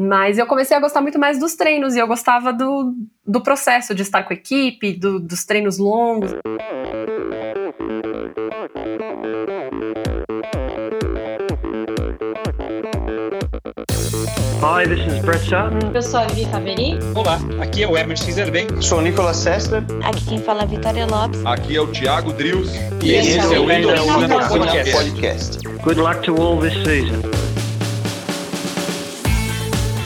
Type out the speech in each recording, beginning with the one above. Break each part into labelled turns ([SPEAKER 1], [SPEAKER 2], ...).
[SPEAKER 1] Mas eu comecei a gostar muito mais dos treinos e eu gostava do, do processo de estar com a equipe, do, dos treinos longos.
[SPEAKER 2] Hi, this is Brett Sutton.
[SPEAKER 3] Eu sou a Vivi Faveri.
[SPEAKER 4] Olá, aqui é o Emerson Zerben.
[SPEAKER 5] Sou o Nicolas Sessler.
[SPEAKER 6] Aqui quem fala é a Vitória Lopes.
[SPEAKER 7] Aqui é o Thiago Drius.
[SPEAKER 4] E esse, esse é o Endorfina Podcast.
[SPEAKER 5] Podcast.
[SPEAKER 2] Good luck to all this season.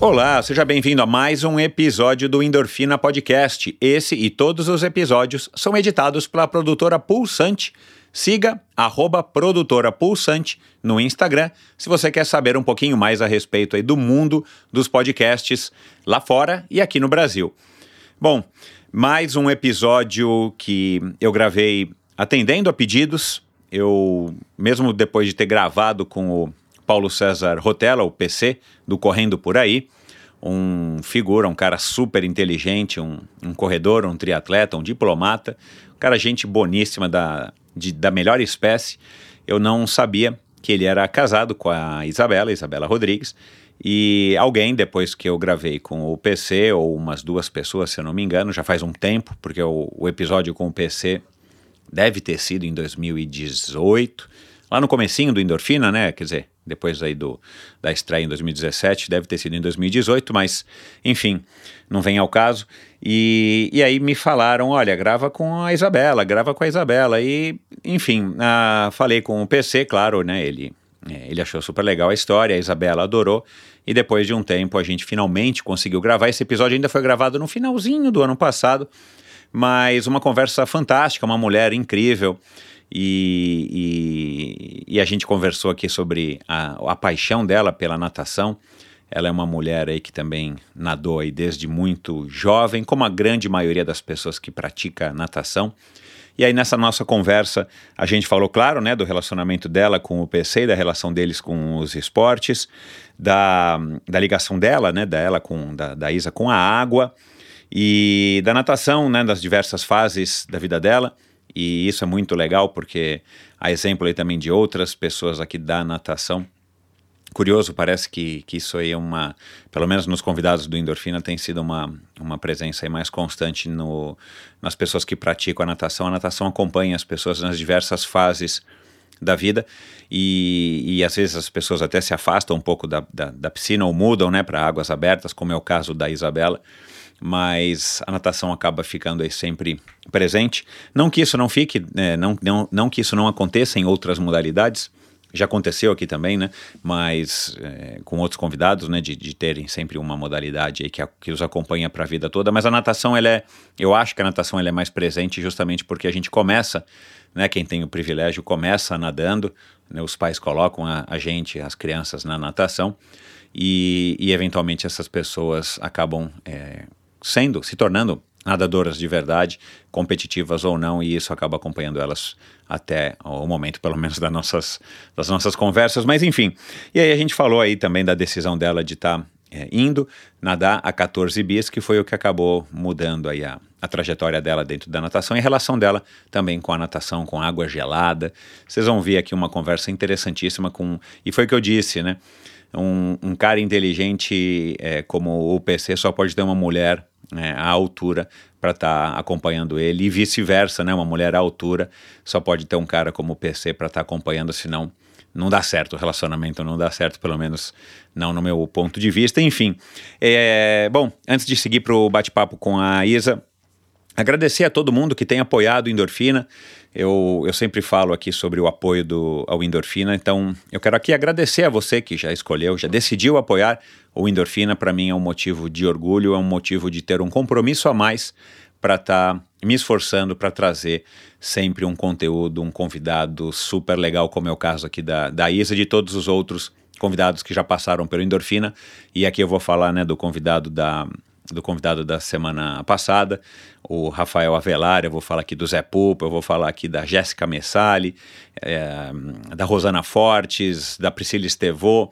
[SPEAKER 8] Olá, seja bem-vindo a mais um episódio do Endorfina Podcast. Esse e todos os episódios são editados pela produtora Pulsante. Siga arroba produtora Pulsante no Instagram se você quer saber um pouquinho mais a respeito do mundo dos podcasts lá fora e aqui no Brasil. Bom, mais um episódio que eu gravei atendendo a pedidos. Eu, mesmo depois de ter gravado com o Paulo César Rotella, o PC, do Correndo Por Aí, um figura, um cara super inteligente, um, um corredor, um triatleta, um diplomata, um cara gente boníssima da, de, da melhor espécie. Eu não sabia que ele era casado com a Isabela, Isabela Rodrigues, e alguém, depois que eu gravei com o PC, ou umas duas pessoas, se eu não me engano, já faz um tempo, porque o, o episódio com o PC deve ter sido em 2018, lá no comecinho do Endorfina, né? Quer dizer, depois aí do, da estreia em 2017, deve ter sido em 2018, mas enfim, não vem ao caso. E, e aí me falaram: olha, grava com a Isabela, grava com a Isabela. E enfim, ah, falei com o PC, claro, né? Ele, é, ele achou super legal a história, a Isabela adorou. E depois de um tempo a gente finalmente conseguiu gravar. Esse episódio ainda foi gravado no finalzinho do ano passado, mas uma conversa fantástica, uma mulher incrível. E, e, e, a gente conversou aqui sobre a, a, paixão dela pela natação. Ela é uma mulher aí que também nadou aí desde muito jovem, como a grande maioria das pessoas que pratica natação. E aí nessa nossa conversa a gente falou, claro, né, do relacionamento dela com o PC, da relação deles com os esportes, da, da ligação dela, né, dela com da, da Isa com a água e da natação, né, das diversas fases da vida dela. E isso é muito legal porque há exemplo aí também de outras pessoas aqui da natação. Curioso, parece que, que isso aí é uma, pelo menos nos convidados do Endorfina, tem sido uma, uma presença aí mais constante no, nas pessoas que praticam a natação. A natação acompanha as pessoas nas diversas fases da vida e, e às vezes as pessoas até se afastam um pouco da, da, da piscina ou mudam né, para águas abertas, como é o caso da Isabela mas a natação acaba ficando aí sempre presente. Não que isso não fique, né, não, não, não que isso não aconteça em outras modalidades, já aconteceu aqui também, né? Mas é, com outros convidados, né? De, de, terem sempre uma modalidade aí que, a, que os acompanha para a vida toda. Mas a natação, ela é, eu acho que a natação ela é mais presente justamente porque a gente começa, né? Quem tem o privilégio começa nadando, né, os pais colocam a, a gente, as crianças na natação e, e eventualmente essas pessoas acabam é, sendo, se tornando nadadoras de verdade, competitivas ou não, e isso acaba acompanhando elas até o momento, pelo menos, das nossas, das nossas conversas. Mas enfim, e aí a gente falou aí também da decisão dela de estar tá, é, indo nadar a 14 bis, que foi o que acabou mudando aí a, a trajetória dela dentro da natação e a relação dela também com a natação, com água gelada. Vocês vão ver aqui uma conversa interessantíssima com. E foi o que eu disse, né? Um, um cara inteligente é, como o PC só pode ter uma mulher né, à altura para estar tá acompanhando ele e vice-versa, né? Uma mulher à altura só pode ter um cara como o PC para estar tá acompanhando, senão não dá certo o relacionamento, não dá certo, pelo menos não no meu ponto de vista. Enfim, é, bom, antes de seguir para o bate-papo com a Isa, agradecer a todo mundo que tem apoiado Endorfina. Eu, eu sempre falo aqui sobre o apoio do, ao Endorfina, então eu quero aqui agradecer a você que já escolheu, já decidiu apoiar o Endorfina. Para mim é um motivo de orgulho, é um motivo de ter um compromisso a mais para estar tá me esforçando para trazer sempre um conteúdo, um convidado super legal, como é o caso aqui da, da Isa e de todos os outros convidados que já passaram pelo Endorfina. E aqui eu vou falar né, do convidado da, do convidado da semana passada, o Rafael Avelar, eu vou falar aqui do Zé Pupa, eu vou falar aqui da Jéssica Messali, é, da Rosana Fortes, da Priscila Estevô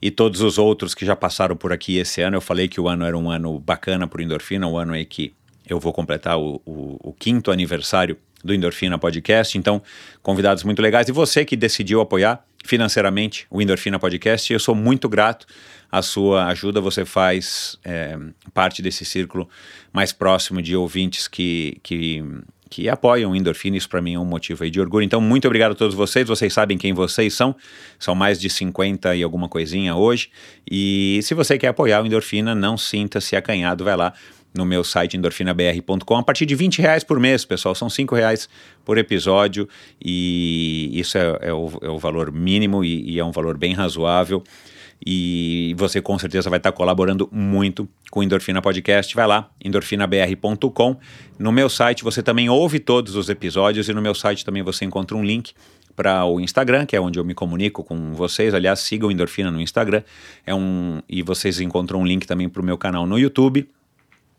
[SPEAKER 8] e todos os outros que já passaram por aqui esse ano. Eu falei que o ano era um ano bacana para o Endorfina, um ano aí que eu vou completar o, o, o quinto aniversário do Endorfina Podcast. Então, convidados muito legais. E você que decidiu apoiar financeiramente o Endorfina Podcast, eu sou muito grato à sua ajuda. Você faz é, parte desse círculo mais próximo de ouvintes que, que, que apoiam o Endorfina. Isso para mim é um motivo de orgulho. Então, muito obrigado a todos vocês. Vocês sabem quem vocês são. São mais de 50 e alguma coisinha hoje. E se você quer apoiar o Endorfina, não sinta-se acanhado. Vai lá no meu site endorfinabr.com a partir de 20 reais por mês, pessoal. São 5 reais por episódio e isso é, é, o, é o, valor mínimo e, e, é um valor bem razoável. E você com certeza vai estar colaborando muito com o Endorfina Podcast. Vai lá, endorfinabr.com. No meu site você também ouve todos os episódios e no meu site também você encontra um link para o Instagram, que é onde eu me comunico com vocês. Aliás, sigam Endorfina no Instagram. É um e vocês encontram um link também para o meu canal no YouTube.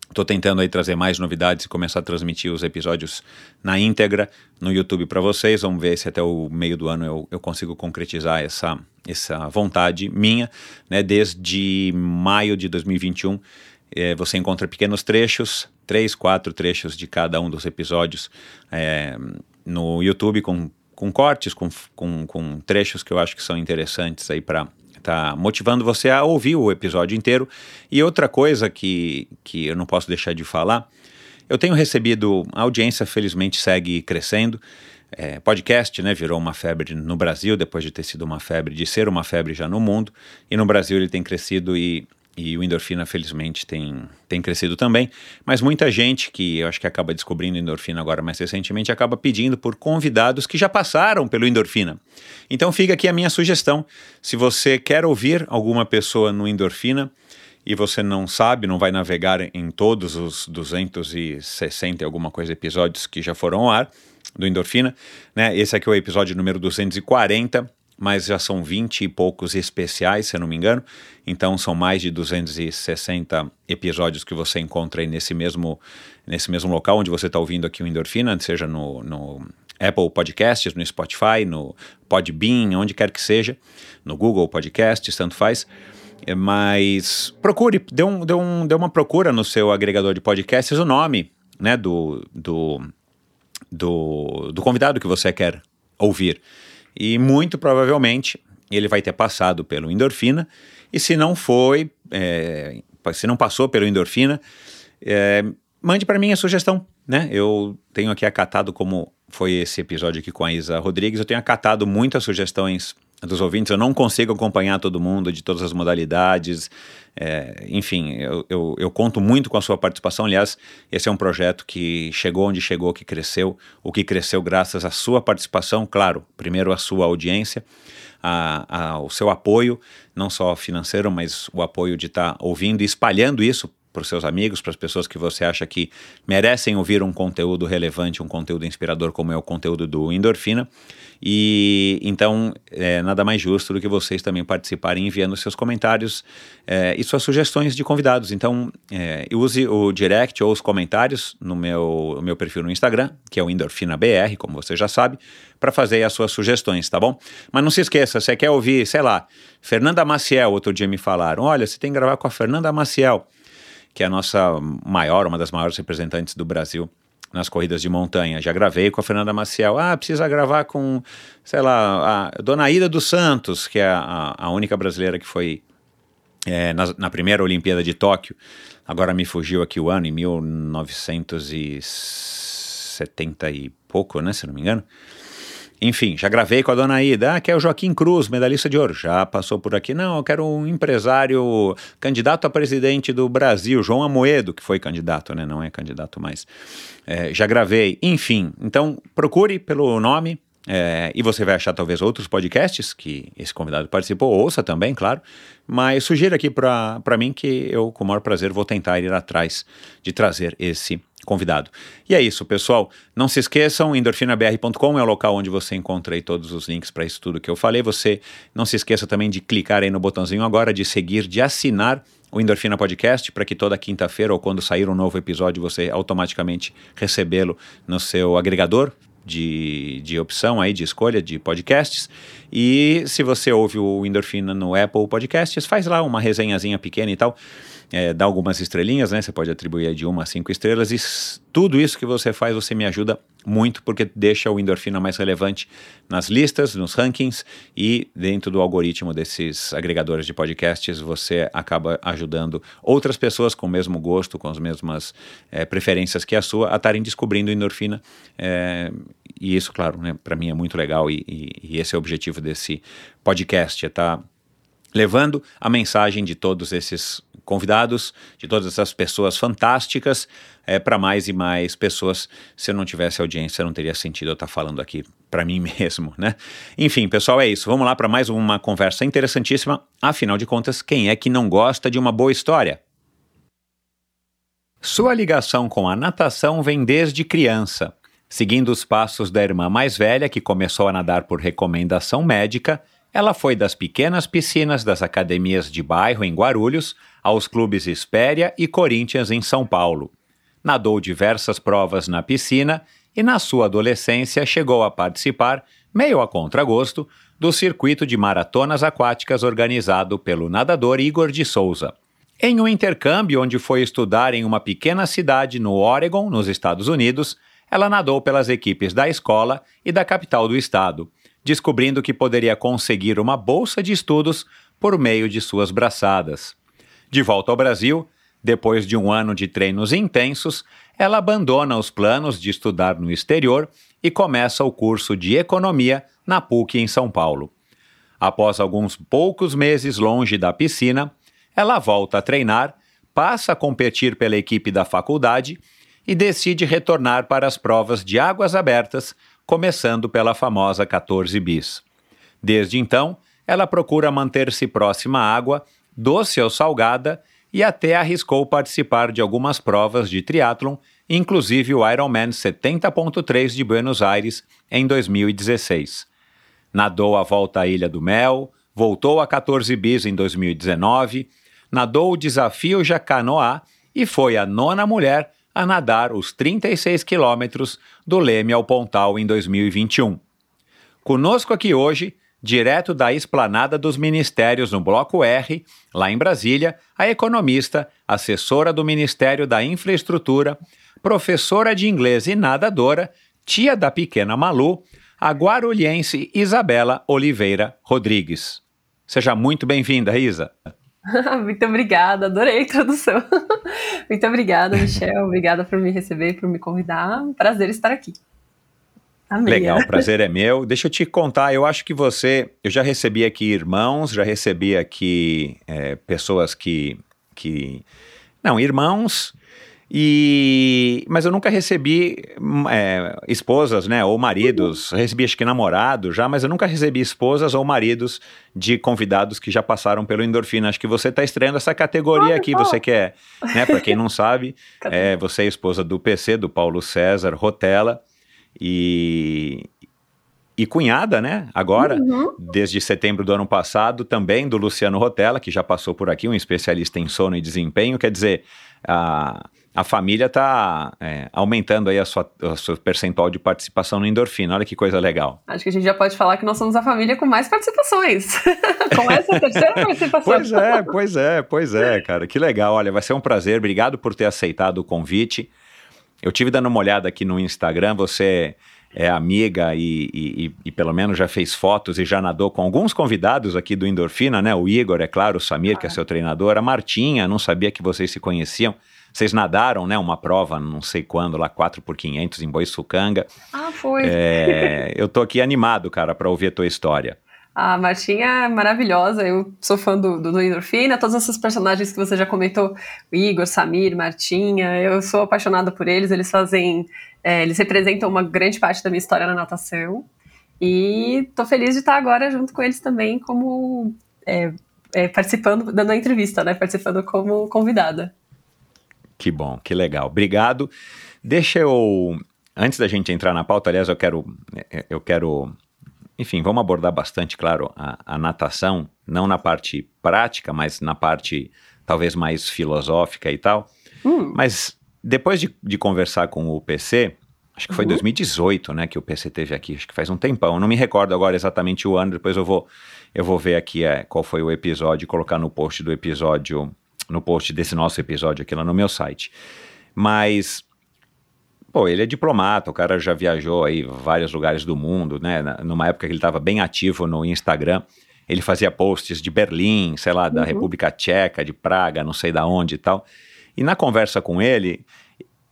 [SPEAKER 8] Estou tentando aí trazer mais novidades e começar a transmitir os episódios na íntegra no YouTube para vocês. Vamos ver se até o meio do ano eu, eu consigo concretizar essa, essa vontade minha. Né? Desde maio de 2021, é, você encontra pequenos trechos, três, quatro trechos de cada um dos episódios é, no YouTube com, com cortes, com, com, com trechos que eu acho que são interessantes aí para tá motivando você a ouvir o episódio inteiro. E outra coisa que, que eu não posso deixar de falar, eu tenho recebido, a audiência felizmente segue crescendo. É, podcast, né, virou uma febre no Brasil, depois de ter sido uma febre, de ser uma febre já no mundo, e no Brasil ele tem crescido e e o endorfina, felizmente, tem, tem crescido também. Mas muita gente que eu acho que acaba descobrindo endorfina agora mais recentemente acaba pedindo por convidados que já passaram pelo endorfina. Então fica aqui a minha sugestão. Se você quer ouvir alguma pessoa no endorfina e você não sabe, não vai navegar em todos os 260 e alguma coisa episódios que já foram ao ar do endorfina, né? Esse aqui é o episódio número 240 mas já são 20 e poucos especiais, se eu não me engano. Então são mais de 260 episódios que você encontra aí nesse mesmo, nesse mesmo local onde você está ouvindo aqui o Endorfina, seja no, no Apple Podcasts, no Spotify, no Podbean, onde quer que seja, no Google Podcasts, tanto faz. É, mas procure, dê, um, dê, um, dê uma procura no seu agregador de podcasts o nome né, do, do, do, do convidado que você quer ouvir. E muito provavelmente ele vai ter passado pelo endorfina, e se não foi, é, se não passou pelo endorfina, é, mande para mim a sugestão, né? Eu tenho aqui acatado como foi esse episódio aqui com a Isa Rodrigues, eu tenho acatado muitas sugestões dos ouvintes, eu não consigo acompanhar todo mundo de todas as modalidades, é, enfim, eu, eu, eu, conto muito com a sua participação. Aliás, esse é um projeto que chegou onde chegou, que cresceu, o que cresceu graças à sua participação, claro, primeiro a sua audiência, a, a, o seu apoio, não só financeiro, mas o apoio de estar tá ouvindo e espalhando isso para os seus amigos, para as pessoas que você acha que merecem ouvir um conteúdo relevante, um conteúdo inspirador, como é o conteúdo do Endorfina. E então, é, nada mais justo do que vocês também participarem enviando seus comentários é, e suas sugestões de convidados. Então, é, use o direct ou os comentários no meu, meu perfil no Instagram, que é o EndorfinaBR, como você já sabe, para fazer as suas sugestões, tá bom? Mas não se esqueça, você quer ouvir, sei lá, Fernanda Maciel, outro dia me falaram, olha, você tem que gravar com a Fernanda Maciel, que é a nossa maior, uma das maiores representantes do Brasil nas corridas de montanha. Já gravei com a Fernanda Maciel. Ah, precisa gravar com, sei lá, a Dona Ida dos Santos, que é a, a única brasileira que foi é, na, na, primeira Olimpíada de Tóquio. Agora me fugiu aqui o ano, em 1970 e pouco, né, se não me engano. Enfim, já gravei com a dona Ida, ah, que é o Joaquim Cruz, medalhista de ouro, já passou por aqui. Não, eu quero um empresário, candidato a presidente do Brasil, João Amoedo, que foi candidato, né? Não é candidato mais. É, já gravei, enfim. Então, procure pelo nome, é, e você vai achar talvez outros podcasts que esse convidado participou, ouça também, claro. Mas sugiro aqui para mim que eu, com o maior prazer, vou tentar ir atrás de trazer esse convidado. E é isso, pessoal. Não se esqueçam, endorfinabr.com é o local onde você encontra aí todos os links para isso tudo que eu falei. Você não se esqueça também de clicar aí no botãozinho agora, de seguir, de assinar o Endorfina Podcast para que toda quinta-feira ou quando sair um novo episódio você automaticamente recebê-lo no seu agregador de, de opção aí, de escolha de podcasts. E se você ouve o Endorfina no Apple Podcasts, faz lá uma resenhazinha pequena e tal é, dá algumas estrelinhas, né? Você pode atribuir de uma a cinco estrelas e tudo isso que você faz, você me ajuda muito porque deixa o endorfina mais relevante nas listas, nos rankings e dentro do algoritmo desses agregadores de podcasts, você acaba ajudando outras pessoas com o mesmo gosto, com as mesmas é, preferências que a sua, a estarem descobrindo endorfina. É, e isso, claro, né, para mim é muito legal e, e, e, esse é o objetivo desse podcast, é estar tá levando a mensagem de todos esses convidados, de todas essas pessoas fantásticas, é, para mais e mais pessoas. Se eu não tivesse audiência, não teria sentido eu estar tá falando aqui para mim mesmo, né? Enfim, pessoal, é isso. Vamos lá para mais uma conversa interessantíssima. Afinal de contas, quem é que não gosta de uma boa história? Sua ligação com a natação vem desde criança. Seguindo os passos da irmã mais velha, que começou a nadar por recomendação médica, ela foi das pequenas piscinas das academias de bairro em Guarulhos aos clubes Espéria e Corinthians em São Paulo. Nadou diversas provas na piscina e, na sua adolescência, chegou a participar, meio a contragosto, do circuito de maratonas aquáticas organizado pelo nadador Igor de Souza. Em um intercâmbio onde foi estudar em uma pequena cidade no Oregon, nos Estados Unidos, ela nadou pelas equipes da escola e da capital do estado, descobrindo que poderia conseguir uma bolsa de estudos por meio de suas braçadas. De volta ao Brasil, depois de um ano de treinos intensos, ela abandona os planos de estudar no exterior e começa o curso de Economia na PUC em São Paulo. Após alguns poucos meses longe da piscina, ela volta a treinar, passa a competir pela equipe da faculdade e decide retornar para as provas de águas abertas começando pela famosa 14 bis. Desde então, ela procura manter-se próxima à água, doce ou salgada, e até arriscou participar de algumas provas de triatlon, inclusive o Ironman 70.3 de Buenos Aires em 2016. Nadou a volta à Ilha do Mel, voltou a 14 bis em 2019, nadou o desafio Jacanoá e foi a nona mulher a nadar os 36 quilômetros do Leme ao Pontal em 2021. Conosco aqui hoje, direto da Esplanada dos Ministérios no Bloco R, lá em Brasília, a economista, assessora do Ministério da Infraestrutura, professora de inglês e nadadora, tia da pequena Malu, a guarulhense Isabela Oliveira Rodrigues. Seja muito bem-vinda, Isa.
[SPEAKER 1] Muito obrigada, adorei a introdução. Muito obrigada, Michel. Obrigada por me receber, por me convidar. Prazer estar aqui.
[SPEAKER 8] Amém. Legal, prazer é meu. Deixa eu te contar, eu acho que você. Eu já recebi aqui irmãos, já recebi aqui é, pessoas que, que. Não, irmãos e, mas eu nunca recebi é, esposas, né, ou maridos. Eu recebi acho que namorado já, mas eu nunca recebi esposas ou maridos de convidados que já passaram pelo endorfina. Acho que você está estreando essa categoria aqui. Você quer, né, para quem não sabe, é, você é esposa do PC, do Paulo César Rotella e e cunhada, né? Agora, uhum. desde setembro do ano passado, também do Luciano Rotella, que já passou por aqui, um especialista em sono e desempenho. Quer dizer, a a família está é, aumentando aí a sua, a sua percentual de participação no endorfina. Olha que coisa legal.
[SPEAKER 1] Acho que a gente já pode falar que nós somos a família com mais participações. com essa terceira participação.
[SPEAKER 8] Pois é, pois é, pois é, cara. Que legal. Olha, vai ser um prazer. Obrigado por ter aceitado o convite. Eu tive dando uma olhada aqui no Instagram. Você é amiga e, e, e, pelo menos já fez fotos e já nadou com alguns convidados aqui do Endorfina, né? O Igor, é claro, o Samir, ah. que é seu treinador, a Martinha, não sabia que vocês se conheciam. Vocês nadaram, né, uma prova, não sei quando, lá 4 por 500 em Boiçucanga.
[SPEAKER 1] Ah, foi.
[SPEAKER 8] É, eu tô aqui animado, cara, para ouvir a tua história.
[SPEAKER 1] A Martinha é maravilhosa, eu sou fã do, do, do Endorfina, todos esses personagens que você já comentou, Igor, Samir, Martinha, eu sou apaixonada por eles, eles fazem, é, eles representam uma grande parte da minha história na natação, e tô feliz de estar agora junto com eles também como, é, é, participando, dando a entrevista, né, participando como convidada.
[SPEAKER 8] Que bom, que legal. Obrigado. Deixa eu. Antes da gente entrar na pauta, aliás, eu quero. Eu quero. Enfim, vamos abordar bastante, claro, a, a natação, não na parte prática, mas na parte talvez mais filosófica e tal.
[SPEAKER 1] Hum.
[SPEAKER 8] Mas depois de, de conversar com o PC, acho que foi
[SPEAKER 1] Uhum.
[SPEAKER 8] 2018, né, que o PC teve aqui, acho que faz um tempão. Não me recordo agora exatamente o ano, depois eu vou eu vou ver aqui é, qual foi o episódio colocar no post do episódio, no post desse nosso episódio aqui lá no meu site. Mas Pô, ele é diplomata, o cara já viajou aí vários lugares do mundo, né? Numa época que ele estava bem ativo no Instagram, ele fazia posts de Berlim, sei lá, da República Tcheca, de Praga, não sei da onde e tal. E na conversa com ele,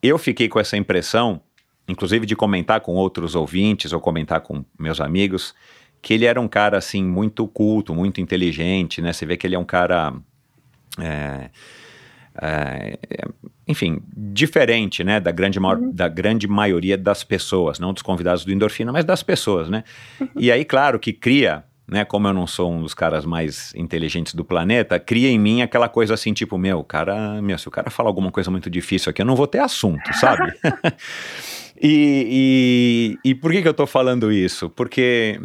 [SPEAKER 8] eu fiquei com essa impressão, inclusive de comentar com outros ouvintes ou comentar com meus amigos, que ele era um cara assim muito culto, muito inteligente, né? Você vê que ele é um cara é, é, é, enfim, diferente, né, da grande, maior, da grande maioria das pessoas, não dos convidados do Endorfina, mas das pessoas, né? E aí, claro, que cria, né, como eu não sou um dos caras mais inteligentes do planeta, cria em mim aquela coisa assim, tipo, meu, cara, meu, se o cara falar alguma coisa muito difícil aqui, eu não vou ter assunto, sabe? e, e, e por que que eu tô falando isso? Porque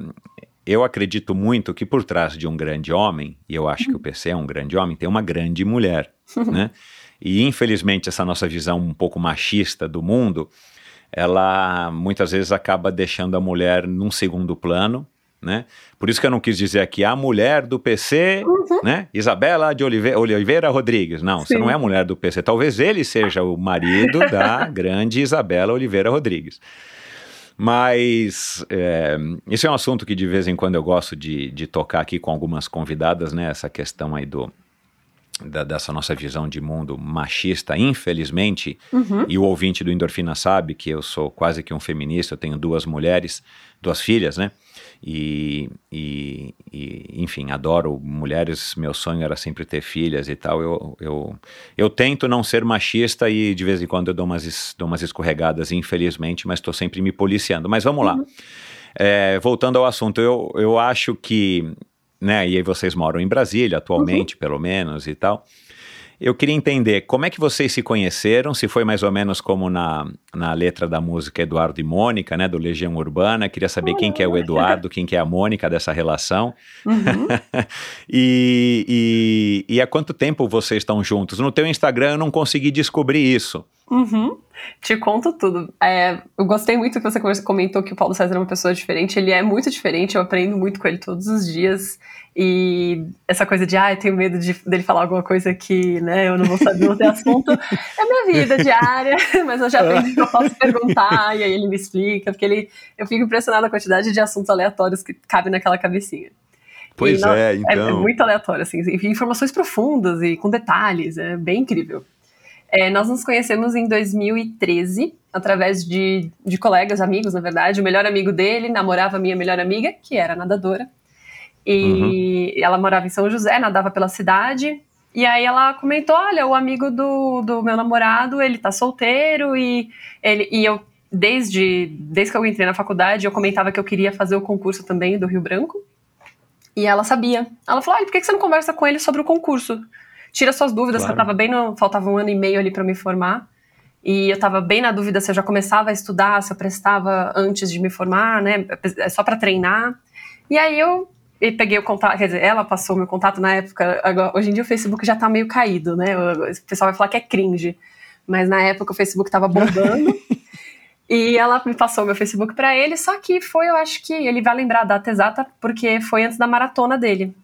[SPEAKER 8] eu acredito muito que por trás de um grande homem, e eu acho que o PC é um grande homem, tem uma grande mulher, né? E infelizmente essa nossa visão um pouco machista do mundo, ela muitas vezes acaba deixando a mulher num segundo plano, né? Por isso que eu não quis dizer aqui a mulher do PC, né? Isabela de Olive- Oliveira Rodrigues. Não, você
[SPEAKER 1] Sim.
[SPEAKER 8] não é a mulher do PC. Talvez ele seja o marido da grande Isabela Oliveira Rodrigues. Mas é, isso é um assunto que de vez em quando eu gosto de, de tocar aqui com algumas convidadas, né? Essa questão aí do, da- dessa nossa visão de mundo machista, infelizmente, e o ouvinte do Endorfina sabe que eu sou quase que um feminista, eu tenho duas mulheres, duas filhas, né? E, e- e, enfim, adoro mulheres, meu sonho era sempre ter filhas e tal. Eu, eu, eu tento não ser machista e de vez em quando eu dou umas, dou umas escorregadas, infelizmente, mas estou sempre me policiando. Mas vamos lá. É, voltando ao assunto, eu, eu acho que, né, e aí vocês moram em Brasília atualmente, pelo menos, e tal. Eu queria entender como é que vocês se conheceram, se foi mais ou menos como na, na letra da música Eduardo e Mônica, né, do Legião Urbana. Queria saber quem que é o Eduardo, quem que é a Mônica dessa relação.
[SPEAKER 1] Uhum.
[SPEAKER 8] e, e, e há quanto tempo vocês estão juntos? No teu Instagram eu não consegui descobrir isso.
[SPEAKER 1] Uhum. Te conto tudo. É, eu gostei muito que você comentou que o Paulo César é uma pessoa diferente. Ele é muito diferente, eu aprendo muito com ele todos os dias. E essa coisa de, ah, eu tenho medo de, dele falar alguma coisa que né, eu não vou saber, não ter assunto, é minha vida diária, mas eu já aprendi que eu posso perguntar, e aí ele me explica, porque ele, eu fico impressionada com a quantidade de assuntos aleatórios que cabem naquela cabecinha.
[SPEAKER 8] Pois
[SPEAKER 1] E, não,
[SPEAKER 8] é,
[SPEAKER 1] É,
[SPEAKER 8] então.
[SPEAKER 1] é muito aleatório, assim, informações profundas e com detalhes, é bem incrível. É, nós nos conhecemos em 2013, através de, de colegas, amigos, na verdade. O melhor amigo dele namorava a minha melhor amiga, que era nadadora. E ela morava em São José, nadava pela cidade. E aí ela comentou: olha, o amigo do, do meu namorado, ele tá solteiro e ele e eu desde desde que eu entrei na faculdade, eu comentava que eu queria fazer o concurso também do Rio Branco. E ela sabia. Ela falou: ai, por que você não conversa com ele sobre o concurso? Tira suas dúvidas,
[SPEAKER 8] Claro.
[SPEAKER 1] que eu tava bem no. Faltava um ano e meio ali para me formar. E eu tava bem na dúvida se eu já começava a estudar, se eu prestava antes de me formar, né? É só para treinar. E aí eu e peguei o contato, quer dizer, ela passou meu contato na época. Agora, hoje em dia o Facebook já tá meio caído, né? O o pessoal vai falar que é cringe. Mas na época o Facebook tava bombando. E ela me passou meu Facebook pra ele, só que foi, eu acho que ele vai lembrar a data exata, porque foi antes da maratona dele.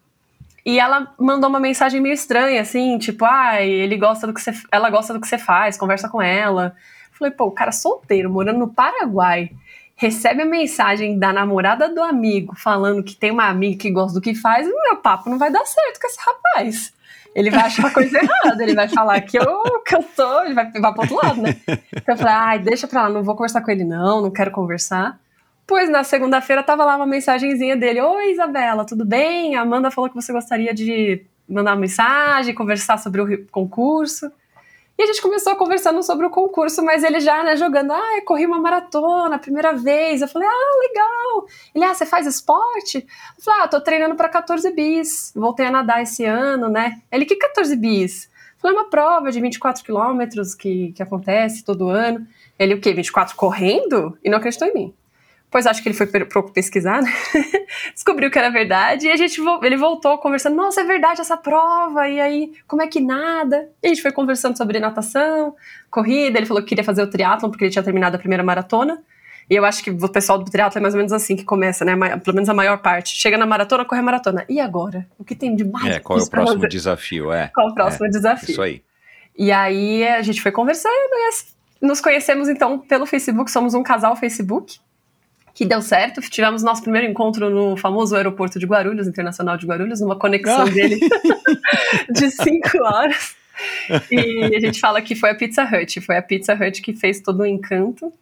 [SPEAKER 1] E ela mandou uma mensagem meio estranha, assim, tipo, ai, ele gosta do que você, ela gosta do que você faz, conversa com ela. Falei, pô, o cara solteiro, morando no Paraguai, recebe a mensagem da namorada do amigo falando que tem uma amiga que gosta do que faz, e meu papo não vai dar certo com esse rapaz. Ele vai achar coisa errada, ele vai falar que eu, que eu tô, ele vai, vai pro outro lado, né? Então eu falei, ai, deixa pra lá, não vou conversar com ele não, não quero conversar. Pois na segunda-feira tava lá uma mensagenzinha dele: Oi, Isabela, tudo bem? A Amanda falou que você gostaria de mandar uma mensagem, conversar sobre o concurso. E a gente começou conversando sobre o concurso, mas ele já, né, jogando, ah, eu corri uma maratona, primeira vez. Eu falei, ah, legal. Ele, ah, você faz esporte? Eu falei, ah, tô treinando pra 14 bis. Voltei a nadar esse ano, né? Ele, que 14 bis? Eu falei, uma prova de 24 quilômetros que, que acontece todo ano. Ele, o quê? 24 correndo? E não acreditou em mim. Pois acho que ele foi pouco pesquisar, né? Descobriu que era verdade e a gente ele voltou conversando, nossa, é verdade essa prova, e aí, como é que nada? E a gente foi conversando sobre natação, corrida, ele falou que queria fazer o triatlon porque ele tinha terminado a primeira maratona. E eu acho que o pessoal do triatlo é mais ou menos assim que começa, né? Pelo menos a maior parte. Chega na maratona, corre a maratona. E agora? O que tem de mais?
[SPEAKER 8] É, qual é o próximo fazer? desafio? É.
[SPEAKER 1] Qual é o próximo
[SPEAKER 8] é,
[SPEAKER 1] desafio?
[SPEAKER 8] Isso aí.
[SPEAKER 1] E aí a gente foi conversando e nos conhecemos então pelo Facebook, somos um casal Facebook que deu certo. Tivemos nosso primeiro encontro no famoso aeroporto de Guarulhos, Internacional de Guarulhos, numa conexão ah. dele de cinco horas. E a gente fala que foi a Pizza Hut, foi a Pizza Hut que fez todo o encanto.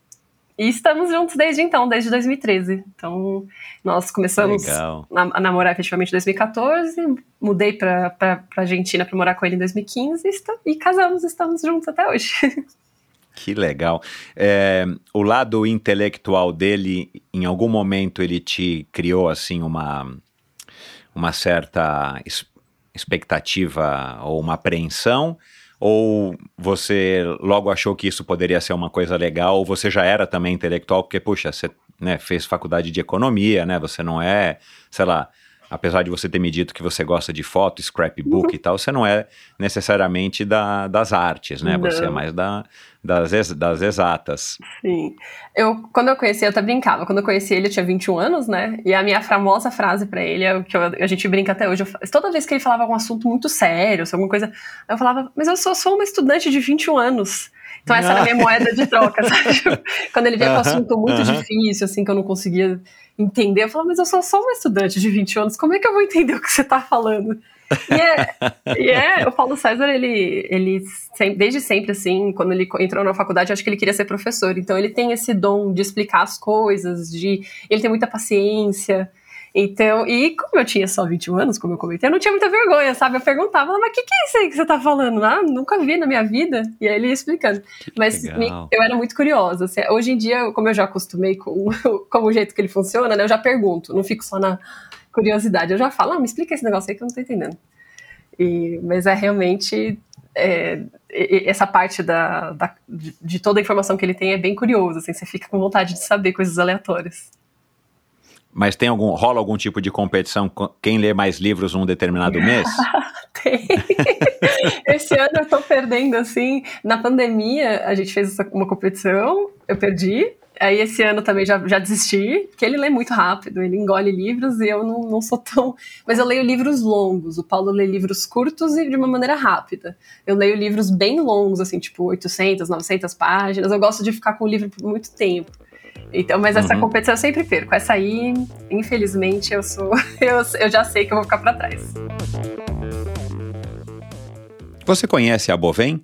[SPEAKER 1] E estamos juntos desde então, desde 2013. Então, nós começamos a, a, namorar efetivamente em 2014, mudei para a Argentina para morar com ele em 2015 e, e casamos, estamos juntos até hoje.
[SPEAKER 8] Que legal. É, o lado intelectual dele, em algum momento, ele te criou assim uma, uma certa expectativa ou uma apreensão? Ou você logo achou que isso poderia ser uma coisa legal? Ou você já era também intelectual? Porque, puxa, você né, fez faculdade de economia, né? Você não é, sei lá, apesar de você ter me dito que você gosta de foto, scrapbook uhum. e tal, você não é necessariamente da, das artes, né? Não. Você é mais da, das, ex, das exatas.
[SPEAKER 1] Sim. Eu, quando eu conheci, eu até brincava. Quando eu conheci ele, eu tinha 21 anos, né? E a minha famosa frase para ele, é o que eu, a gente brinca até hoje, eu, toda vez que ele falava um assunto muito sério, alguma coisa, eu falava, mas eu sou, sou uma estudante de 21 anos. Então essa era a minha moeda de troca, sabe? Quando ele via com um assunto muito difícil, assim, que eu não conseguia entender, eu falava, mas eu sou só uma estudante de 20 anos, como é que eu vou entender o que você tá falando? E é, e é, o Paulo César, ele, ele sempre, desde sempre, assim, quando ele entrou na faculdade, acho que ele queria ser professor. Então ele tem esse dom de explicar as coisas, de ele tem muita paciência. Então, e como eu tinha só 21 anos, como eu comentei, eu não tinha muita vergonha, sabe? Eu perguntava, mas o que, que é isso aí que você tá falando? Ah, nunca vi na minha vida. E aí ele ia explicando. Que mas me, eu era muito curiosa. Assim, hoje em dia, como eu já acostumei com, com o jeito que ele funciona, né? Eu já pergunto, não fico só na curiosidade. Eu já falo, ah, me explica esse negócio aí que eu não tô entendendo. E, mas é realmente é, essa parte da, da de, de, toda a informação que ele tem é bem curiosa, assim, você fica com vontade de saber coisas aleatórias.
[SPEAKER 8] Mas tem algum rola algum tipo de competição quem lê mais livros num determinado mês?
[SPEAKER 1] tem. Esse ano eu tô perdendo assim, na pandemia a gente fez uma competição, eu perdi, Aí esse ano também já, já desisti, porque ele lê muito rápido, ele engole livros e eu não, não sou tão. Mas eu leio livros longos. O Paulo lê livros curtos e de uma maneira rápida. Eu leio livros bem longos, assim, tipo 800, 900 páginas. Eu gosto de ficar com o livro por muito tempo. Então, mas essa uhum. competição eu sempre perco. Essa aí, infelizmente, eu sou. Eu, eu já sei que eu vou ficar para trás.
[SPEAKER 8] Você conhece a Bovem?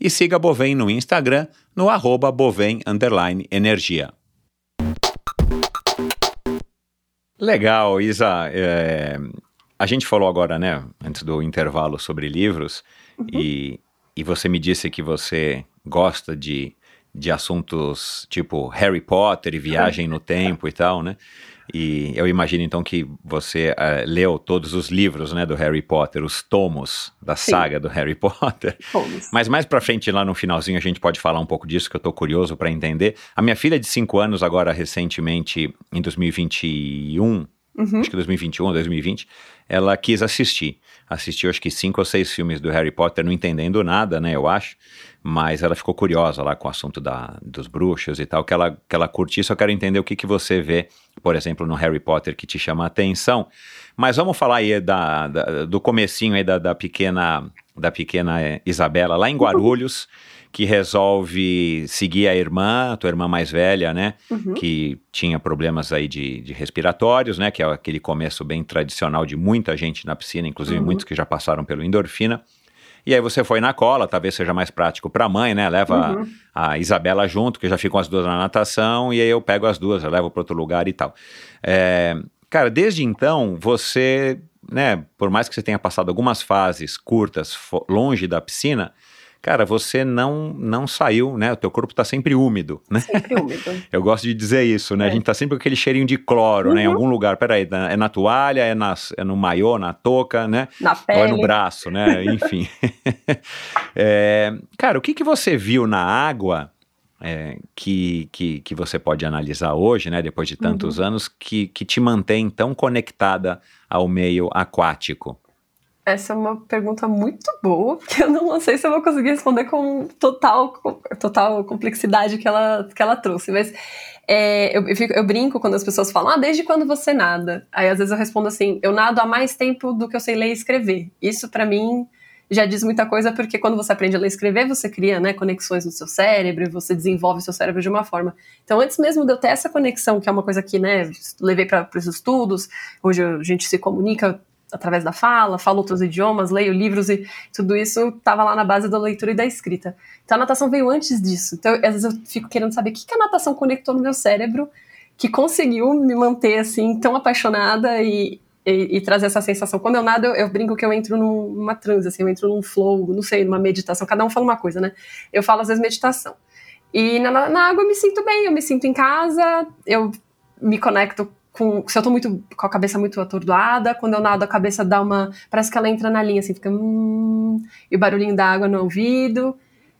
[SPEAKER 8] e siga a Bovem no Instagram no arroba Bovem Energia. Legal, Isa. É, a gente falou agora, né, antes do intervalo sobre livros, uhum. e, e você me disse que você gosta de, de assuntos tipo Harry Potter e viagem no tempo e tal, né? E eu imagino então que você uh, leu todos os livros, né, do Harry Potter, os tomos da Sim. saga do Harry Potter. Tomos. Mas mais para frente lá no finalzinho a gente pode falar um pouco disso que eu tô curioso para entender. A minha filha de 5 anos agora recentemente em 2021, uhum. acho que 2021 ou 2020, ela quis assistir. Assistiu acho que cinco ou seis filmes do Harry Potter, não entendendo nada, né, eu acho mas ela ficou curiosa lá com o assunto da, dos bruxos e tal, que ela, que ela curtiu, só quero entender o que, que você vê, por exemplo, no Harry Potter que te chama a atenção. Mas vamos falar aí da, da do comecinho aí da, da pequena da pequena eh, Isabela lá em Guarulhos, que resolve seguir a irmã, a tua irmã mais velha, né, uhum. que tinha problemas aí de, de respiratórios, né, que é aquele começo bem tradicional de muita gente na piscina, inclusive uhum. muitos que já passaram pelo endorfina. E aí você foi na cola, talvez seja mais prático para a mãe, né? Leva uhum. a, Isabela junto, que já ficam as duas na natação, e aí eu pego as duas, eu levo para outro lugar e tal. É, cara, desde então, você, né, por mais que você tenha passado algumas fases curtas longe da piscina, cara, você não não saiu, né? O teu corpo tá sempre úmido, né?
[SPEAKER 1] Sempre úmido.
[SPEAKER 8] Eu gosto de dizer isso, né? A
[SPEAKER 1] É.
[SPEAKER 8] gente tá sempre com aquele cheirinho de cloro, né? Em
[SPEAKER 1] Uhum.
[SPEAKER 8] algum lugar. Peraí, é na toalha, é, nas, é no maiô, na touca, né?
[SPEAKER 1] Na
[SPEAKER 8] Ou é no
[SPEAKER 1] pele.
[SPEAKER 8] braço, né? Enfim. É, cara, o que, que você viu na água é, que, que, que você pode analisar hoje, né? Depois de tantos
[SPEAKER 1] Uhum.
[SPEAKER 8] anos, que, que te mantém tão conectada ao meio aquático?
[SPEAKER 1] Essa é uma pergunta muito boa, que eu não sei se eu vou conseguir responder com total, total complexidade que ela, que ela trouxe. Mas é, eu, eu fico- eu brinco quando as pessoas falam, ah, desde quando você nada? Aí às vezes eu respondo assim, eu nado há mais tempo do que eu sei ler e escrever. Isso pra mim já diz muita coisa, porque quando você aprende a ler e escrever, você cria né, conexões no seu cérebro, você desenvolve seu cérebro de uma forma. Então, antes mesmo de eu ter essa conexão, que é uma coisa que né, levei para os estudos, hoje a gente se comunica através da fala, falo outros idiomas, leio livros e tudo isso estava lá na base da leitura e da escrita. Então a natação veio antes disso. Então, às vezes eu fico querendo saber o que, que a natação conectou no meu cérebro que conseguiu me manter assim tão apaixonada e, e, e trazer essa sensação. Quando eu nado, eu, eu brinco que eu entro num- numa transe, assim, eu entro num flow, não sei, numa meditação. Cada um fala uma coisa, né? Eu falo às vezes meditação. E na, na água eu me sinto bem, eu me sinto em casa, eu me conecto com. Se eu tô muito com a cabeça muito atordoada, quando eu nado, a cabeça dá uma. Parece que ela entra na linha, assim, fica. Hum, e o barulhinho da água no ouvido.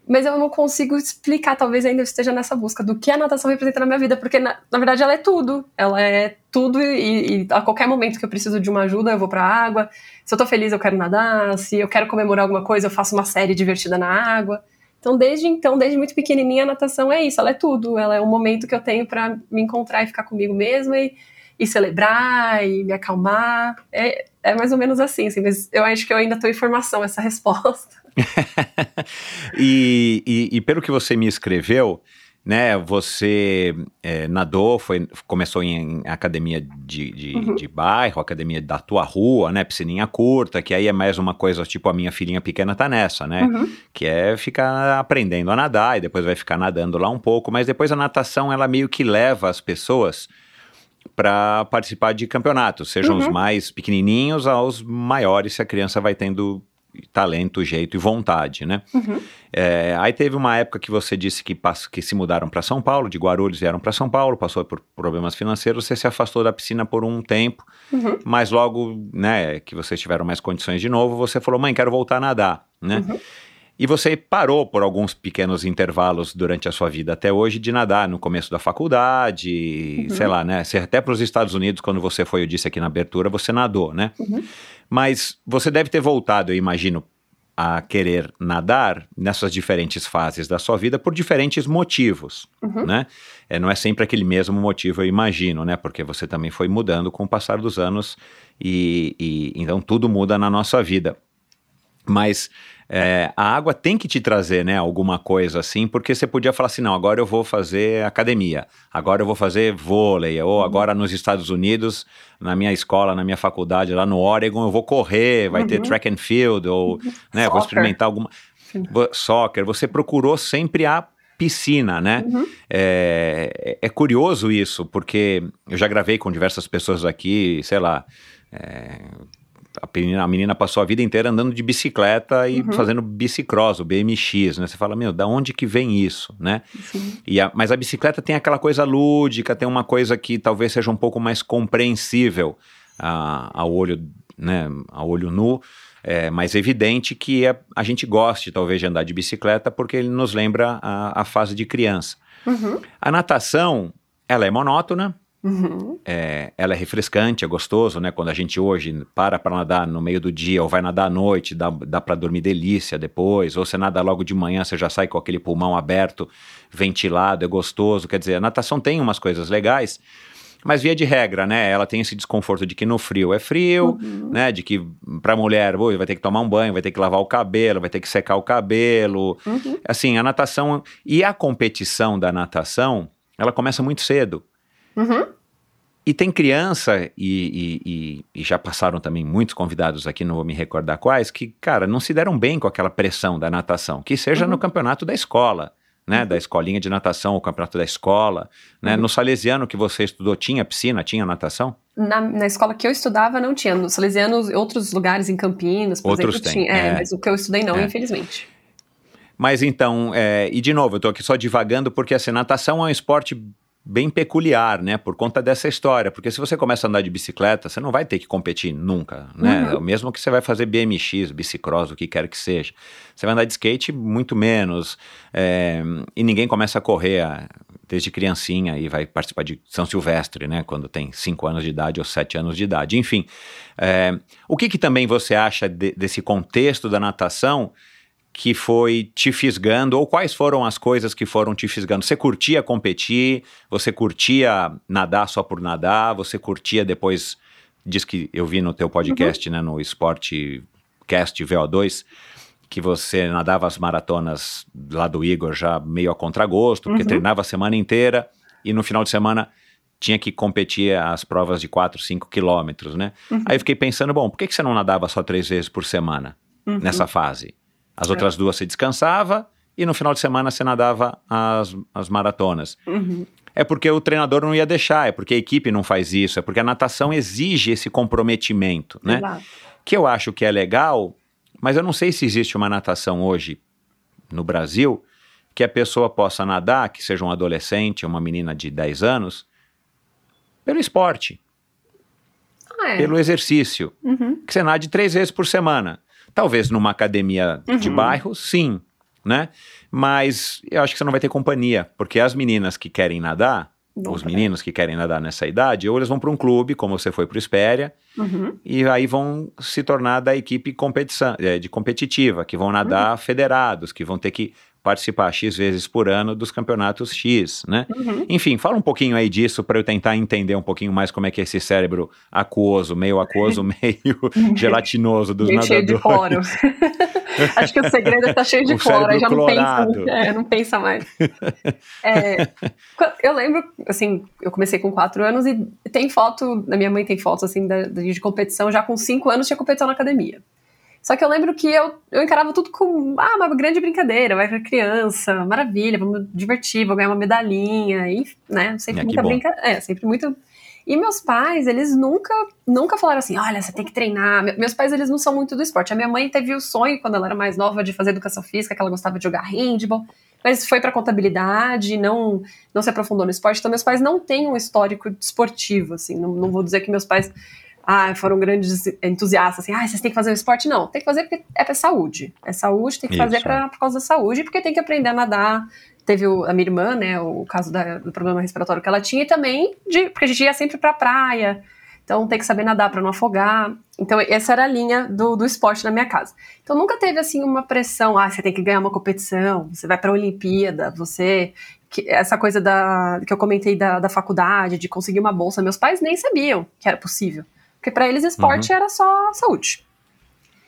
[SPEAKER 1] Mas eu não consigo explicar, talvez ainda esteja nessa busca do que a natação representa na minha vida, porque na, na verdade ela é tudo. Ela é tudo e, e a qualquer momento que eu preciso de uma ajuda, eu vou pra água. Se eu tô feliz, eu quero nadar. Se eu quero comemorar alguma coisa, eu faço uma série divertida na água. Então, desde então, desde muito pequenininha, a natação é isso, ela é tudo. Ela é um momento que eu tenho para me encontrar e ficar comigo mesma e, e celebrar e me acalmar. É, é mais ou menos assim, assim, mas eu acho que eu ainda estou em formação essa resposta.
[SPEAKER 8] e, e, e pelo que você me escreveu, né, você é, nadou, foi, começou em, em academia de, de,
[SPEAKER 1] Uhum.
[SPEAKER 8] de bairro, academia da tua rua, né, piscininha curta, que aí é mais uma coisa, tipo, a minha filhinha pequena tá nessa, né,
[SPEAKER 1] Uhum.
[SPEAKER 8] que é ficar aprendendo a nadar e depois vai ficar nadando lá um pouco, mas depois a natação, ela meio que leva as pessoas para participar de campeonatos, sejam os
[SPEAKER 1] Uhum.
[SPEAKER 8] mais pequenininhos aos maiores, se a criança vai tendo talento, jeito e vontade, né?
[SPEAKER 1] Uhum.
[SPEAKER 8] É, aí teve uma época que você disse que, pass- que se mudaram para São Paulo, de Guarulhos vieram para São Paulo, passou por problemas financeiros, você se afastou da piscina por um tempo,
[SPEAKER 1] Uhum.
[SPEAKER 8] mas logo, né, que vocês tiveram mais condições de novo, você falou, mãe, quero voltar a nadar, né?
[SPEAKER 1] Uhum.
[SPEAKER 8] E você parou por alguns pequenos intervalos durante a sua vida até hoje de nadar no começo da faculdade,
[SPEAKER 1] Uhum.
[SPEAKER 8] sei lá, né? Você, até para os Estados Unidos, quando você foi, eu disse aqui na abertura, você nadou, né?
[SPEAKER 1] Uhum.
[SPEAKER 8] Mas você deve ter voltado, eu imagino, a querer nadar nessas diferentes fases da sua vida por diferentes motivos,
[SPEAKER 1] Uhum.
[SPEAKER 8] né? É, não é sempre aquele mesmo motivo, eu imagino, né? Porque você também foi mudando com o passar dos anos e, e então tudo muda na nossa vida. Mas é, a água tem que te trazer, né, alguma coisa assim, porque você podia falar assim, não, agora eu vou fazer academia, agora eu vou fazer vôlei, ou agora nos Estados Unidos, na minha escola, na minha faculdade, lá no Oregon, eu vou correr, vai ter
[SPEAKER 1] Uhum.
[SPEAKER 8] track and field, ou, né, vou
[SPEAKER 1] Soccer.
[SPEAKER 8] experimentar alguma...
[SPEAKER 1] Sim.
[SPEAKER 8] Soccer, você procurou sempre a piscina, né?
[SPEAKER 1] Uhum.
[SPEAKER 8] É, é curioso isso, porque eu já gravei com diversas pessoas aqui, sei lá, é, a, menina, a menina passou a vida inteira andando de bicicleta e
[SPEAKER 1] Uhum.
[SPEAKER 8] fazendo bicicross, o BMX, né? Você fala, meu, da onde que vem isso, né?
[SPEAKER 1] Sim.
[SPEAKER 8] E a- mas a bicicleta tem aquela coisa lúdica, tem uma coisa que talvez seja um pouco mais compreensível a, ao olho, né, ao olho nu, é mais evidente que é, a gente goste talvez de andar de bicicleta porque ele nos lembra a, a fase de criança.
[SPEAKER 1] Uhum.
[SPEAKER 8] A natação, ela é monótona,
[SPEAKER 1] Uhum.
[SPEAKER 8] é, ela é refrescante, é gostoso, né? Quando a gente hoje para para nadar no meio do dia ou vai nadar à noite, dá, dá para dormir delícia depois, ou você nada logo de manhã, você já sai com aquele pulmão aberto, ventilado, é gostoso. Quer dizer, a natação tem umas coisas legais, mas via de regra, né? Ela tem esse desconforto de que no frio é frio,
[SPEAKER 1] Uhum.
[SPEAKER 8] né? De que para mulher, ui, vai ter que tomar um banho, vai ter que lavar o cabelo, vai ter que secar o cabelo.
[SPEAKER 1] Uhum.
[SPEAKER 8] Assim, a natação e a competição da natação, ela começa muito cedo.
[SPEAKER 1] Uhum.
[SPEAKER 8] E tem criança, e, e- e- e já passaram também muitos convidados aqui, não vou me recordar quais, que, cara, não se deram bem com aquela pressão da natação, que seja no campeonato da escola, né? Da escolinha de natação, o campeonato da escola, né? No Salesiano que você estudou, tinha piscina, tinha natação?
[SPEAKER 1] Na, na escola que eu estudava não tinha. No Salesiano, outros lugares em Campinas, por
[SPEAKER 8] Outros
[SPEAKER 1] exemplo, tinha. É,
[SPEAKER 8] é.
[SPEAKER 1] mas o que eu estudei não,
[SPEAKER 8] É.
[SPEAKER 1] infelizmente.
[SPEAKER 8] Mas então, é, e de novo, eu tô aqui só divagando porque assim, natação é um esporte bem peculiar, né? Por conta dessa história. Porque se você começa a andar de bicicleta, você não vai ter que competir nunca, né? Mesmo que você vai fazer BMX, bicicross, o que quer que seja. Você vai andar de skate muito menos. é, e ninguém começa a correr ah, desde criancinha e vai participar de São Silvestre, né? Quando tem 5 anos de idade ou 7 anos de idade. Enfim, é, o que, que também você acha de- desse contexto da natação que foi te fisgando, ou quais foram as coisas que foram te fisgando? Você curtia competir? Você curtia nadar só por nadar? Você curtia depois, diz que eu vi no teu podcast, né, no Esporte Cast VO2, que você nadava as maratonas lá do Igor já meio a contragosto, porque treinava a semana inteira e no final de semana tinha que competir as provas de 4, 5 quilômetros, né? Aí eu fiquei pensando, bom, por que, que você não nadava só três vezes por semana nessa fase? As outras duas você descansava e no final de semana você nadava as, as maratonas.
[SPEAKER 1] Uhum.
[SPEAKER 8] É porque o treinador não ia deixar, é porque a equipe não faz isso, é porque a natação exige esse comprometimento, né?
[SPEAKER 1] Exato.
[SPEAKER 8] Que eu acho que é legal, mas eu não sei se existe uma natação hoje no Brasil que a pessoa possa nadar, que seja um adolescente, uma menina de 10 anos, pelo esporte,
[SPEAKER 1] Ah, é.
[SPEAKER 8] pelo exercício.
[SPEAKER 1] Uhum.
[SPEAKER 8] Que você nade três vezes por semana. Talvez numa academia de
[SPEAKER 1] Uhum.
[SPEAKER 8] bairro, sim, né? Mas eu acho que você não vai ter companhia, porque as meninas que querem nadar,
[SPEAKER 1] Não
[SPEAKER 8] os meninos que querem nadar nessa idade, ou eles vão para um clube, como você foi para o Espéria,
[SPEAKER 1] Uhum.
[SPEAKER 8] e aí vão se tornar da equipe competição, é, de competitiva, que vão nadar
[SPEAKER 1] Uhum.
[SPEAKER 8] federados, que vão ter que participar X vezes por ano dos campeonatos X, né?
[SPEAKER 1] Uhum.
[SPEAKER 8] Enfim, fala um pouquinho aí disso para eu tentar entender um pouquinho mais como é que é esse cérebro aquoso, meio aquoso, meio gelatinoso dos
[SPEAKER 1] Meio cheio de
[SPEAKER 8] nadadores.
[SPEAKER 1] cloro. Acho que o segredo é estar cheio de
[SPEAKER 8] O
[SPEAKER 1] cloro, aí já não pensa, é, não pensa mais. É, eu lembro, assim, eu comecei com quatro anos e tem foto, a minha mãe tem fotos, assim, da- de competição, já com cinco anos tinha competição na academia. Só que eu lembro que eu, eu encarava tudo com, ah, uma grande brincadeira, vai pra criança, maravilha, vamos divertir, vou ganhar uma medalhinha, e, né, sempre
[SPEAKER 8] É,
[SPEAKER 1] muita brincadeira, é, sempre muito... E meus pais, eles nunca, nunca falaram assim, olha, você tem que treinar. Me- Meus pais, eles não são muito do esporte. A minha mãe teve o sonho, quando ela era mais nova, de fazer educação física, que ela gostava de jogar handball, mas foi pra contabilidade, não, não se aprofundou no esporte. Então, meus pais não têm um histórico esportivo, assim. Não, não vou dizer que meus pais ah, foram grandes entusiastas, assim, ah, vocês têm que fazer o esporte. Não, tem que fazer porque é pra saúde. É saúde, tem que fazer
[SPEAKER 8] Isso,
[SPEAKER 1] pra, por causa da saúde, porque tem que aprender a nadar. Teve o- a minha irmã, né, o caso da- do problema respiratório que ela tinha, e também de, porque a gente ia sempre pra praia, então tem que saber nadar pra não afogar. Então essa era a linha do, do esporte na minha casa. Então nunca teve assim uma pressão, ah, você tem que ganhar uma competição, você vai pra Olimpíada, você que- essa coisa da que eu comentei da, da faculdade, de conseguir uma bolsa, meus pais nem sabiam que era possível. Porque pra eles esporte era só saúde.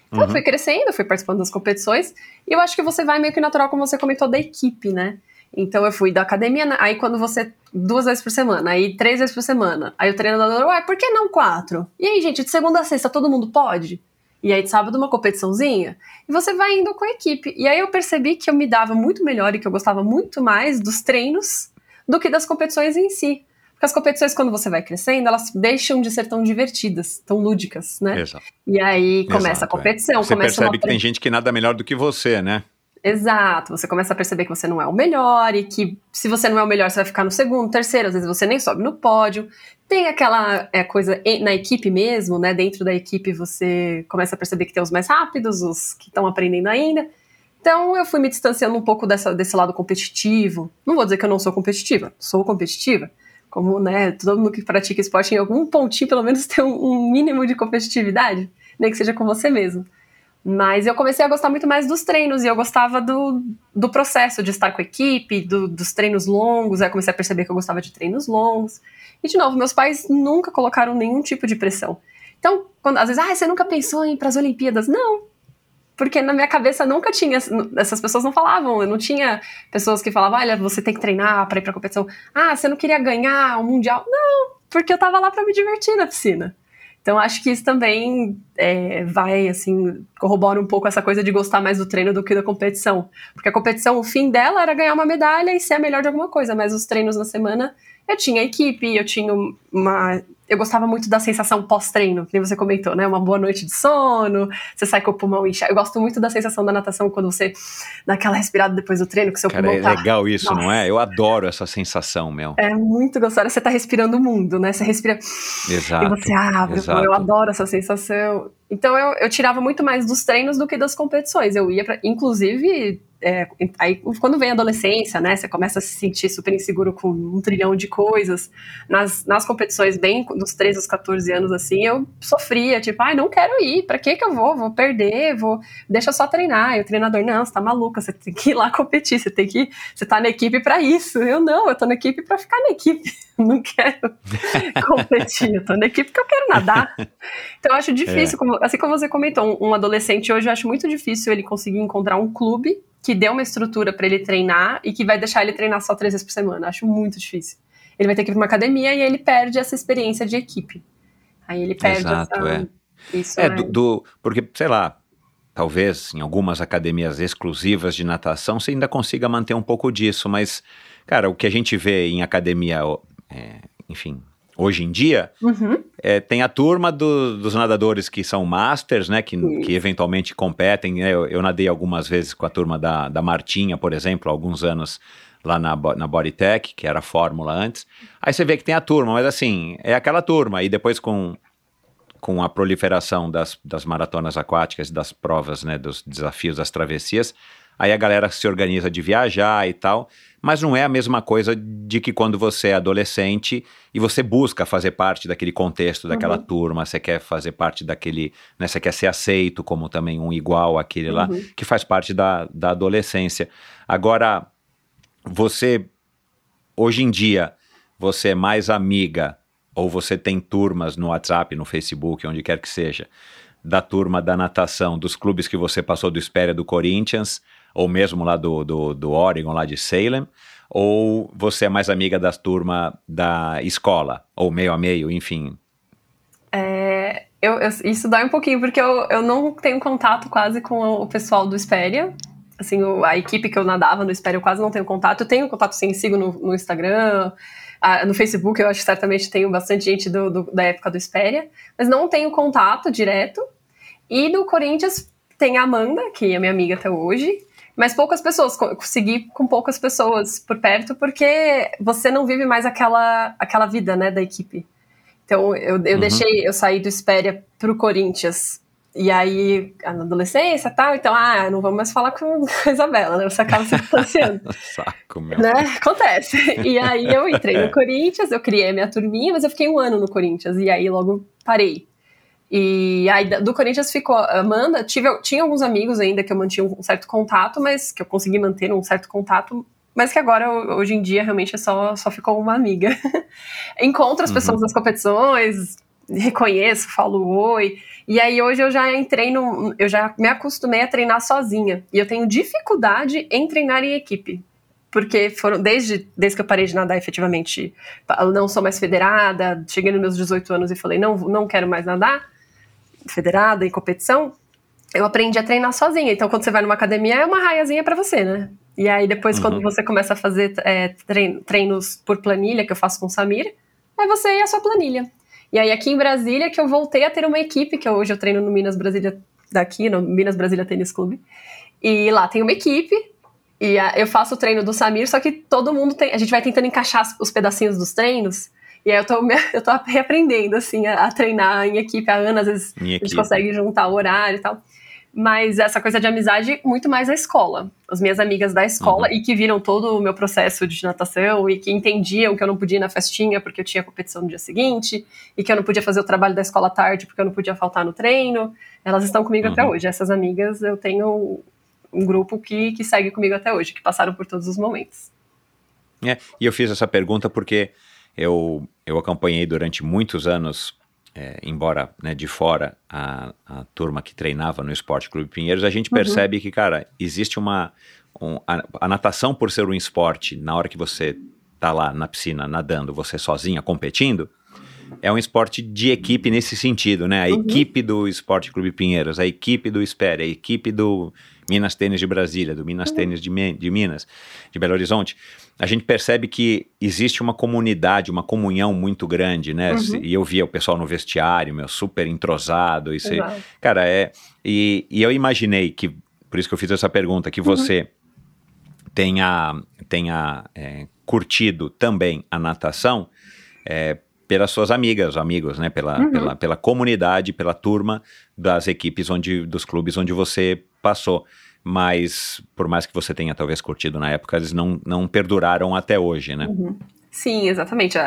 [SPEAKER 1] Então eu
[SPEAKER 8] Uhum.
[SPEAKER 1] fui crescendo, fui participando das competições, e eu acho que você vai meio que natural, como você comentou, da equipe, né? Então eu fui da academia, aí quando você. duas vezes por semana, aí três vezes por semana. Aí o treinador, ué, por que não quatro? E aí, gente, de segunda a sexta todo mundo pode? E aí de sábado uma competiçãozinha? E você vai indo com a equipe. E aí eu percebi que eu me dava muito melhor e que eu gostava muito mais dos treinos do que das competições em si. Porque as competições, quando você vai crescendo, elas deixam de ser tão divertidas, tão lúdicas, né?
[SPEAKER 8] Exato.
[SPEAKER 1] E aí começa
[SPEAKER 8] Exato,
[SPEAKER 1] a competição,
[SPEAKER 8] é. Você percebe
[SPEAKER 1] uma
[SPEAKER 8] que tem gente que nada melhor do que você, né?
[SPEAKER 1] Exato, você começa a perceber que você não é o melhor e que se você não é o melhor, você vai ficar no segundo, terceiro, às vezes você nem sobe no pódio. Tem aquela é, coisa na equipe mesmo, né? Dentro da equipe você começa a perceber que tem os mais rápidos, os que estão aprendendo ainda. Então eu fui me distanciando um pouco dessa, desse lado competitivo. Não vou dizer que eu não sou competitiva, sou competitiva. Como, né, todo mundo que pratica esporte em algum pontinho, pelo menos, tem um, mínimo de competitividade, nem que seja com você mesmo. Mas eu comecei a gostar muito mais dos treinos e eu gostava do, do processo de estar com a equipe, do- dos treinos longos. Aí eu comecei a perceber que eu gostava de treinos longos. E, de novo, meus pais nunca colocaram nenhum tipo de pressão. Então, quando, às vezes, ah, você nunca pensou em ir para as Olimpíadas? Não. Porque na minha cabeça nunca tinha. Essas pessoas não falavam. Eu não tinha pessoas que falavam, olha, você tem que treinar para ir para competição. Ah, você não queria ganhar o Mundial? Não, porque eu tava lá para me divertir na piscina. Então acho que isso também é, vai, assim, corrobora um pouco essa coisa de gostar mais do treino do que da competição. Porque a competição, o fim dela era ganhar uma medalha e ser a melhor de alguma coisa, mas os treinos na semana eu tinha equipe, eu tinha uma eu gostava muito da sensação pós-treino, que você comentou, né? Uma boa noite de sono, você sai com o pulmão inchado. Eu gosto muito da sensação da natação quando você dá aquela respirada depois do treino, que seu
[SPEAKER 8] Cara,
[SPEAKER 1] pulmão
[SPEAKER 8] é
[SPEAKER 1] tá...
[SPEAKER 8] legal isso,
[SPEAKER 1] Nossa.
[SPEAKER 8] não é? Eu adoro essa sensação, meu.
[SPEAKER 1] É muito gostoso. Você tá respirando o mundo, né? Você respira
[SPEAKER 8] Exato.
[SPEAKER 1] e você abre.
[SPEAKER 8] exato.
[SPEAKER 1] Eu adoro essa sensação. Então eu, eu tirava muito mais dos treinos do que das competições. Eu ia pra. Inclusive, é, aí quando vem a adolescência, né? Você começa a se sentir super inseguro com um trilhão de coisas. Nas, nas competições, bem dos 13 aos 14 anos, assim, eu sofria, tipo, ai, não quero ir, pra que que eu vou? Vou perder, vou. Deixa só treinar. E o treinador, não, você tá maluca, você tem que ir lá competir, você tem que. Você tá na equipe pra isso. Eu não, eu tô na equipe pra ficar na equipe. Não quero competir, eu tô na equipe porque eu quero nadar. Então eu acho difícil, como- assim como você comentou, um, um adolescente hoje eu acho muito difícil ele conseguir encontrar um clube que dê uma estrutura pra ele treinar e que vai deixar ele treinar só três vezes por semana. Eu acho muito difícil. Ele vai ter que ir pra uma academia e aí ele perde essa experiência de equipe. Aí ele perde
[SPEAKER 8] Exato,
[SPEAKER 1] essa.
[SPEAKER 8] é.
[SPEAKER 1] Isso
[SPEAKER 8] É,
[SPEAKER 1] é.
[SPEAKER 8] do, do- porque, sei lá, talvez em algumas academias exclusivas de natação você ainda consiga manter um pouco disso, mas, cara, o que a gente vê em academia, é, enfim, hoje em dia,
[SPEAKER 1] Uhum.
[SPEAKER 8] é, tem a turma do- dos nadadores que são masters, né, que, que eventualmente competem. né, Eu, eu nadei algumas vezes com a turma da, da Martinha, por exemplo, há alguns anos lá na, na Bodytech, que era a Fórmula antes. Aí você vê que tem a turma, mas assim, é aquela turma. E depois com, com a proliferação das, das maratonas aquáticas, das provas, né, dos desafios, das travessias, aí a galera se organiza de viajar e tal, mas não é a mesma coisa de que quando você é adolescente e você busca fazer parte daquele contexto, daquela turma, você quer fazer parte daquele, né, você quer ser aceito como também um igual àquele lá, que faz parte da, da adolescência. Agora, você, hoje em dia, você é mais amiga ou você tem turmas no WhatsApp, no Facebook, onde quer que seja, da turma da natação, dos clubes que você passou do Espéria do Corinthians, ou mesmo lá do, do, do Oregon, lá de Salem, ou você é mais amiga da turma da escola, ou meio a meio, enfim.
[SPEAKER 1] É, eu, eu- isso dói um pouquinho, porque eu, eu não tenho contato quase com o pessoal do Espéria. Assim, o- a equipe que eu nadava no Espéria, eu quase não tenho contato. Eu tenho contato, sim, sigo no, no Instagram, ah, no Facebook, eu acho que certamente tenho bastante gente do, do- da época do Espéria, mas não tenho contato direto. E do Corinthians tem a Amanda, que é minha amiga até hoje, mas poucas pessoas, co- consegui com poucas pessoas por perto, porque você não vive mais aquela, aquela vida, né, da equipe. Então, eu, eu
[SPEAKER 8] Uhum.
[SPEAKER 1] deixei, eu saí do Espéria pro Corinthians. E aí, na adolescência e tal, então, ah, não vamos mais falar com a Isabela, né? Você acaba se distanciando,
[SPEAKER 8] Saco, meu.
[SPEAKER 1] né? Acontece. E aí eu entrei no Corinthians, eu criei a minha turminha, mas eu fiquei um ano no Corinthians, e aí logo parei. E aí do Corinthians ficou a Amanda, tive, tinha alguns amigos ainda que eu mantinha um certo contato, mas que eu consegui manter um certo contato, mas que agora, hoje em dia, realmente é só, só ficou uma amiga. Encontro as pessoas nas competições, reconheço, falo oi. E aí hoje eu já entrei no. Eu já me acostumei a treinar sozinha. E eu tenho dificuldade em treinar em equipe. Porque foram, desde, desde que eu parei de nadar efetivamente, não sou mais federada, cheguei nos meus 18 anos e falei, não, não quero mais nadar, federada, em competição, eu aprendi a treinar sozinha. Então, quando você vai numa academia, é uma raiazinha pra você, né? E aí, depois, quando você começa a fazer é, trein- treinos por planilha, que eu faço com o Samir, é você e a sua planilha. E aí, aqui em Brasília, que eu voltei a ter uma equipe, que hoje eu treino no Minas Brasília, daqui, no Minas Brasília Tênis Clube. E lá tem uma equipe, e a- eu faço o treino do Samir, só que todo mundo tem. A gente vai tentando encaixar os pedacinhos dos treinos. E aí eu tô, eu tô reaprendendo, assim, a, a treinar em equipe. A Ana, às vezes, a gente consegue juntar o horário e tal. Mas essa coisa de amizade, muito mais a escola. As minhas amigas da escola e que viram todo o meu processo de natação e que entendiam que eu não podia ir na festinha porque eu tinha competição no dia seguinte e que eu não podia fazer o trabalho da escola tarde porque eu não podia faltar no treino. Elas estão comigo até
[SPEAKER 8] Uhum.
[SPEAKER 1] hoje. Essas amigas eu tenho um grupo que, que segue comigo até hoje, que passaram por todos os momentos.
[SPEAKER 8] É, e eu fiz essa pergunta porque eu, eu acompanhei durante muitos anos, é, embora né, de fora, a, a turma que treinava no Esporte Clube Pinheiros, a gente percebe que, cara, existe uma. um- a, a natação, por ser um esporte, na hora que você tá lá na piscina nadando, você sozinha competindo, é um esporte de equipe nesse sentido, né? A
[SPEAKER 1] Uhum.
[SPEAKER 8] equipe do Esporte Clube Pinheiros, a equipe do Espere, a equipe do Minas Tênis de Brasília, do Minas
[SPEAKER 1] Uhum.
[SPEAKER 8] Tênis de, de Minas, de Belo Horizonte. A gente percebe que existe uma comunidade, uma comunhão muito grande, né?
[SPEAKER 1] Uhum.
[SPEAKER 8] E eu via o pessoal no vestiário, meu, super entrosado. Isso aí. Cara, é. E, e eu imaginei que, por isso que eu fiz essa pergunta,
[SPEAKER 1] Uhum.
[SPEAKER 8] que você tenha, tenha é, curtido também a natação é, pelas suas amigas, amigos, né? Pela,
[SPEAKER 1] Uhum.
[SPEAKER 8] pela, pela comunidade, pela turma das equipes onde, dos clubes onde você passou. Mas, por mais que você tenha talvez curtido na época, eles não, não perduraram até hoje, né?
[SPEAKER 1] Uhum. Sim, exatamente.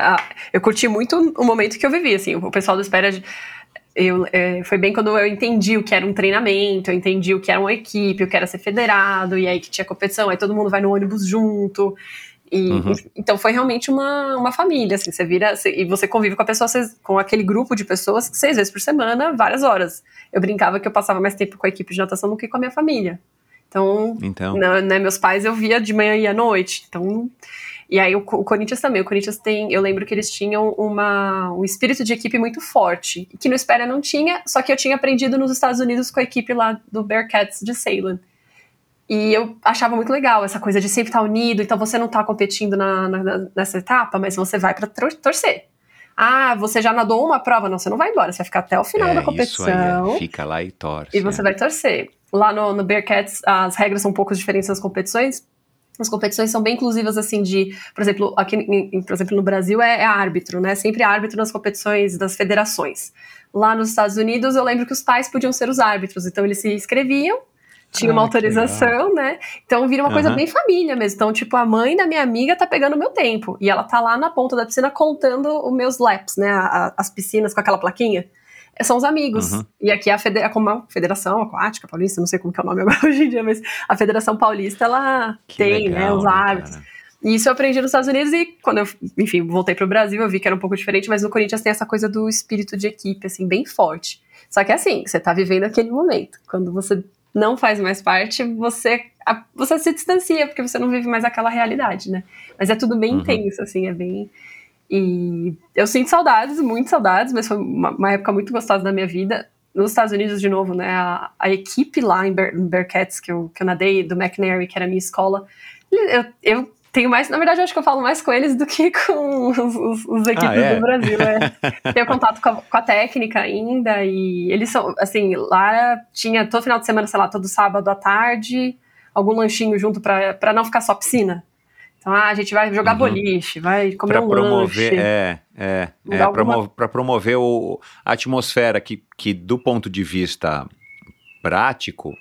[SPEAKER 1] Eu curti muito o momento que eu vivi, assim, o pessoal do Espera, eu, é, foi bem quando eu entendi o que era um treinamento, eu entendi o que era uma equipe, o que era ser federado, e aí que tinha competição, aí todo mundo vai no ônibus junto, e,
[SPEAKER 8] Uhum.
[SPEAKER 1] então foi realmente uma, uma família, assim, você vira, você- e você convive com a pessoa, com aquele grupo de pessoas seis vezes por semana, várias horas. Eu brincava que eu passava mais tempo com a equipe de natação do que com a minha família. Então,
[SPEAKER 8] Então,
[SPEAKER 1] na- né, meus pais eu via de manhã e à noite. Então, e aí o, o Corinthians também. O Corinthians tem, eu lembro que eles tinham uma, um espírito de equipe muito forte, que no Espera não tinha, só que eu tinha aprendido nos Estados Unidos com a equipe lá do Bearcats de Salem. E eu achava muito legal essa coisa de sempre estar unido, então você não tá competindo na, na- nessa etapa, mas você vai tor- torcer. Ah, você já nadou uma prova? Não, você não vai embora, você vai ficar até o final da
[SPEAKER 8] é aí,
[SPEAKER 1] competição.
[SPEAKER 8] é, fica lá e torce.
[SPEAKER 1] E você
[SPEAKER 8] é.
[SPEAKER 1] vai torcer. Lá no, no Bearcats, as regras são um pouco diferentes das competições. As competições são bem inclusivas, assim, de, por exemplo, aqui, em- em- por exemplo, no Brasil é, é árbitro, né? Sempre árbitro nas competições das federações. Lá nos Estados Unidos, eu lembro que os pais podiam ser os árbitros, então eles se inscreviam, tinha
[SPEAKER 8] Ah,
[SPEAKER 1] uma
[SPEAKER 8] que
[SPEAKER 1] autorização, né? Então vira uma coisa
[SPEAKER 8] Aham.
[SPEAKER 1] bem família mesmo. Então, tipo, a mãe da minha amiga tá pegando o meu tempo. E ela tá lá na ponta da piscina contando os meus laps, né? a- as piscinas com aquela plaquinha. São os amigos.
[SPEAKER 8] Uhum.
[SPEAKER 1] E aqui a, fede- como a Federação Aquática Paulista, não sei como é o nome agora hoje em dia, mas a Federação Paulista, ela
[SPEAKER 8] Que
[SPEAKER 1] tem, né,
[SPEAKER 8] legal,
[SPEAKER 1] os
[SPEAKER 8] né,
[SPEAKER 1] árbitros.
[SPEAKER 8] cara?
[SPEAKER 1] E isso eu aprendi nos Estados Unidos e quando eu, enfim, voltei pro Brasil, eu vi que era um pouco diferente, mas no Corinthians tem essa coisa do espírito de equipe, assim, bem forte. Só que assim, você tá vivendo aquele momento. Quando você não faz mais parte, você, você se distancia, porque você não vive mais aquela realidade, né? Mas é tudo bem
[SPEAKER 8] Uhum.
[SPEAKER 1] intenso, assim, é bem. E eu sinto saudades, muito saudades, mas foi uma, uma época muito gostosa da minha vida. Nos Estados Unidos, de novo, né? A, a equipe lá em, Bear, em Bearcats, que eu, que eu nadei, do McNary, que era a minha escola, eu, eu tenho mais, na verdade, eu acho que eu falo mais com eles do que com os, os, os equipes
[SPEAKER 8] é?
[SPEAKER 1] do Brasil. É. Tenho contato com a, com a técnica ainda, e eles são, assim, lá tinha todo final de semana, sei lá, todo sábado à tarde, algum lanchinho junto pra não ficar só piscina. Então, ah, a gente vai jogar
[SPEAKER 8] Uhum.
[SPEAKER 1] boliche, vai comer
[SPEAKER 8] Pra
[SPEAKER 1] um
[SPEAKER 8] promover,
[SPEAKER 1] lanche.
[SPEAKER 8] é, é, é
[SPEAKER 1] alguma-
[SPEAKER 8] para promover o, a atmosfera que, que, do ponto de vista prático,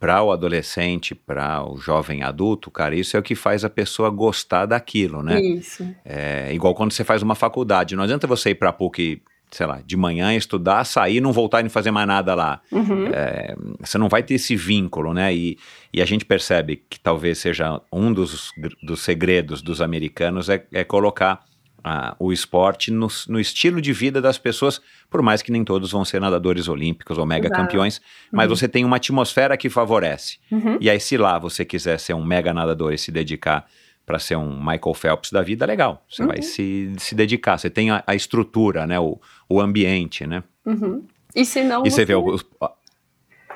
[SPEAKER 8] para o adolescente, para o jovem adulto, cara, isso é o que faz a pessoa gostar daquilo, né?
[SPEAKER 1] Isso.
[SPEAKER 8] É igual quando você faz uma faculdade. Não adianta você ir para a PUC, sei lá, de manhã, estudar, sair, não voltar e não fazer mais nada lá.
[SPEAKER 1] Uhum.
[SPEAKER 8] É, você não vai ter esse vínculo, né? E, e a gente percebe que talvez seja um dos, dos segredos dos americanos é, é colocar ah, o esporte no, no estilo de vida das pessoas, por mais que nem todos vão ser nadadores olímpicos ou mega
[SPEAKER 1] Exato.
[SPEAKER 8] campeões, mas você tem uma atmosfera que favorece.
[SPEAKER 1] Uhum.
[SPEAKER 8] E aí, se lá você quiser ser um mega nadador e se dedicar para ser um Michael Phelps da vida, legal. Você vai se, se dedicar. Você tem a, a estrutura, né? O, o ambiente, né?
[SPEAKER 1] Uhum. E se não.
[SPEAKER 8] E você vê os,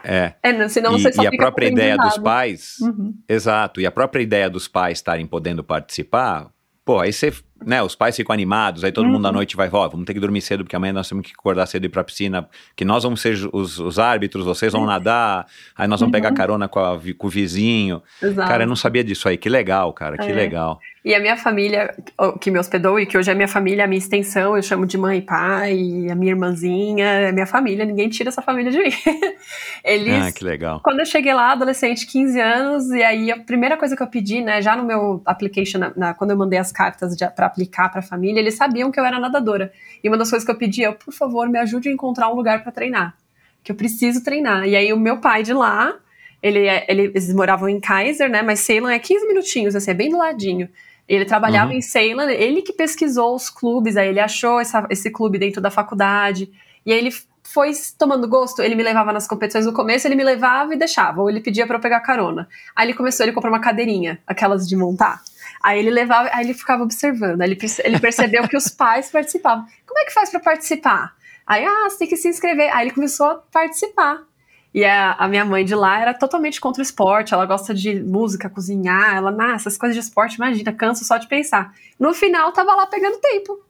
[SPEAKER 8] é,
[SPEAKER 1] É, não, senão
[SPEAKER 8] e,
[SPEAKER 1] você só
[SPEAKER 8] e a própria ideia dos pais,
[SPEAKER 1] Uhum.
[SPEAKER 8] exato, e a própria ideia dos pais estarem podendo participar, pô, aí você, né, os pais ficam animados, aí todo mundo à
[SPEAKER 1] Uhum.
[SPEAKER 8] noite vai, ó, vamos ter que dormir cedo, porque amanhã nós temos que acordar cedo e ir pra piscina, que nós vamos ser os, os árbitros, vocês vão nadar, aí nós vamos pegar
[SPEAKER 1] Uhum.
[SPEAKER 8] carona com, a com o vizinho.
[SPEAKER 1] Exato.
[SPEAKER 8] Cara, eu não sabia disso aí, que legal, cara, que
[SPEAKER 1] É.
[SPEAKER 8] legal.
[SPEAKER 1] E a minha família, que me hospedou e que hoje é minha família, a minha extensão, eu chamo de mãe e pai, a minha irmãzinha, é minha família, ninguém tira essa família de mim. Eles,
[SPEAKER 8] Ah, que legal.
[SPEAKER 1] quando eu cheguei lá, adolescente, 15 anos, e aí a primeira coisa que eu pedi, né, já no meu application, na- na- quando eu mandei as cartas de, pra aplicar pra família, eles sabiam que eu era nadadora. E uma das coisas que eu pedi é, por favor, me ajude a encontrar um lugar pra treinar, que eu preciso treinar. E aí o meu pai de lá, ele, é- ele- eles moravam em Kaiser, né, mas Salem é 15 minutinhos, assim, é bem do ladinho. Ele trabalhava
[SPEAKER 8] Uhum.
[SPEAKER 1] em Salem, ele que pesquisou os clubes, aí ele achou essa- esse clube dentro da faculdade, e aí ele foi tomando gosto, ele me levava nas competições no começo, ele me levava e deixava, ou ele pedia pra eu pegar carona. Aí ele começou, ele comprou uma cadeirinha, aquelas de montar. Aí ele levava, aí ele ficava observando. Ele, ele percebeu que os pais participavam. Como é que faz para participar? Aí, ah, você tem que se inscrever. Aí ele começou a participar. E a, a, minha mãe de lá era totalmente contra o esporte, ela gosta de música, cozinhar, ela, nah, essas coisas de esporte, imagina, canso só de pensar. No final, tava lá pegando tempo.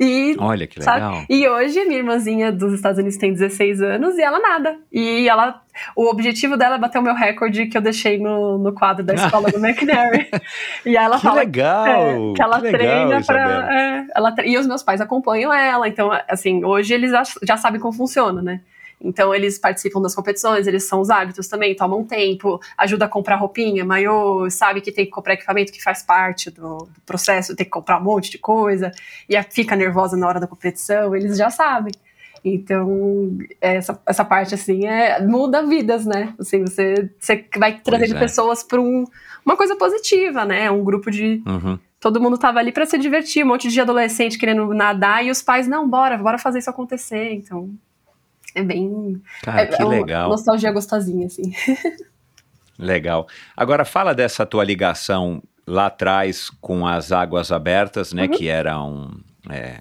[SPEAKER 8] E, Olha que legal.
[SPEAKER 1] Sabe? E hoje minha irmãzinha dos Estados Unidos tem 16 anos e ela nada. E ela, o objetivo dela é bater o meu recorde que eu deixei no, no quadro da escola do McNary. E aí ela
[SPEAKER 8] que
[SPEAKER 1] fala
[SPEAKER 8] legal,
[SPEAKER 1] é, que ela
[SPEAKER 8] que
[SPEAKER 1] treina
[SPEAKER 8] legal,
[SPEAKER 1] para é, ela e os meus pais acompanham ela. Então, assim, hoje eles já, já sabem como funciona, né? Então eles participam das competições, eles são os árbitros também, tomam tempo, ajuda a comprar roupinha, maiô, sabe que tem que comprar equipamento que faz parte do, do processo, tem que comprar um monte de coisa, e fica nervosa na hora da competição, eles já sabem. Então, essa, essa parte, assim, é, muda vidas, né? Assim, você, você vai trazendo é. pessoas para um, uma coisa positiva, né? Um grupo de. Uhum. Todo mundo tava ali para se divertir, um monte de adolescente querendo nadar, e os pais, não, bora, bora fazer isso acontecer. Então, é bem.
[SPEAKER 8] Cara,
[SPEAKER 1] é,
[SPEAKER 8] que
[SPEAKER 1] é
[SPEAKER 8] legal.
[SPEAKER 1] Nostalgia gostosinha, assim.
[SPEAKER 8] legal. Agora, fala dessa tua ligação lá atrás com as águas abertas, né? Uhum. Que eram. É,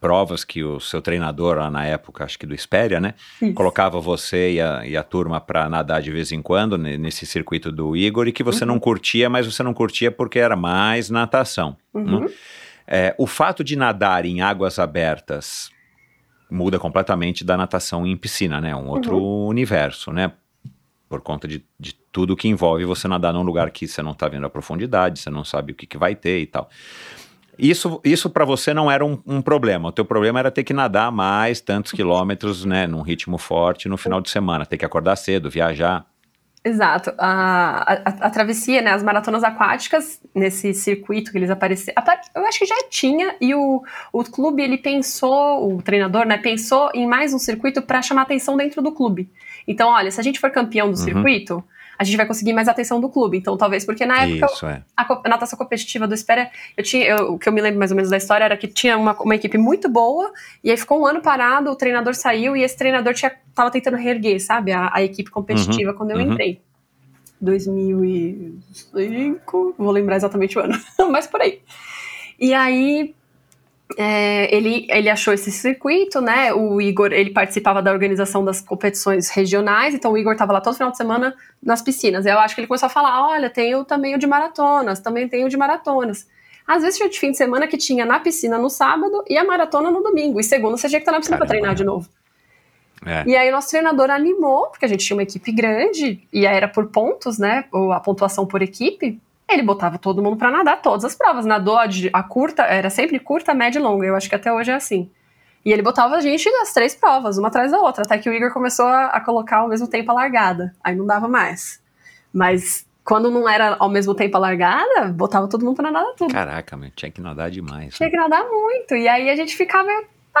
[SPEAKER 8] provas que o seu treinador lá na época, acho que do Espéria, né? Isso. Colocava você e a, e a turma para nadar de vez em quando nesse circuito do Igor e que você uhum. não curtia, mas você não curtia porque era mais natação. Uhum. Né? É, o fato de nadar em águas abertas muda completamente da natação em piscina, né? Um outro uhum. universo, né? Por conta de, de tudo que envolve você nadar num lugar que você não está vendo a profundidade, você não sabe o que, que vai ter e tal. Isso, isso para você não era um, um, problema. O teu problema era ter que nadar mais tantos quilômetros, né, num ritmo forte no final de semana, ter que acordar cedo, viajar.
[SPEAKER 1] Exato. A, a, a, travessia, né, as maratonas aquáticas, nesse circuito que eles apareceram, eu acho que já tinha, e o, o clube, ele pensou, o treinador, né, pensou em mais um circuito para chamar atenção dentro do clube. Então, olha, se a gente for campeão do uhum. circuito, a gente vai conseguir mais atenção do clube. Então, talvez porque na época
[SPEAKER 8] Isso, é.
[SPEAKER 1] a, a, natação competitiva do Espera, eu tinha, eu, o que eu me lembro mais ou menos da história era que tinha uma, uma equipe muito boa, e aí ficou um ano parado, o treinador saiu e esse treinador tinha, tava tentando reerguer, sabe, a, a equipe competitiva uhum, quando eu uhum. entrei. 2005, vou lembrar exatamente o ano, mas por aí. E aí é, ele, ele achou esse circuito, né? O Igor, ele participava da organização das competições regionais, então o Igor estava lá todo final de semana nas piscinas. E eu acho que ele começou a falar: olha, tem também o de maratonas, também tem o de maratonas. Às vezes tinha de fim de semana que tinha na piscina no sábado e a maratona no domingo. E segunda você tinha que estar na piscina para treinar de novo. É. E aí nosso treinador animou, porque a gente tinha uma equipe grande, e aí era por pontos, né? Ou a pontuação por equipe. Ele botava todo mundo para nadar todas as provas. Nadou a curta, era sempre curta, média e longa. Eu acho que até hoje é assim. E ele botava a gente nas três provas, uma atrás da outra, até que o Igor começou a, a colocar ao mesmo tempo a largada. Aí não dava mais. Mas quando não era ao mesmo tempo a largada, botava todo mundo pra nadar tudo.
[SPEAKER 8] Caraca, mas tinha que nadar demais.
[SPEAKER 1] Tinha né? que nadar muito. E aí a gente ficava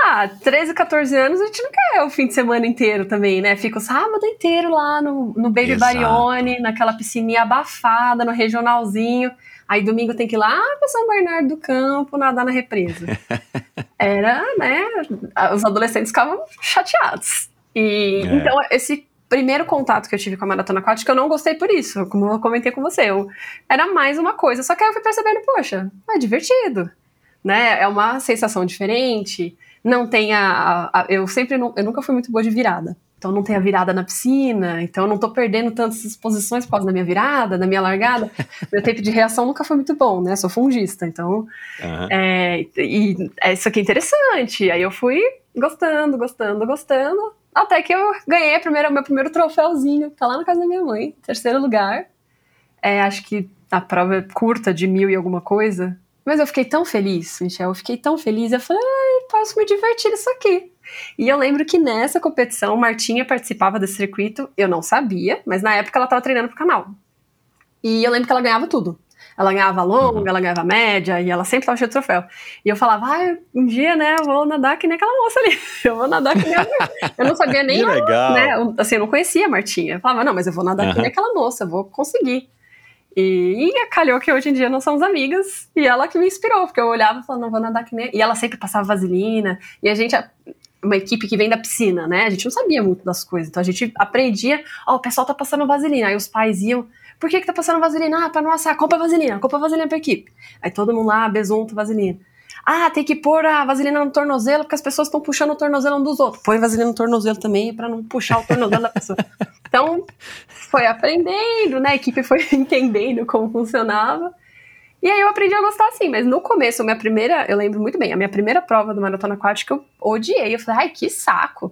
[SPEAKER 1] ah, 13, 14 anos a gente não quer o fim de semana inteiro também, né? Fica o sábado inteiro lá no, no Baby Exato. Barione, naquela piscininha abafada, no regionalzinho. Aí domingo tem que ir lá para São Bernardo do Campo nadar na represa. Era, né? Os adolescentes ficavam chateados. E é. então esse primeiro contato que eu tive com a maratona aquática, eu não gostei por isso, como eu comentei com você. Eu, era mais uma coisa, só que aí eu fui percebendo, poxa, é divertido, né? É uma sensação diferente não tem a, a, eu sempre não, eu nunca fui muito boa de virada. Então não tem a virada na piscina, então eu não tô perdendo tantas exposições por causa da minha virada, da minha largada. Meu tempo de reação nunca foi muito bom, né? Sou fungista, então. Uhum. É, e é, isso aqui é interessante. Aí eu fui gostando, gostando, gostando. Até que eu ganhei a primeira, meu primeiro troféuzinho, tá lá na casa da minha mãe, terceiro lugar. É, acho que a prova é curta de mil e alguma coisa. Mas eu fiquei tão feliz, Michel, eu fiquei tão feliz. Eu falei, ai, posso me divertir nisso aqui. E eu lembro que nessa competição, Martinha participava desse circuito, eu não sabia, mas na época ela estava treinando pro canal. E eu lembro que ela ganhava tudo. Ela ganhava longa, uhum. ela ganhava média, e ela sempre tava cheia de troféu. E eu falava, ah, um dia, né, eu vou nadar que nem aquela moça ali. Eu vou nadar que nem a... Eu não sabia nem,
[SPEAKER 8] que legal.
[SPEAKER 1] né, assim, eu não conhecia a Martinha. Eu falava, não, mas eu vou nadar uhum. que nem aquela moça, eu vou conseguir. E, calhou que hoje em dia nós somos amigas. E ela que me inspirou, porque eu olhava e falava, não vou nadar que nem. E ela sempre passava vaselina. E a gente, uma equipe que vem da piscina, né? A gente não sabia muito das coisas. Então a gente aprendia, ó, oh, o pessoal tá passando vaselina. Aí os pais iam, Por que que tá passando vaselina? Ah, pra não assar, compra vaselina, compra vaselina pra equipe. Aí todo mundo lá, besunto, vaselina. Ah, tem que pôr a vaselina no tornozelo porque as pessoas estão puxando o tornozelo um dos outros. Põe vaselina no tornozelo também para não puxar o tornozelo da pessoa. Então, foi aprendendo, né? A equipe foi entendendo como funcionava. E aí eu aprendi a gostar assim, mas no começo, minha primeira, eu lembro muito bem, a minha primeira prova do maratona aquática eu odiei. Eu falei, ai, que saco.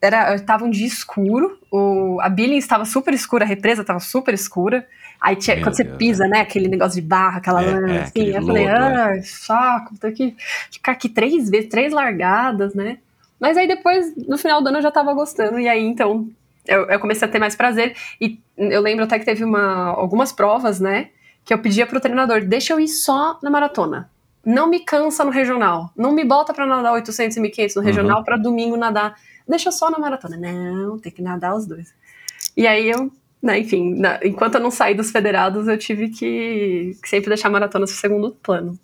[SPEAKER 1] Era, tava um dia escuro, o, a Billing estava super escura, a represa estava super escura. Aí tinha, quando você pisa, né, aquele negócio de barra, aquela
[SPEAKER 8] É,
[SPEAKER 1] lana,
[SPEAKER 8] é,
[SPEAKER 1] assim, eu falei,
[SPEAKER 8] é.
[SPEAKER 1] ai, saco, tem que ficar aqui três vezes, três largadas, né? Mas aí depois, no final do ano, eu já tava gostando, e aí então eu, eu comecei a ter mais prazer. E eu lembro até que teve uma, algumas provas, né, que eu pedia pro treinador, deixa eu ir só na maratona. Não me cansa no regional. Não me bota pra nadar 800 e 1500 no
[SPEAKER 8] Uhum.
[SPEAKER 1] regional pra domingo nadar. Deixa só na maratona. Não, tem que nadar os dois. E aí eu, né, enfim, na- enquanto eu não saí dos federados, eu tive que, que sempre deixar maratonas pro segundo plano.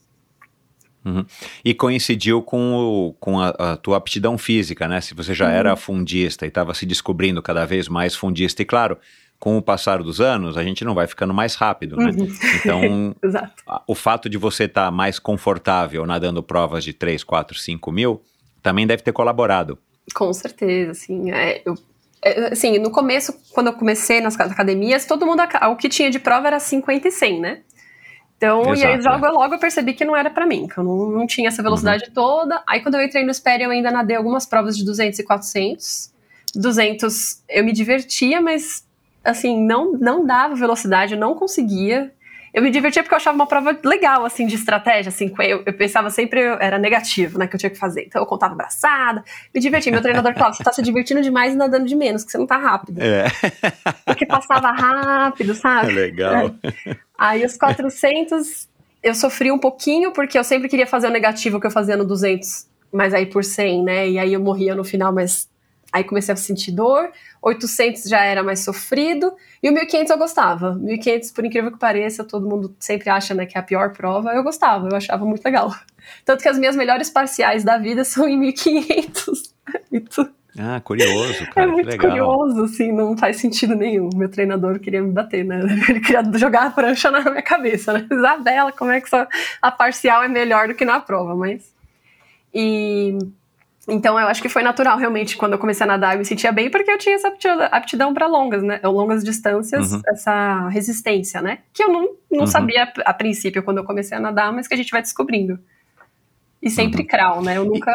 [SPEAKER 8] E coincidiu com, o- com a, a tua aptidão física, né? Se você já
[SPEAKER 1] Uhum.
[SPEAKER 8] era fundista e estava se descobrindo cada vez mais fundista, e claro, com o passar dos anos, a gente não vai ficando mais rápido, né?
[SPEAKER 1] Uhum.
[SPEAKER 8] Então,
[SPEAKER 1] Exato.
[SPEAKER 8] o fato de você estar mais confortável nadando provas de 3, 4, 5 mil também deve ter colaborado.
[SPEAKER 1] Com certeza, assim, é, eu, é, assim, no começo, quando eu comecei nas academias, todo mundo, o que tinha de prova era 50 e 100, né? Então, e aí
[SPEAKER 8] Exato,
[SPEAKER 1] logo, logo eu percebi que não era pra mim, que eu não, não tinha essa velocidade toda. Aí quando eu entrei no Sperry, eu ainda nadei algumas provas de 200 e 400. 200 eu me divertia, mas assim, não, não dava velocidade, eu não conseguia. Eu me divertia porque eu achava uma prova legal, assim, de estratégia, assim, eu, eu pensava sempre, eu- era negativo, né, que eu tinha que fazer. Então eu contava braçada, me divertia. Meu treinador falava, você tá se divertindo demais e nadando de menos, que você não tá rápido.
[SPEAKER 8] É,
[SPEAKER 1] Porque passava rápido, sabe?
[SPEAKER 8] legal.
[SPEAKER 1] Aí os 400 eu sofri um pouquinho porque eu sempre queria fazer o negativo que eu fazia no 200, mas aí por 100, né? E aí eu morria no final, mas aí comecei a sentir dor. 800 já era mais sofrido e o 1500 eu gostava. 1500, por incrível que pareça, todo mundo sempre acha, né, que é a pior prova. Eu gostava, eu achava muito legal. Tanto que as minhas melhores parciais da vida são em 1500. Muito
[SPEAKER 8] Ah, curioso,
[SPEAKER 1] é
[SPEAKER 8] cara, que
[SPEAKER 1] muito
[SPEAKER 8] legal.
[SPEAKER 1] curioso, assim, não faz sentido nenhum. Meu treinador queria me bater, né? Ele queria jogar a prancha na minha cabeça, né? Isabela, como é que só a parcial é melhor do que na prova, mas. E. Então eu acho que foi natural, realmente, quando eu comecei a nadar, eu me sentia bem, porque eu tinha essa aptidão- para longas, né? Longas distâncias,
[SPEAKER 8] Uhum.
[SPEAKER 1] essa resistência, né? Que eu não, não
[SPEAKER 8] Uhum.
[SPEAKER 1] sabia a princípio quando eu comecei a nadar, mas que a gente vai descobrindo. E
[SPEAKER 8] Uhum.
[SPEAKER 1] sempre crawl, né? Eu nunca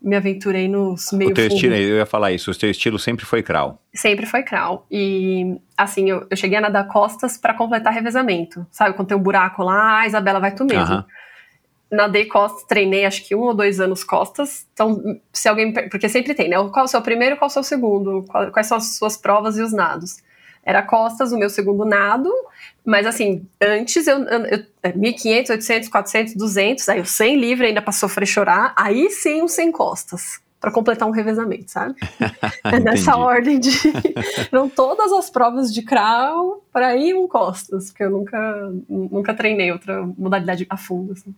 [SPEAKER 1] me aventurei nos meio
[SPEAKER 8] O teu
[SPEAKER 1] fundo.
[SPEAKER 8] estilo, eu ia falar isso, o teu estilo sempre foi crawl.
[SPEAKER 1] Sempre foi crawl. E, assim, eu, eu cheguei a nadar costas pra completar revezamento. Sabe, quando tem um buraco lá, ah, Isabela, vai tu mesmo.
[SPEAKER 8] Aham.
[SPEAKER 1] Nadei costas, treinei acho que um ou dois anos costas. Então, se alguém. Porque sempre tem, né? Qual é o seu primeiro, qual é o seu segundo? Quais são as suas provas e os nados? Era costas, o meu segundo nado. Mas, assim, antes eu. eu, eu é, 1.500, 800, 400, 200. Aí o 100 livre ainda pra sofrer chorar. Aí sim, o 100 costas. Pra completar um revezamento, sabe? É nessa ordem de. Não todas as provas de crawl para ir um costas, porque eu nunca, nunca treinei outra modalidade a fundo. Assim.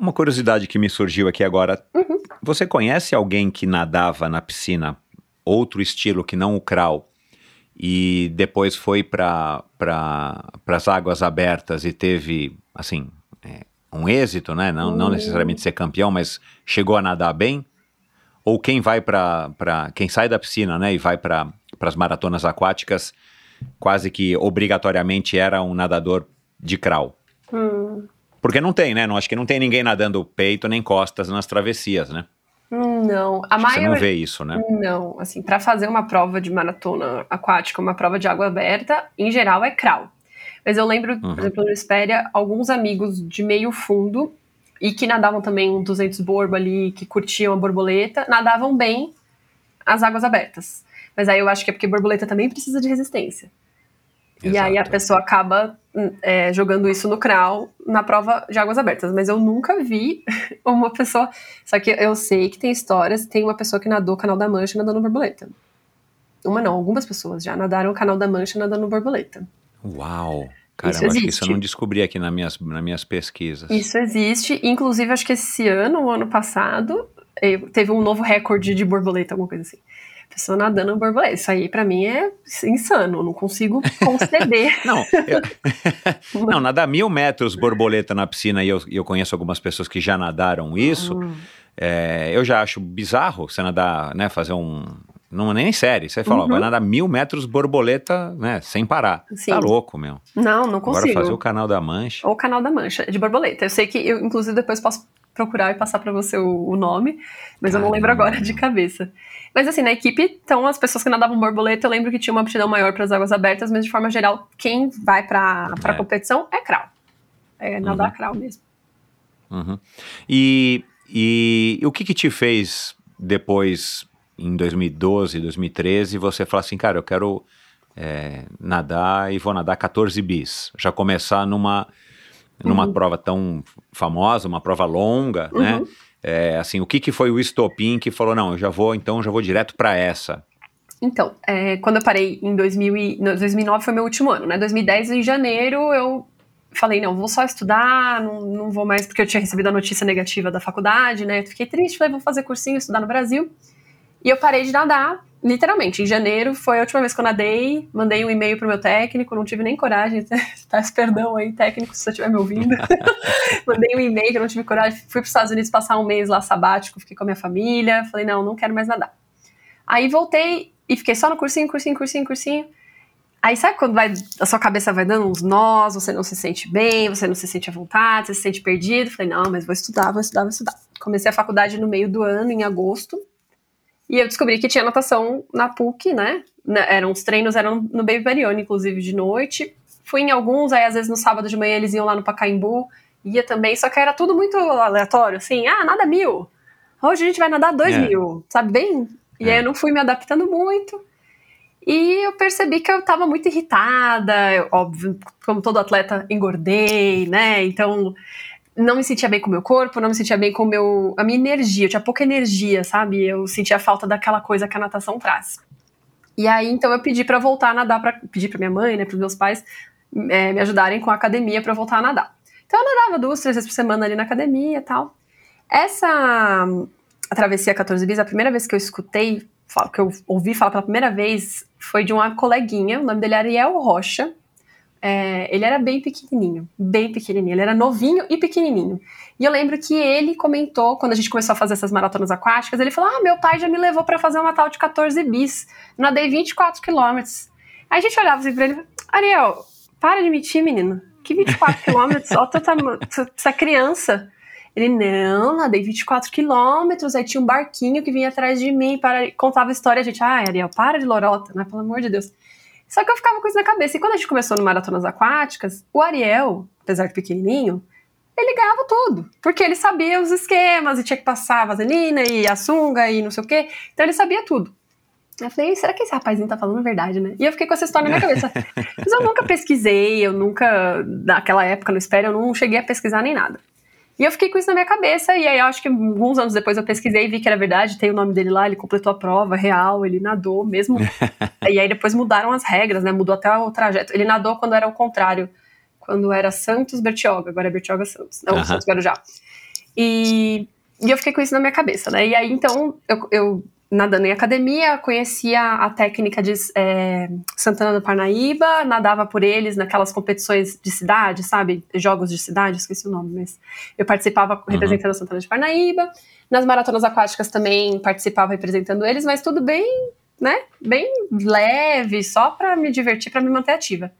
[SPEAKER 8] Uma curiosidade que me surgiu aqui agora.
[SPEAKER 1] Uhum.
[SPEAKER 8] Você conhece alguém que nadava na piscina, outro estilo que não o crawl, e depois foi para pra, as águas abertas e teve, assim, é, um êxito, né? Não, não
[SPEAKER 1] Hum.
[SPEAKER 8] necessariamente ser campeão, mas chegou a nadar bem? Ou quem vai para quem sai da piscina, né, e vai para as maratonas aquáticas, quase que obrigatoriamente era um nadador de crawl?
[SPEAKER 1] Hum,
[SPEAKER 8] Porque não tem, né? Não, acho que não tem ninguém nadando peito nem costas nas travessias, né?
[SPEAKER 1] não, a
[SPEAKER 8] que Você não
[SPEAKER 1] maioria.
[SPEAKER 8] vê isso, né?
[SPEAKER 1] Não, assim, para fazer uma prova de maratona aquática, uma prova de água aberta, em geral é crawl. Mas eu lembro,
[SPEAKER 8] Uhum.
[SPEAKER 1] por exemplo, no Espéria, alguns amigos de meio fundo e que nadavam também um 200 borbo ali, que curtiam a borboleta, nadavam bem as águas abertas. Mas aí eu acho que é porque borboleta também precisa de resistência. E aí a
[SPEAKER 8] Exato.
[SPEAKER 1] pessoa acaba é, jogando isso no crawl na prova de águas abertas. Mas eu nunca vi uma pessoa. Só que eu sei que tem histórias, tem uma pessoa que nadou o canal da Mancha nadando borboleta. Uma não, algumas pessoas já nadaram o canal da Mancha nadando borboleta.
[SPEAKER 8] Uau! Caramba,
[SPEAKER 1] Isso
[SPEAKER 8] acho que isso eu não descobri aqui nas minhas, nas minhas pesquisas.
[SPEAKER 1] Isso existe. Inclusive, acho que esse ano, o ano passado, teve um novo recorde de borboleta, alguma coisa assim. Pessoa nadando borboleta. Isso aí para mim é insano, não consigo conceber.
[SPEAKER 8] não, eu... não, nadar mil metros borboleta na piscina e eu, eu conheço algumas pessoas que já nadaram isso. Hum. É, eu já acho bizarro você nadar, né, fazer um, não é nem série. Você fala, uhum. vai nadar mil metros borboleta, né? Sem parar. Sim. Tá louco, meu.
[SPEAKER 1] Não, não consigo.
[SPEAKER 8] Agora fazer o canal da Mancha.
[SPEAKER 1] Ou o canal da Mancha, de borboleta. Eu sei que, eu, inclusive, depois posso procurar e passar para você o, o, nome, mas Caramba. eu não lembro agora de cabeça. Mas assim, na equipe, então as pessoas que nadavam borboleta, eu lembro que tinha uma aptidão maior para as águas abertas, mas de forma geral, quem vai para a é. competição é crawl. É nadar uhum. crawl mesmo.
[SPEAKER 8] Uhum. E, e o que que te fez depois em 2012, 2013, você fala assim, cara, eu quero é, nadar e vou nadar 14 bis. Já começar numa, numa uhum. prova tão famosa, uma prova longa, né? É, assim, o que, que foi o estopim que falou, não, eu já vou, então, já vou direto para essa?
[SPEAKER 1] Então, é, quando eu parei em 2000 e, 2009 foi meu último ano, né? 2010, em janeiro, eu falei, não, vou só estudar, não, não vou mais, porque eu tinha recebido a notícia negativa da faculdade, né? Fiquei triste, falei, vou fazer cursinho, estudar no Brasil. E eu parei de nadar, literalmente. Em janeiro foi a última vez que eu nadei, mandei um e-mail pro meu técnico, não tive nem coragem, peço perdão aí, técnico, se você estiver me ouvindo. mandei um e-mail que eu não tive coragem, fui para os Estados Unidos passar um mês lá sabático, fiquei com a minha família, falei, não, não quero mais nadar. Aí voltei e fiquei só no cursinho, cursinho, cursinho, cursinho. Aí sabe quando vai, a sua cabeça vai dando uns nós, você não se sente bem, você não se sente à vontade, você se sente perdido. Falei, não, mas vou estudar, vou estudar, vou estudar. Comecei a faculdade no meio do ano, em agosto. E eu descobri que tinha natação na PUC, né? Eram os treinos eram no Baby Barione, inclusive, de noite. Fui em alguns, aí às vezes no sábado de manhã eles iam lá no Pacaembu, ia também, só que era tudo muito aleatório, assim, ah, nada mil. Hoje a gente vai nadar dois é. mil, sabe bem? E é. aí eu não fui me adaptando muito. E eu percebi que eu tava muito irritada, eu, óbvio, como todo atleta, engordei, né? Então não me sentia bem com o meu corpo, não me sentia bem com meu, a minha energia, eu tinha pouca energia, sabe? Eu sentia falta daquela coisa que a natação traz. E aí, então, eu pedi para voltar a nadar, para pedir para minha mãe, né, para meus pais é, me ajudarem com a academia para voltar a nadar. Então, eu nadava duas, três vezes por semana ali na academia e tal. Essa a travessia 14 bis, a primeira vez que eu escutei, que eu ouvi falar pela primeira vez, foi de uma coleguinha, o nome dele era Ariel Rocha, é, ele era bem pequenininho, bem pequenininho. Ele era novinho e pequenininho. E eu lembro que ele comentou, quando a gente começou a fazer essas maratonas aquáticas, ele falou: Ah, meu pai já me levou para fazer uma tal de 14 bis. Nadei 24 quilômetros. Aí a gente olhava assim pra ele: Ariel, para de mentir, menino. Que 24 quilômetros? Tu tá, essa criança. Ele, não, nadei 24 quilômetros. Aí tinha um barquinho que vinha atrás de mim, para, contava história. A gente, ah, Ariel, para de lorota, né? Pelo amor de Deus. Só que eu ficava com isso na cabeça. E quando a gente começou no Maratonas Aquáticas, o Ariel, apesar de pequenininho, ele ganhava tudo. Porque ele sabia os esquemas e tinha que passar a vaselina e a sunga e não sei o quê. Então ele sabia tudo. Eu falei, será que esse rapazinho tá falando a verdade, né? E eu fiquei com essa história na minha cabeça. Mas eu nunca pesquisei, eu nunca, naquela época no Espera, eu não cheguei a pesquisar nem nada. E eu fiquei com isso na minha cabeça, e aí eu acho que alguns anos depois eu pesquisei e vi que era verdade, tem o nome dele lá, ele completou a prova real, ele nadou mesmo. e aí depois mudaram as regras, né? Mudou até o trajeto. Ele nadou quando era o contrário, quando era Santos Bertioga, agora é Bertioga Santos, não, Santos Guarujá. E, e eu fiquei com isso na minha cabeça, né? E aí então eu, eu nadando em academia, conhecia a técnica de é, Santana do Parnaíba, nadava por eles naquelas competições de cidade, sabe? Jogos de cidade, esqueci o nome, mas eu participava uhum. representando Santana de Parnaíba. Nas maratonas aquáticas também participava representando eles, mas tudo bem, né? Bem leve, só para me divertir, para me manter ativa.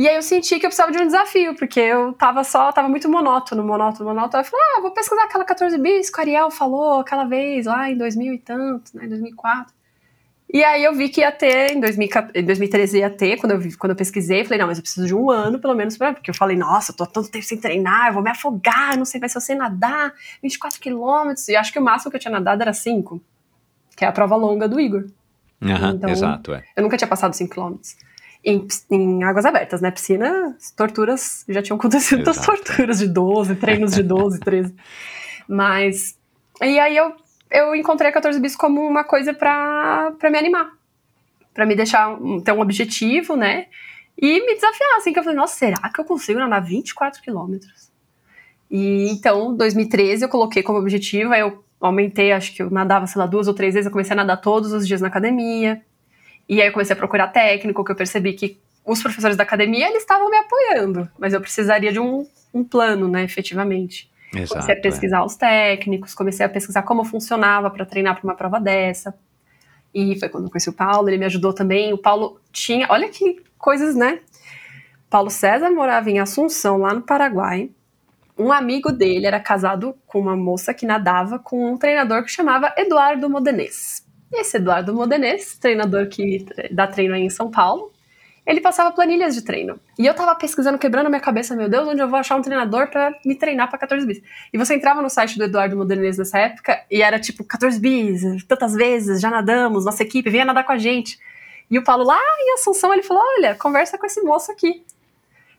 [SPEAKER 1] E aí eu senti que eu precisava de um desafio, porque eu tava só, tava muito monótono, monótono, monótono. Eu falei, ah, vou pesquisar aquela 14 bis que o Ariel falou aquela vez lá em 2000 e tanto, né, em 2004. E aí eu vi que ia ter, em, 2013 ia ter, quando eu, vi, quando eu pesquisei, falei, não, mas eu preciso de um ano, pelo menos, pra, porque eu falei, nossa, eu tô tanto tempo sem treinar, eu vou me afogar, não sei vai se eu sei nadar, 24 quilômetros, e acho que o máximo que eu tinha nadado era 5, que é a prova longa do Igor.
[SPEAKER 8] Uhum, então, exato, é.
[SPEAKER 1] Eu nunca tinha passado 5 quilômetros em, em, águas abertas, né? Piscina, torturas, já tinham acontecido muitas torturas de 12, treinos de 12, 13. Mas. E aí eu, eu encontrei a 14 bis como uma coisa para me animar. para me deixar ter um objetivo, né? E me desafiar, assim, que eu falei, nossa, será que eu consigo nadar 24 quilômetros? E então, 2013 eu coloquei como objetivo, aí eu aumentei, acho que eu nadava, sei lá, duas ou três vezes, eu comecei a nadar todos os dias na academia. E aí eu comecei a procurar técnico, que eu percebi que os professores da academia, eles estavam me apoiando, mas eu precisaria de um, um plano, né, efetivamente.
[SPEAKER 8] Exato,
[SPEAKER 1] comecei a
[SPEAKER 8] é.
[SPEAKER 1] pesquisar os técnicos, comecei a pesquisar como funcionava para treinar para uma prova dessa. E foi quando eu conheci o Paulo, ele me ajudou também. O Paulo tinha, olha que coisas, né? Paulo César morava em Assunção, lá no Paraguai. Um amigo dele era casado com uma moça que nadava com um treinador que chamava Eduardo Modenês. Esse Eduardo Modenês, treinador que dá treino aí em São Paulo, ele passava planilhas de treino. E eu tava pesquisando, quebrando a minha cabeça, meu Deus, onde eu vou achar um treinador para me treinar para 14 bis. E você entrava no site do Eduardo Modenês nessa época e era tipo 14 bis, tantas vezes, já nadamos, nossa equipe, venha nadar com a gente. E o Paulo lá em Assunção, ele falou: olha, conversa com esse moço aqui.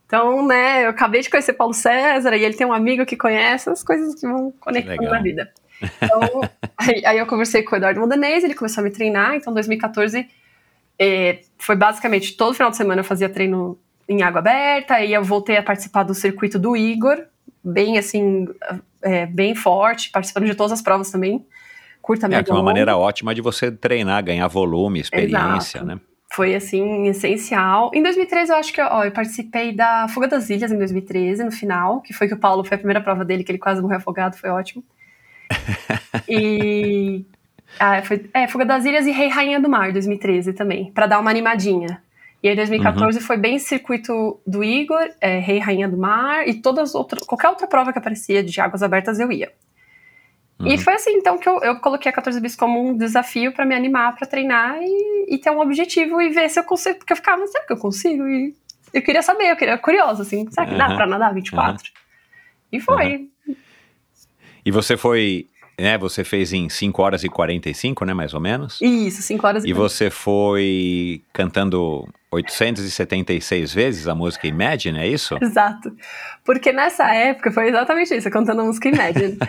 [SPEAKER 1] Então, né, eu acabei de conhecer Paulo César e ele tem um amigo que conhece as coisas que vão conectando na vida. Então, aí, aí eu conversei com o Eduardo Modenês, ele começou a me treinar, então 2014 é, foi basicamente todo final de semana eu fazia treino em água aberta, aí eu voltei a participar do circuito do Igor, bem assim, é, bem forte, participando de todas as provas também. Curta
[SPEAKER 8] É, que é uma maneira ótima de você treinar, ganhar volume, experiência,
[SPEAKER 1] Exato.
[SPEAKER 8] né?
[SPEAKER 1] Foi, assim, essencial. Em 2013, eu acho que ó, eu participei da Fuga das Ilhas, em 2013, no final, que foi que o Paulo, foi a primeira prova dele, que ele quase morreu afogado, foi ótimo. E... Ah, foi, é, Fuga das Ilhas e Rei Rainha do Mar, 2013 também, pra dar uma animadinha. E aí, 2014 foi bem circuito do Igor, é, Rei Rainha do Mar, e todas as outras, qualquer outra prova que aparecia de águas abertas eu ia. E foi assim, então, que eu, eu coloquei a 14 bis como um desafio pra me animar pra treinar e, e ter um objetivo e ver se eu consigo. Porque eu ficava, será que eu consigo? E eu queria saber, eu queria curiosa, assim, será que dá
[SPEAKER 8] Aham.
[SPEAKER 1] pra nadar 24? E foi.
[SPEAKER 8] E você foi, né, você fez em 5 horas e 45, né, mais ou menos?
[SPEAKER 1] Isso, 5 horas
[SPEAKER 8] E você foi cantando 876 vezes a música Imagine, é isso?
[SPEAKER 1] Exato. Porque nessa época foi exatamente isso, cantando a música Imagine.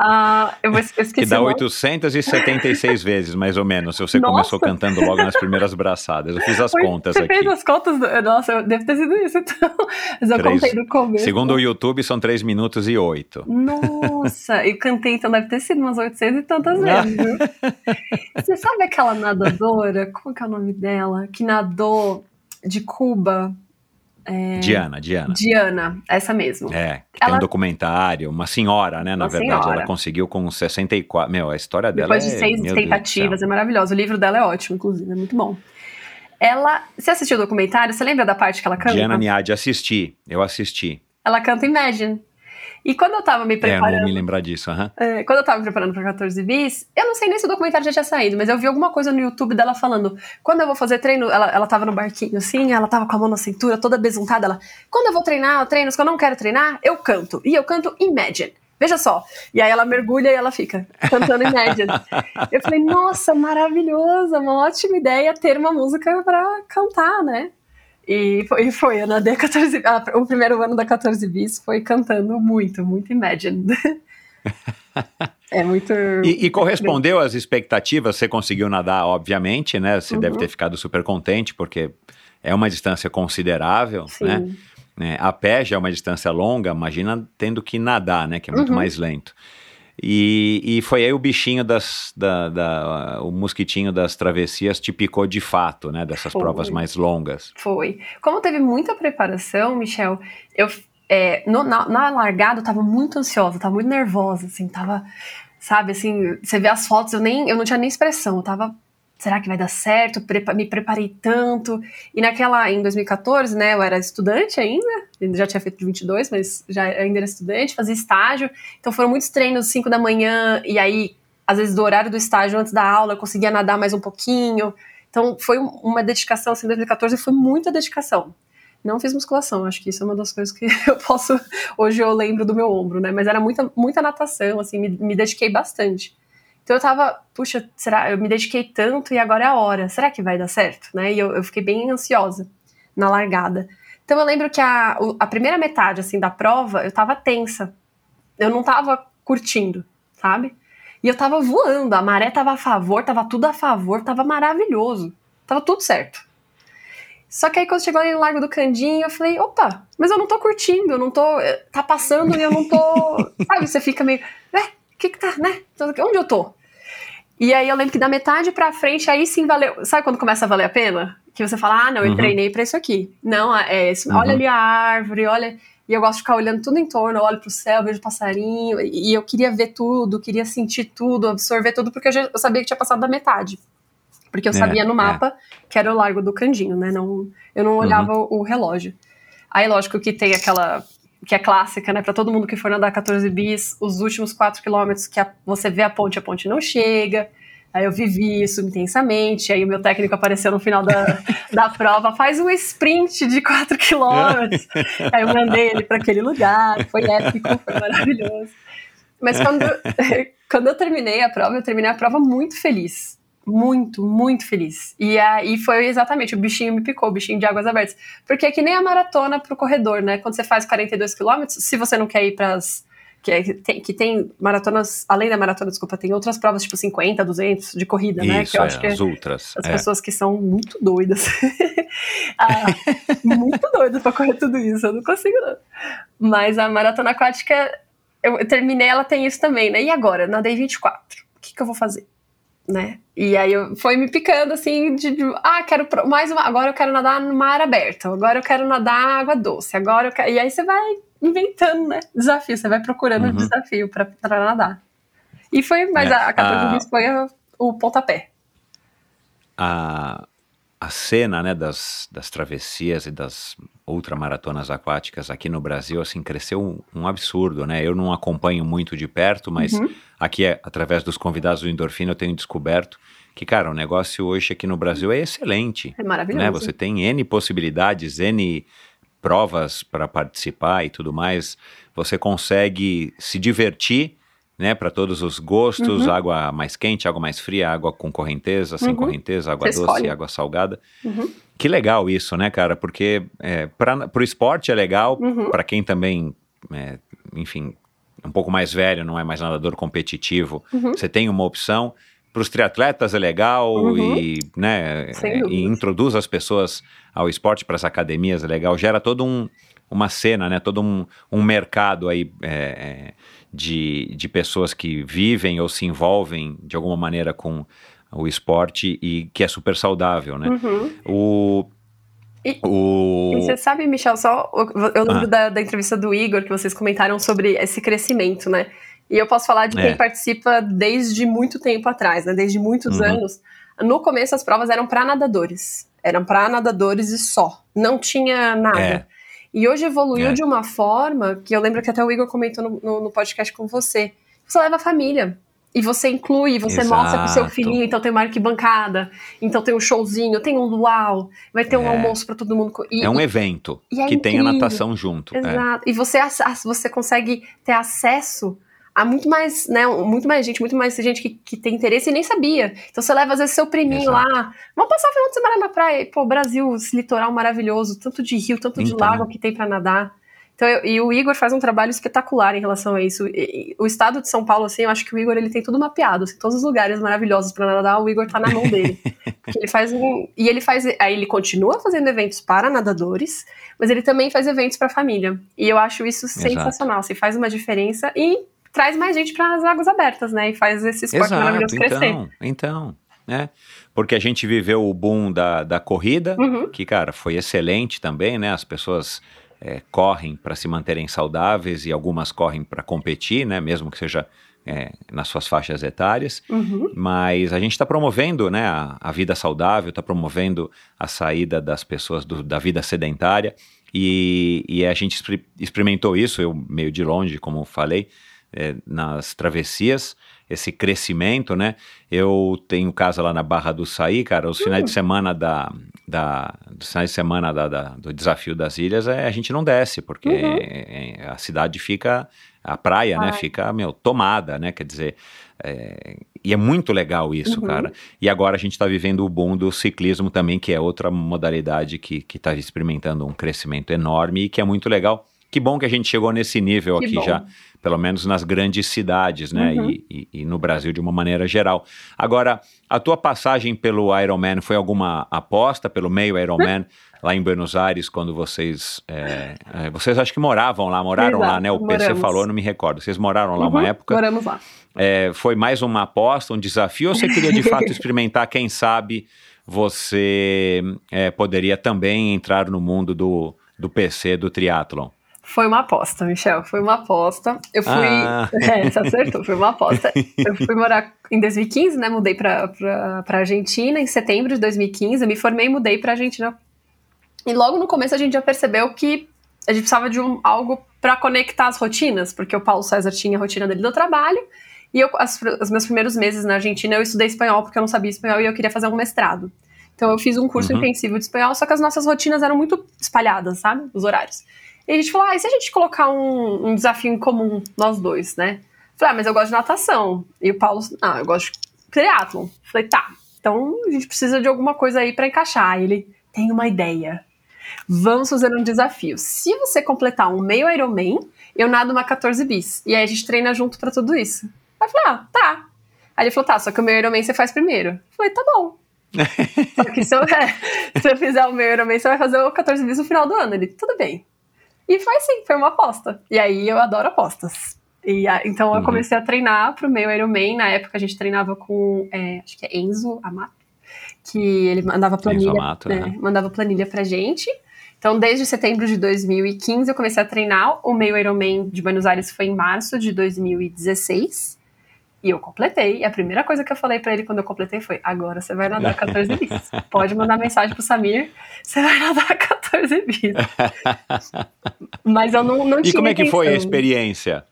[SPEAKER 1] Ah, eu, vou- esqueci
[SPEAKER 8] Que dá
[SPEAKER 1] o nome.
[SPEAKER 8] 876 vezes, mais ou menos, se você
[SPEAKER 1] Nossa.
[SPEAKER 8] começou cantando logo nas primeiras braçadas. Eu fiz as
[SPEAKER 1] Foi-
[SPEAKER 8] contas
[SPEAKER 1] Você
[SPEAKER 8] aqui.
[SPEAKER 1] fez as contas? Do... Nossa, deve ter sido isso, então. Mas eu
[SPEAKER 8] Três-
[SPEAKER 1] contei do começo.
[SPEAKER 8] Segundo o YouTube, são 3 minutos e 8.
[SPEAKER 1] Nossa, eu cantei, então deve ter sido umas 800 e tantas vezes, viu? Você sabe aquela nadadora, como que é o nome dela? Que nadou de Cuba?
[SPEAKER 8] Diana, Diana.
[SPEAKER 1] Diana, essa mesmo.
[SPEAKER 8] É, que tem
[SPEAKER 1] Ela-
[SPEAKER 8] um documentário, uma senhora, né, na
[SPEAKER 1] Uma
[SPEAKER 8] verdade.
[SPEAKER 1] senhora.
[SPEAKER 8] Ela conseguiu com 64. Meu, a história dela
[SPEAKER 1] Depois
[SPEAKER 8] é.
[SPEAKER 1] de seis
[SPEAKER 8] Deus do
[SPEAKER 1] tentativas, é maravilhosa. O livro dela é ótimo, inclusive, é muito bom. Ela. Você assistiu o documentário? Você lembra da parte que ela canta?
[SPEAKER 8] Diana Niad, assisti. Eu assisti.
[SPEAKER 1] Ela canta Imagine. E quando eu tava me
[SPEAKER 8] É, não
[SPEAKER 1] preparando.
[SPEAKER 8] vou me lembrar disso, aham.
[SPEAKER 1] É, quando eu tava me preparando pra 14 bis, eu não sei nem se o documentário já tinha saído, mas eu vi alguma coisa no YouTube dela falando. Quando eu vou fazer treino, ela, ela tava no barquinho assim, ela tava com a mão na cintura, toda besuntada. Ela, quando eu vou treinar, treinos que eu não quero treinar, eu canto. E eu canto Imagine. Veja só. E aí ela mergulha e ela fica cantando Imagine. eu falei, nossa, maravilhosa, uma ótima ideia ter uma música pra cantar, né? E foi, foi eu nadei 14, ah, o primeiro ano da 14 bis foi cantando muito, muito Imagine. é muito.
[SPEAKER 8] E, e correspondeu às expectativas? Você conseguiu nadar, obviamente, né? Você deve
[SPEAKER 1] Uhum.
[SPEAKER 8] ter ficado super contente, porque é uma distância considerável,
[SPEAKER 1] Sim.
[SPEAKER 8] né? né? A pé já é uma distância longa, imagina tendo que nadar, né? Que é muito
[SPEAKER 1] Uhum.
[SPEAKER 8] mais lento. E, e foi aí o bichinho das. Da, da- o mosquitinho das travessias te picou de fato, né? Dessas
[SPEAKER 1] Foi.
[SPEAKER 8] provas mais longas.
[SPEAKER 1] Foi. Como teve muita preparação, Michel, eu é, no- na, na largada eu tava muito ansiosa, tava muito nervosa, assim, tava, sabe, assim, você vê as fotos, eu nem, eu não tinha nem expressão, eu tava, será que vai dar certo? Me preparei tanto. E naquela, em 2014, né, eu era estudante ainda, já tinha feito de 22, mas já ainda era estudante, fazia estágio, então foram muitos treinos 5 da manhã, e aí, às vezes do horário do estágio antes da aula, eu conseguia nadar mais um pouquinho, então foi um- uma dedicação, assim, 2014 foi muita dedicação. Não fiz musculação, acho que isso é uma das coisas que eu posso. Hoje eu lembro do meu ombro, né? Mas era muita, muita natação, assim, me, me dediquei bastante. Então eu tava, puxa, será? Eu me dediquei tanto e agora é a hora. Será que vai dar certo? Né? E eu, eu fiquei bem ansiosa na largada. Então eu lembro que a, o- a primeira metade, assim, da prova, eu tava tensa. Eu não tava curtindo, sabe? E eu tava voando, a maré tava a favor, tava tudo a favor, tava maravilhoso. Tava tudo certo. Só que aí quando chegou ali no Largo do Candinho, eu falei, opa, mas eu não tô curtindo, eu não tô. eh, Tá passando e eu não tô. sabe, você fica meio. É, que que tá, né? Onde eu tô? E aí eu lembro que da metade pra frente, aí sim valeu. Sabe quando começa a valer a pena? Que você fala, ah, não, eu
[SPEAKER 8] Uhum.
[SPEAKER 1] treinei pra isso aqui. Não, é isso. Olha
[SPEAKER 8] Uhum.
[SPEAKER 1] ali a árvore, olha. E eu gosto de ficar olhando tudo em torno, eu olho pro céu, vejo passarinho. E eu queria ver tudo, queria sentir tudo, absorver tudo, porque eu, já, eu sabia que tinha passado da metade. Porque eu
[SPEAKER 8] É,
[SPEAKER 1] sabia no
[SPEAKER 8] é.
[SPEAKER 1] mapa que era o Largo do Candinho, né? Não, eu não olhava o, o relógio. Aí, lógico que tem aquela. Que é clássica, né? Pra todo mundo que for nadar 14 bis, os últimos 4 quilômetros que a- você vê a ponte, a ponte não chega. Aí eu vivi isso intensamente. Aí o meu técnico apareceu no final da, da prova, faz um sprint de 4 quilômetros. Aí eu mandei ele para aquele lugar, foi épico, foi maravilhoso. Mas quando, quando eu terminei a prova, eu terminei a prova muito feliz. Muito, muito feliz. E aí foi exatamente, o bichinho me picou, o bichinho de águas abertas. Porque é que nem a maratona pro corredor, né? Quando você faz 42 quilômetros, se você não quer ir pras. Que, é- que tem, que tem maratonas, além da maratona, desculpa, tem outras provas, tipo 50, 200 de corrida, né?
[SPEAKER 8] Isso,
[SPEAKER 1] Que eu
[SPEAKER 8] é,
[SPEAKER 1] acho que
[SPEAKER 8] as ultras.
[SPEAKER 1] as
[SPEAKER 8] é.
[SPEAKER 1] pessoas que são muito doidas. Ah, muito doidas pra correr tudo isso, eu não consigo não. Mas a maratona aquática, eu, eu terminei, ela tem isso também, né? E agora? Nadei 24. O que, que eu vou fazer? Né? E aí eu, foi me picando assim de, de, ah, quero mais uma, agora eu quero nadar no mar aberto, agora eu quero nadar água doce, agora eu quero, e aí você vai inventando, né? Desafio, você vai procurando
[SPEAKER 8] Uhum.
[SPEAKER 1] um desafio pra, pra nadar. E foi, mas
[SPEAKER 8] É,
[SPEAKER 1] a, a 14
[SPEAKER 8] a-
[SPEAKER 1] bis foi o pontapé.
[SPEAKER 8] a, a cena né, das, das travessias e das ultramaratonas aquáticas aqui no Brasil assim cresceu um, um absurdo, né? Eu não acompanho muito de perto, mas
[SPEAKER 1] Uhum.
[SPEAKER 8] aqui é, através dos convidados do Endorfina eu tenho descoberto que, cara, o negócio hoje aqui no Brasil é excelente.
[SPEAKER 1] É maravilhoso.
[SPEAKER 8] Né? Você tem N possibilidades, N provas para participar e tudo mais. Você consegue se divertir, né, para todos os gostos,
[SPEAKER 1] Uhum.
[SPEAKER 8] água mais quente, água mais fria, água com correnteza, sem
[SPEAKER 1] Uhum.
[SPEAKER 8] correnteza, água
[SPEAKER 1] Você
[SPEAKER 8] doce,
[SPEAKER 1] escolhe.
[SPEAKER 8] água salgada.
[SPEAKER 1] Uhum.
[SPEAKER 8] Que legal isso, né, cara? Porque é, para o esporte é legal,
[SPEAKER 1] Uhum.
[SPEAKER 8] para quem também, é, enfim, um pouco mais velho, não é mais nadador competitivo,
[SPEAKER 1] Uhum.
[SPEAKER 8] você tem uma opção. Para os triatletas é legal
[SPEAKER 1] Uhum.
[SPEAKER 8] e, né,
[SPEAKER 1] Sem
[SPEAKER 8] é, e introduz as pessoas ao esporte, para as academias é legal, gera todo um, uma cena, né, todo um, um mercado aí é, é, de, de pessoas que vivem ou se envolvem de alguma maneira com o esporte e que é super saudável, né?
[SPEAKER 1] Uhum.
[SPEAKER 8] O,
[SPEAKER 1] E-
[SPEAKER 8] o
[SPEAKER 1] E você sabe, Michel, só eu lembro
[SPEAKER 8] Ah.
[SPEAKER 1] da, da entrevista do Igor que vocês comentaram sobre esse crescimento, né? E eu posso falar de quem
[SPEAKER 8] É.
[SPEAKER 1] participa desde muito tempo atrás, né? Desde muitos
[SPEAKER 8] Uhum.
[SPEAKER 1] anos. No começo as provas eram para nadadores, eram para nadadores e só, não tinha nada.
[SPEAKER 8] É.
[SPEAKER 1] E hoje evoluiu
[SPEAKER 8] É.
[SPEAKER 1] de uma forma que eu lembro que até o Igor comentou no, no- no podcast com você. Você leva a família. E você inclui, você mostra pro seu
[SPEAKER 8] Exato.
[SPEAKER 1] filhinho, então tem uma arquibancada, então tem um showzinho, tem um luau, vai ter um
[SPEAKER 8] É.
[SPEAKER 1] almoço para todo mundo. E,
[SPEAKER 8] é um evento
[SPEAKER 1] e é
[SPEAKER 8] que tem a
[SPEAKER 1] incrível.
[SPEAKER 8] natação junto. é.
[SPEAKER 1] Exato. E você, você consegue ter acesso a muito mais, né? Muito mais gente, muito mais gente que, que tem interesse e nem sabia. Então você leva, às vezes, seu priminho
[SPEAKER 8] Exato.
[SPEAKER 1] lá. Vamos passar o final de semana na praia. Pô, Brasil, esse litoral maravilhoso, tanto de rio, tanto de
[SPEAKER 8] Então.
[SPEAKER 1] lago que tem pra nadar. Então, eu- e o Igor faz um trabalho espetacular em relação a isso. E- e o estado de São Paulo, assim, eu acho que o Igor ele tem tudo mapeado. Assim, todos os lugares maravilhosos pra nadar, o Igor tá na mão dele. Ele faz um, e ele faz. Aí ele continua fazendo eventos para nadadores, mas ele também faz eventos para família. E eu acho isso sensacional. Assim, faz uma diferença e traz mais gente para as águas abertas, né? E faz esse esporte maravilhoso crescer.
[SPEAKER 8] então, então, né? Porque a gente viveu o boom da, da corrida,
[SPEAKER 1] Uhum.
[SPEAKER 8] que, cara, foi excelente também, né? As pessoas é, correm para se manterem saudáveis e algumas correm para competir, né? Mesmo que seja é, nas suas faixas etárias.
[SPEAKER 1] Uhum.
[SPEAKER 8] Mas a gente está promovendo né, a, a vida saudável, está promovendo a saída das pessoas do- da vida sedentária. E, e a gente experi- experimentou isso, eu meio de longe, como falei, é, nas travessias, esse crescimento, né? Eu tenho casa lá na Barra do Saí, cara, os finais de semana da, da, dos finais de semana da, da- do desafio das ilhas, é, a gente não desce, porque
[SPEAKER 1] Uhum.
[SPEAKER 8] é, a cidade fica, a praia, né,
[SPEAKER 1] Ai.
[SPEAKER 8] fica, meu, tomada, né? Quer dizer, é, e é muito legal isso,
[SPEAKER 1] Uhum.
[SPEAKER 8] cara. E agora a gente está vivendo o boom do ciclismo também, que é outra modalidade que está experimentando um crescimento enorme e que é muito legal. Que bom que a gente chegou nesse nível
[SPEAKER 1] Que
[SPEAKER 8] aqui
[SPEAKER 1] bom.
[SPEAKER 8] já, pelo menos nas grandes cidades, né?
[SPEAKER 1] Uhum.
[SPEAKER 8] E, e- e no Brasil de uma maneira geral. Agora, a tua passagem pelo Ironman foi alguma aposta pelo meio Ironman lá em Buenos Aires, quando vocês. é, é, vocês acho que moravam lá, moraram lá,
[SPEAKER 1] Exato,
[SPEAKER 8] né? O PC falou, não me recordo. Vocês moraram lá
[SPEAKER 1] Uhum,
[SPEAKER 8] uma época.
[SPEAKER 1] Moramos lá.
[SPEAKER 8] é, foi mais uma aposta, um desafio, ou você queria de fato experimentar, quem sabe você poderia também entrar no mundo do, do PC, do triatlon?
[SPEAKER 1] Foi uma aposta, Michel, foi uma aposta. Eu fui. Ah. É, você acertou, foi uma aposta. Eu fui morar em 2015, né? Mudei pra, pra, pra Argentina em setembro de 2015. Eu me formei e mudei pra Argentina. E logo no começo a gente já percebeu que a gente precisava de um, algo para conectar as rotinas, porque o Paulo César tinha a rotina dele do trabalho. E eu, as, os meus primeiros meses na Argentina, eu estudei espanhol porque eu não sabia espanhol e eu queria fazer um mestrado. Então eu fiz um curso uhum. intensivo de espanhol, só que as nossas rotinas eram muito espalhadas, sabe? Os horários. E a gente falou, ah, e se a gente colocar um, um desafio em comum, nós dois, né? Falei, ah, mas eu gosto de natação. E o Paulo, ah, eu gosto de triatlon. Falei, tá, então a gente precisa de alguma coisa aí para encaixar. ele, tem uma ideia. Vamos fazer um desafio. Se você completar um meio Ironman, eu nado uma 14 bis. E aí a gente treina junto para tudo isso. Aí eu falei, ah, tá. Aí ele falou, tá, só que o meio Ironman você faz primeiro. Eu falei, tá bom. só que se eu, se eu fizer o meio Ironman, você vai fazer o 14 bis no final do ano. Ele, tudo bem. E foi assim, foi uma aposta. E aí eu adoro apostas. E então eu uhum. comecei a treinar pro meio Ironman. Na época a gente treinava com, é, acho que é Enzo Amato, que ele mandava planilha, Amato, né, uhum. mandava planilha pra gente. Então, desde setembro de 2015, eu comecei a treinar. O meio Ironman de Buenos Aires foi em março de 2016. E eu completei. E a primeira coisa que eu falei para ele quando eu completei foi: agora você vai nadar 14 bis. Pode mandar mensagem pro Samir, você vai nadar 14 bis. Mas eu não, não
[SPEAKER 8] e
[SPEAKER 1] tinha.
[SPEAKER 8] E como é que foi a experiência?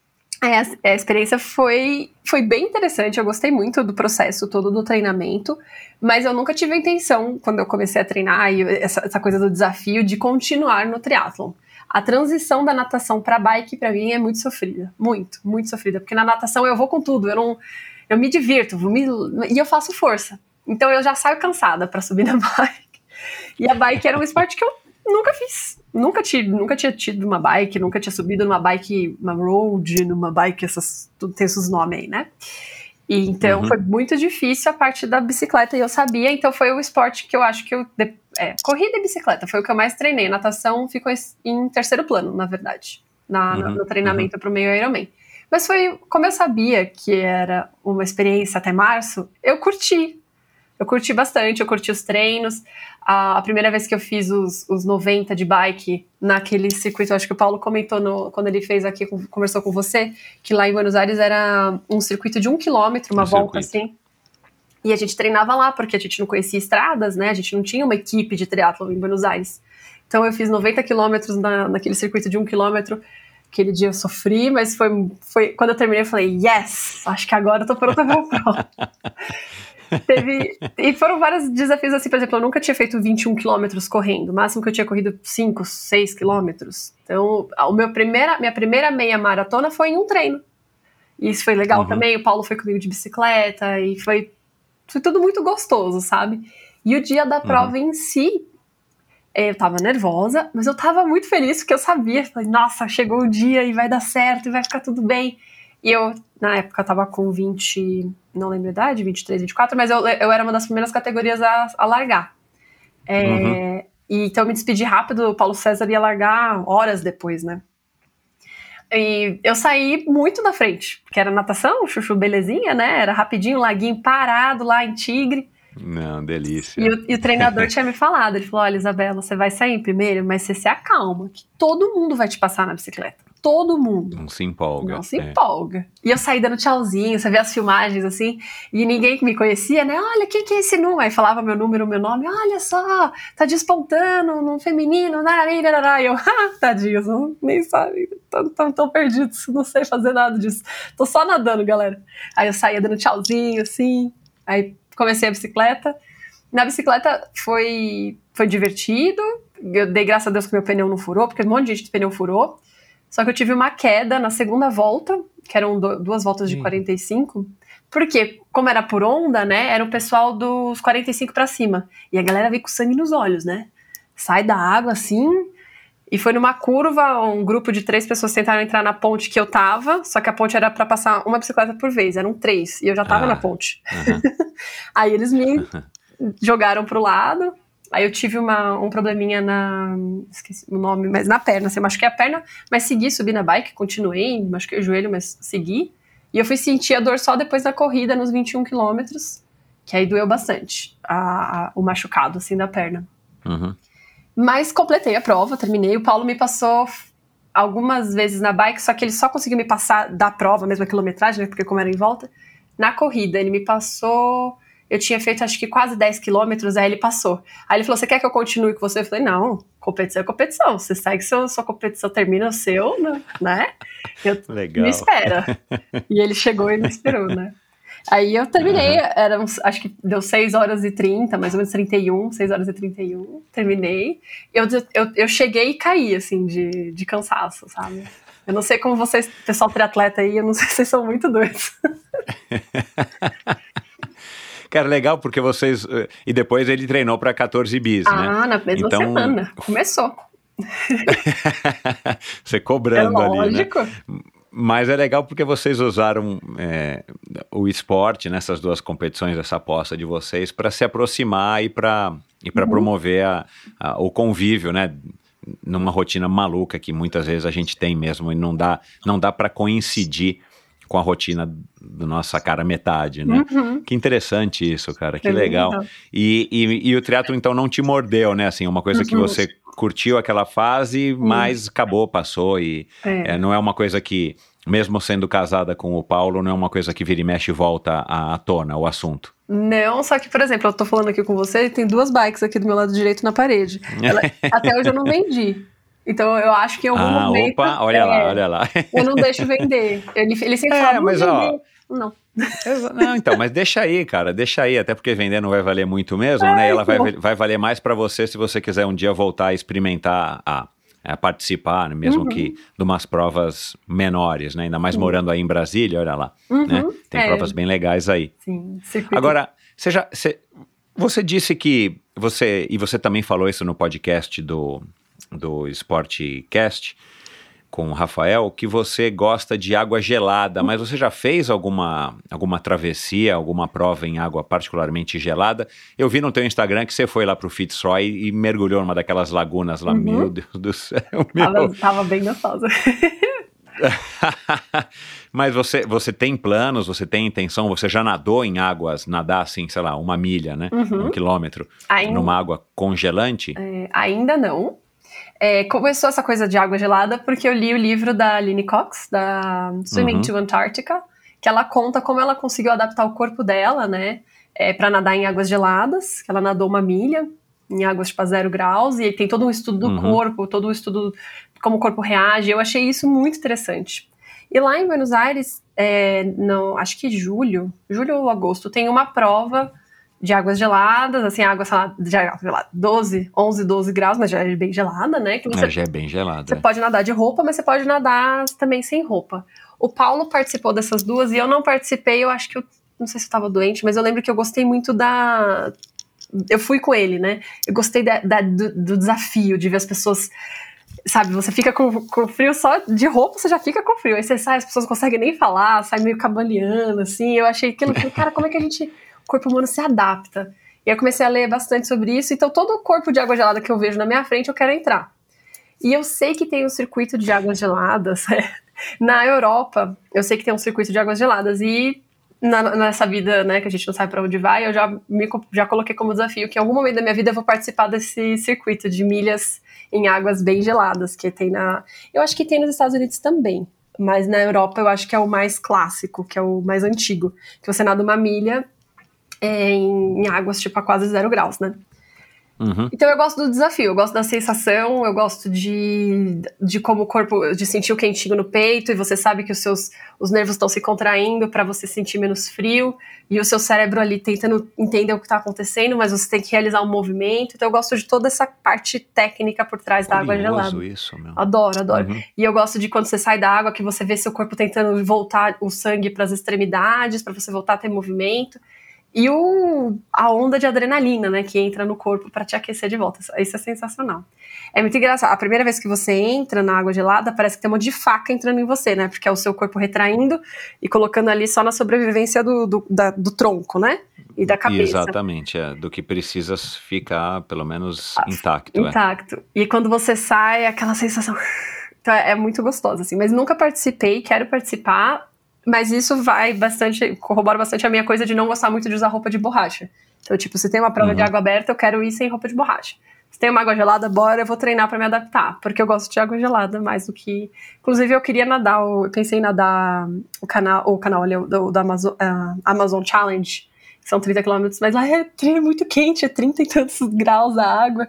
[SPEAKER 1] É, a, experiência foi, foi bem interessante. Eu gostei muito do processo todo do treinamento, mas eu nunca tive a intenção, quando eu comecei a treinar, e essa, essa coisa do desafio, de continuar no triatlon a transição da natação para bike para mim é muito sofrida, muito, muito sofrida, porque na natação eu vou com tudo, eu não eu me divirto, me, e eu faço força. Então eu já saio cansada para subir na bike. E a bike era um esporte que eu nunca fiz. Nunca, tinha, nunca tinha tido uma bike, nunca tinha subido numa bike, uma road, numa bike, essas, tudo tem esses nomes aí, né? E então uhum. foi muito difícil a parte da bicicleta e eu sabia, então foi o esporte que eu acho que eu. É, corrida e bicicleta foi o que eu mais treinei. Natação ficou em terceiro plano, na verdade, na, uhum. no treinamento uhum. para o meio Ironman. Mas foi como eu sabia que era uma experiência até março, eu curti. Eu curti bastante, eu curti os treinos. A, a primeira vez que eu fiz os, os 90 de bike naquele circuito, acho que o Paulo comentou no, quando ele fez aqui, conversou com você, que lá em Buenos Aires era um circuito de um quilômetro, uma um volta circuito. assim. E a gente treinava lá, porque a gente não conhecia estradas, né? A gente não tinha uma equipe de triatlo em Buenos Aires. Então eu fiz 90 quilômetros na, naquele circuito de um quilômetro. Aquele dia eu sofri, mas foi, foi quando eu terminei eu falei, yes, acho que agora eu tô pronta pra voltar. Teve. E foram vários desafios assim, por exemplo, eu nunca tinha feito 21 quilômetros correndo. O máximo que eu tinha corrido 5, 6 quilômetros. Então, a meu primeira, minha primeira meia maratona foi em um treino. E isso foi legal uhum. também. O Paulo foi comigo de bicicleta e foi, foi tudo muito gostoso, sabe? E o dia da prova uhum. em si, eu tava nervosa, mas eu tava muito feliz porque eu sabia, falei, nossa, chegou o dia e vai dar certo e vai ficar tudo bem. E eu, na época, tava com 20, não lembro a idade, 23, 24, mas eu, eu era uma das primeiras categorias a, a largar. É, uhum. e, então eu me despedi rápido, o Paulo César ia largar horas depois, né? E eu saí muito na frente, porque era natação, chuchu belezinha, né? Era rapidinho, laguinho parado lá em Tigre.
[SPEAKER 8] Não, delícia.
[SPEAKER 1] E o, e o treinador tinha me falado, ele falou, olha, Isabela, você vai sair primeiro, mas você se acalma, que todo mundo vai te passar na bicicleta todo mundo.
[SPEAKER 8] Não se empolga.
[SPEAKER 1] Não se é. empolga. E eu saí dando tchauzinho, você vê as filmagens assim, e ninguém que me conhecia, né? Olha, quem que é esse número? Aí falava meu número, meu nome, olha só, tá despontando no feminino, narará. E eu, ah, tadinhos, não, nem sabe, tão, tão, tão perdidos, não sei fazer nada disso. Tô só nadando, galera. Aí eu saía dando tchauzinho, assim, aí comecei a bicicleta. Na bicicleta foi, foi divertido, eu dei graças a Deus que meu pneu não furou, porque um monte de gente de pneu furou. Só que eu tive uma queda na segunda volta, que eram duas voltas de 45. Porque, como era por onda, né? Era o pessoal dos 45 para cima. E a galera veio com sangue nos olhos, né? Sai da água assim. E foi numa curva, um grupo de três pessoas tentaram entrar na ponte que eu tava, só que a ponte era para passar uma bicicleta por vez, eram três, e eu já tava ah, na ponte. Aí eles me jogaram pro lado, Aí eu tive uma, um probleminha na. Esqueci o nome, mas na perna. Assim, eu machuquei a perna, mas segui, subi na bike, continuei, machuquei o joelho, mas segui. E eu fui sentir a dor só depois da corrida, nos 21 quilômetros, que aí doeu bastante, a, a, o machucado, assim, da perna.
[SPEAKER 8] Uhum.
[SPEAKER 1] Mas completei a prova, terminei. O Paulo me passou algumas vezes na bike, só que ele só conseguiu me passar da prova, mesmo a quilometragem, né, porque como era em volta, na corrida. Ele me passou eu tinha feito acho que quase 10 quilômetros, aí ele passou. Aí ele falou: Você quer que eu continue com você? Eu falei: Não, competição é competição. Você segue seu, sua competição, termina o seu, né? Eu,
[SPEAKER 8] Legal.
[SPEAKER 1] Me espera. e ele chegou e me esperou, né? Aí eu terminei, uhum. era uns, acho que deu 6 horas e 30, mais ou menos 31, 6 horas e 31, terminei. Eu, eu, eu cheguei e caí, assim, de, de cansaço, sabe? Eu não sei como vocês, pessoal triatleta aí, eu não sei se vocês são muito doidos.
[SPEAKER 8] Cara, legal, porque vocês. Eh, e depois ele treinou para 14 bis,
[SPEAKER 1] ah,
[SPEAKER 8] né?
[SPEAKER 1] Ah, na mesma então... semana. Começou.
[SPEAKER 8] Você cobrando
[SPEAKER 1] é
[SPEAKER 8] ali, né? Mas é legal porque vocês usaram é, o esporte nessas duas competições, essa aposta de vocês, para se aproximar e para e uhum. promover a, a, o convívio, né? Numa rotina maluca que muitas vezes a gente tem mesmo e não dá, não dá para coincidir com a rotina da nossa cara metade, né? Uhum. Que interessante isso, cara, que é legal. E, e, e, o teatro então não te mordeu, né? Assim, uma coisa uhum. que você curtiu aquela fase, uhum. mas acabou, passou e é. É, não é uma coisa que, mesmo sendo casada com o Paulo, não é uma coisa que vira e mexe e volta à, à tona, o assunto.
[SPEAKER 1] Não, só que, por exemplo, eu tô falando aqui com você e tem duas bikes aqui do meu lado direito na parede. Ela, até hoje eu não vendi. Então eu acho que em algum ah, momento.
[SPEAKER 8] Opa, olha é, lá, olha lá.
[SPEAKER 1] Eu não deixo vender. Ele, ele sempre
[SPEAKER 8] é,
[SPEAKER 1] fala,
[SPEAKER 8] mas ó.
[SPEAKER 1] Não.
[SPEAKER 8] Não, então, mas deixa aí, cara, deixa aí, até porque vender não vai valer muito mesmo, né? Ela vai, vai valer mais para você se você quiser um dia voltar a experimentar a, a participar, né? mesmo uhum. que de umas provas menores, né? Ainda mais uhum. morando aí em Brasília, olha lá, uhum. né? Tem é. provas bem legais aí.
[SPEAKER 1] Sim.
[SPEAKER 8] Agora, você já, você, você disse que você e você também falou isso no podcast do do Sportcast com o Rafael que você gosta de água gelada, mas você já fez alguma, alguma travessia, alguma prova em água particularmente gelada? Eu vi no teu Instagram que você foi lá pro Fitzroy e mergulhou numa daquelas lagunas lá, uhum. meu Deus do céu. Meu.
[SPEAKER 1] Tava, tava bem gostosa.
[SPEAKER 8] Mas você, você tem planos, você tem intenção, você já nadou em águas, nadar assim, sei lá, uma milha, né? Uhum. Um quilômetro, ainda, numa água congelante?
[SPEAKER 1] É, ainda não. É, começou essa coisa de água gelada porque eu li o livro da Aline Cox, da Swimming uhum. to Antarctica, que ela conta como ela conseguiu adaptar o corpo dela, né, é, para nadar em águas geladas, que ela nadou uma milha em águas tipo a zero graus, e tem todo um estudo do uhum. corpo, todo um estudo de como o corpo reage, eu achei isso muito interessante. E lá em Buenos Aires, é, no, acho que julho, julho ou agosto, tem uma prova de águas geladas, assim, água, sei lá, sei lá, 12, 11, 12 graus, mas já é bem gelada, né?
[SPEAKER 8] Que você, é, já é bem gelada.
[SPEAKER 1] Você é. pode nadar de roupa, mas você pode nadar também sem roupa. O Paulo participou dessas duas e eu não participei, eu acho que eu, não sei se eu tava doente, mas eu lembro que eu gostei muito da... Eu fui com ele, né? Eu gostei da, da, do, do desafio, de ver as pessoas sabe, você fica com, com frio só de roupa, você já fica com frio. Aí você sai, as pessoas não conseguem nem falar, sai meio cabaleando, assim. Eu achei aquilo, cara, como é que a gente corpo humano se adapta. E eu comecei a ler bastante sobre isso. Então, todo o corpo de água gelada que eu vejo na minha frente, eu quero entrar. E eu sei que tem um circuito de águas geladas. na Europa, eu sei que tem um circuito de águas geladas. E na, nessa vida, né, que a gente não sabe para onde vai, eu já, me, já coloquei como desafio que em algum momento da minha vida eu vou participar desse circuito de milhas em águas bem geladas, que tem na. Eu acho que tem nos Estados Unidos também. Mas na Europa eu acho que é o mais clássico, que é o mais antigo. Que você nada uma milha é, em, águas tipo a quase zero graus, né? Uhum. Então eu gosto do desafio, eu gosto da sensação, eu gosto de, de como o corpo, de sentir o quentinho no peito e você sabe que os seus os nervos estão se contraindo para você sentir menos frio e o seu cérebro ali tentando entender o que está acontecendo, mas você tem que realizar um movimento. Então eu gosto de toda essa parte técnica por trás da água gelada.
[SPEAKER 8] isso, meu.
[SPEAKER 1] Adoro, adoro. Uhum. E eu gosto de quando você sai da água que você vê seu corpo tentando voltar o sangue para as extremidades, para você voltar a ter movimento. E o, a onda de adrenalina, né, que entra no corpo para te aquecer de volta. Isso é sensacional. É muito engraçado. A primeira vez que você entra na água gelada, parece que tem um monte de faca entrando em você, né? Porque é o seu corpo retraindo e colocando ali só na sobrevivência do, do, da, do tronco, né? E da cabeça.
[SPEAKER 8] Exatamente, é. Do que precisa ficar, pelo menos, intacto.
[SPEAKER 1] Intacto. É. E quando você sai, aquela sensação. Então é, é muito gostoso, assim. Mas nunca participei, quero participar Mas isso vai bastante, corrobora bastante a minha coisa de não gostar muito de usar roupa de borracha. Então, tipo, se tem uma prova de
[SPEAKER 8] Uhum.
[SPEAKER 1] água aberta, eu quero ir sem roupa de borracha. Se tem uma água gelada, bora, eu vou treinar pra me adaptar. Porque eu gosto de água gelada mais do que. Inclusive, eu queria nadar, eu pensei em nadar o canal, o canal ali, o do, do Amazon, ah, Amazon Challenge. São 30 quilômetros, mas lá é, é muito quente, é 30 e tantos graus a água.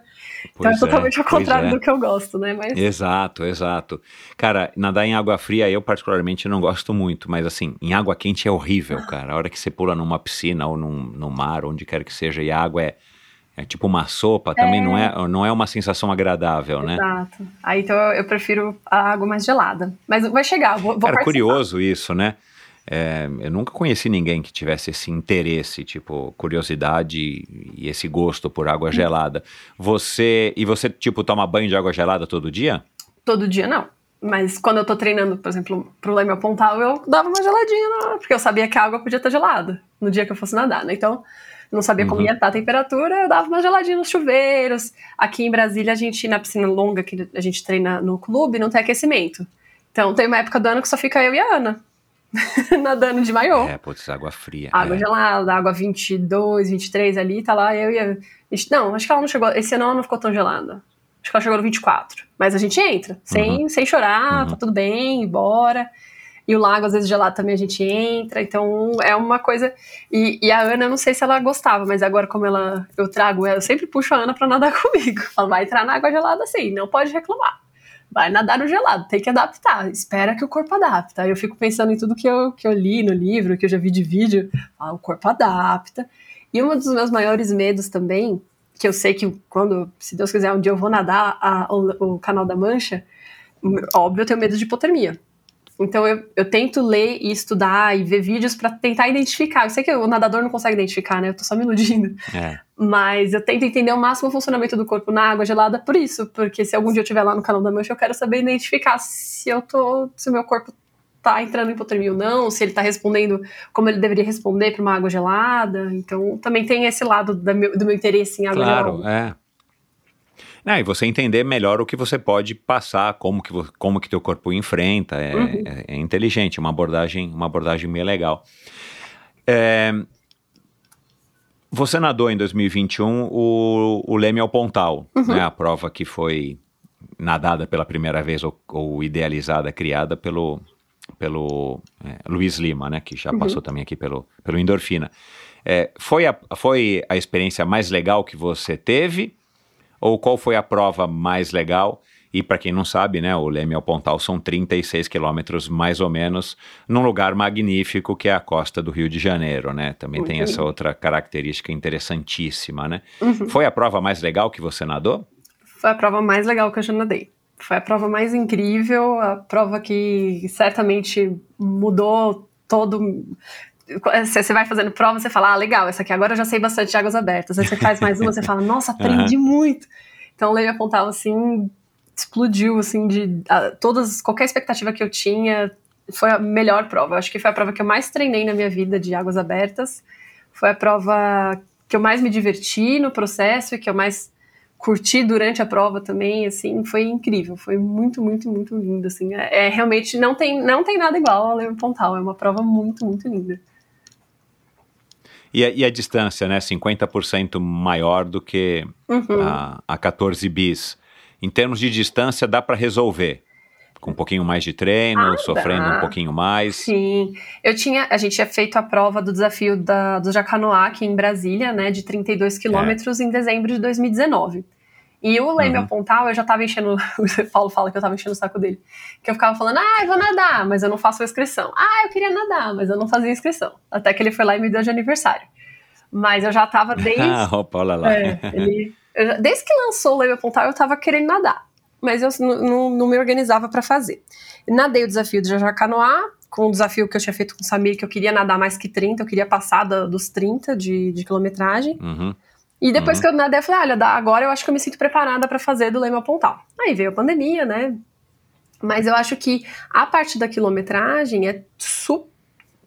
[SPEAKER 1] então é
[SPEAKER 8] Pois
[SPEAKER 1] totalmente ao
[SPEAKER 8] pois
[SPEAKER 1] contrário
[SPEAKER 8] é.
[SPEAKER 1] do que eu gosto, né? Mas
[SPEAKER 8] Exato, exato. Cara, nadar em água fria eu particularmente não gosto muito, mas assim, em água quente é horrível, cara. A hora que você pula numa piscina ou num, no mar, onde quer que seja, e a água é, é tipo uma sopa, também não, é, não é uma sensação agradável, né?
[SPEAKER 1] Exato. Aí então eu, eu prefiro a água mais gelada. Mas vai chegar, vou, vou
[SPEAKER 8] Cara,
[SPEAKER 1] participar.
[SPEAKER 8] curioso isso, né? É, eu nunca conheci ninguém que tivesse esse interesse, tipo, curiosidade e esse gosto por água gelada. Você, e você, tipo, toma banho de água gelada todo dia?
[SPEAKER 1] Todo dia não. Mas quando eu tô treinando, por exemplo, pro Leme Pontal, eu dava uma geladinha, porque eu sabia que a água podia estar gelada no dia que eu fosse nadar, né? Então, eu não sabia como
[SPEAKER 8] Uhum.
[SPEAKER 1] ia estar a temperatura, eu dava uma geladinha nos chuveiros. Aqui em Brasília, a gente, na piscina longa que a gente treina no clube, não tem aquecimento. Então, tem uma época do ano que só fica eu e a Ana nadando de maiô.
[SPEAKER 8] É, putz, água fria.
[SPEAKER 1] Água
[SPEAKER 8] é.
[SPEAKER 1] gelada, água 22, 23 ali, tá lá, eu a... gente- Não, acho que ela não chegou, esse ano ela não ficou tão gelada. Acho que ela chegou no 24. Mas a gente entra, sem, sem chorar,
[SPEAKER 8] Uhum.
[SPEAKER 1] tá tudo bem, bora. E o lago, às vezes, gelado também a gente entra, então é uma coisa... E, e a Ana, eu não sei se ela gostava, mas agora como ela, eu trago ela, eu sempre puxo a Ana pra nadar comigo. Falo, vai entrar na água gelada assim, não pode reclamar. Vai nadar no gelado, tem que adaptar, espera que o corpo adapta. Eu fico pensando em tudo que eu, que eu li no livro, que eu já vi de vídeo, ah, o corpo adapta. E um dos meus maiores medos também, que eu sei que quando, se Deus quiser, um dia eu vou nadar a- o, o canal da Mancha, óbvio, eu tenho medo de hipotermia. Então eu, eu tento ler e estudar e ver vídeos pra tentar identificar. Eu sei que o nadador não consegue identificar, né? Eu tô só me iludindo.
[SPEAKER 8] É.
[SPEAKER 1] Mas eu tento entender o máximo o funcionamento do corpo na água gelada por isso. Porque se algum dia eu estiver lá no canal da Mancha, eu quero saber identificar se eu tô. se o meu corpo tá entrando em hipotermia ou não, se ele tá respondendo como ele deveria responder pra uma água gelada. Então também tem esse lado da meu- do meu interesse em água
[SPEAKER 8] Claro,
[SPEAKER 1] gelada.
[SPEAKER 8] é. Não, e você entender melhor o que você pode passar, como que, como que teu corpo enfrenta, é,
[SPEAKER 1] Uhum.
[SPEAKER 8] é- é inteligente, uma abordagem, uma abordagem bem legal. É, você nadou em 2021 o, o Leme ao Pontal,
[SPEAKER 1] Uhum.
[SPEAKER 8] né, a prova que foi nadada pela primeira vez ou, ou idealizada, criada pelo, pelo é, Luiz Lima, né, que já
[SPEAKER 1] Uhum.
[SPEAKER 8] passou também aqui pelo, pelo Endorfina. É, foi, a, foi a experiência mais legal que você teve? Ou qual foi a prova mais legal? E para quem não sabe, né, o Leme ao Pontal são 36 quilômetros mais ou menos, num lugar magnífico que é a costa do Rio de Janeiro, né? Também tem
[SPEAKER 1] Muito
[SPEAKER 8] essa outra característica interessantíssima, né?
[SPEAKER 1] Uhum.
[SPEAKER 8] Foi a prova mais legal que você nadou?
[SPEAKER 1] Foi a prova mais legal que eu já nadei. Foi a prova mais incrível, a prova que certamente mudou todo. Você vai fazendo prova, você fala, ah, legal, essa aqui agora eu já sei bastante de águas abertas. Aí você faz mais uma, você fala, nossa, aprendi muito. Então o Leia Pontal, assim, explodiu, assim, de a, todas, qualquer expectativa que eu tinha, foi a melhor prova. Eu acho que foi a prova que eu mais treinei na minha vida de águas abertas. Foi a prova que eu mais me diverti no processo e que eu mais curti durante a prova também, assim, foi incrível, foi muito, muito, muito lindo, assim, é, é realmente, não tem, não tem nada igual ao Leão Pontal, é uma prova muito, muito linda.
[SPEAKER 8] E a, e a distância, né? 50% maior do que
[SPEAKER 1] Uhum.
[SPEAKER 8] a, a 14 bis. Em termos de distância, dá para resolver. Com um pouquinho mais de treino,
[SPEAKER 1] Ah,
[SPEAKER 8] sofrendo
[SPEAKER 1] dá.
[SPEAKER 8] um pouquinho mais.
[SPEAKER 1] Sim, eu tinha, a gente tinha feito a prova do desafio da, do Jacanoá aqui em Brasília, né, de 32 quilômetros em dezembro de 2019. E o Leme
[SPEAKER 8] Uhum.
[SPEAKER 1] Pontal, eu já tava enchendo, o Paulo fala que eu tava enchendo o saco dele, que eu ficava falando, ah, eu vou nadar, mas eu não faço a inscrição. Ah, eu queria nadar, mas eu não fazia inscrição. Até que ele foi lá e me deu de aniversário. Mas eu já tava desde...
[SPEAKER 8] Ah, opa, olha lá.
[SPEAKER 1] É, ele, já- desde que lançou o Leme Pontal, eu tava querendo nadar. Mas eu não- não me organizava pra fazer. Nadei o desafio do Jacanoá, com um desafio que eu tinha feito com o Samir, que eu queria nadar mais que 30, eu queria passar da- dos 30 de, de quilometragem.
[SPEAKER 8] Uhum.
[SPEAKER 1] E depois
[SPEAKER 8] Uhum.
[SPEAKER 1] que eu nadei, eu falei, olha, agora eu acho que eu me sinto preparada pra fazer do Leme ao Pontal. Aí veio a pandemia, né? Mas eu acho que a parte da quilometragem é super.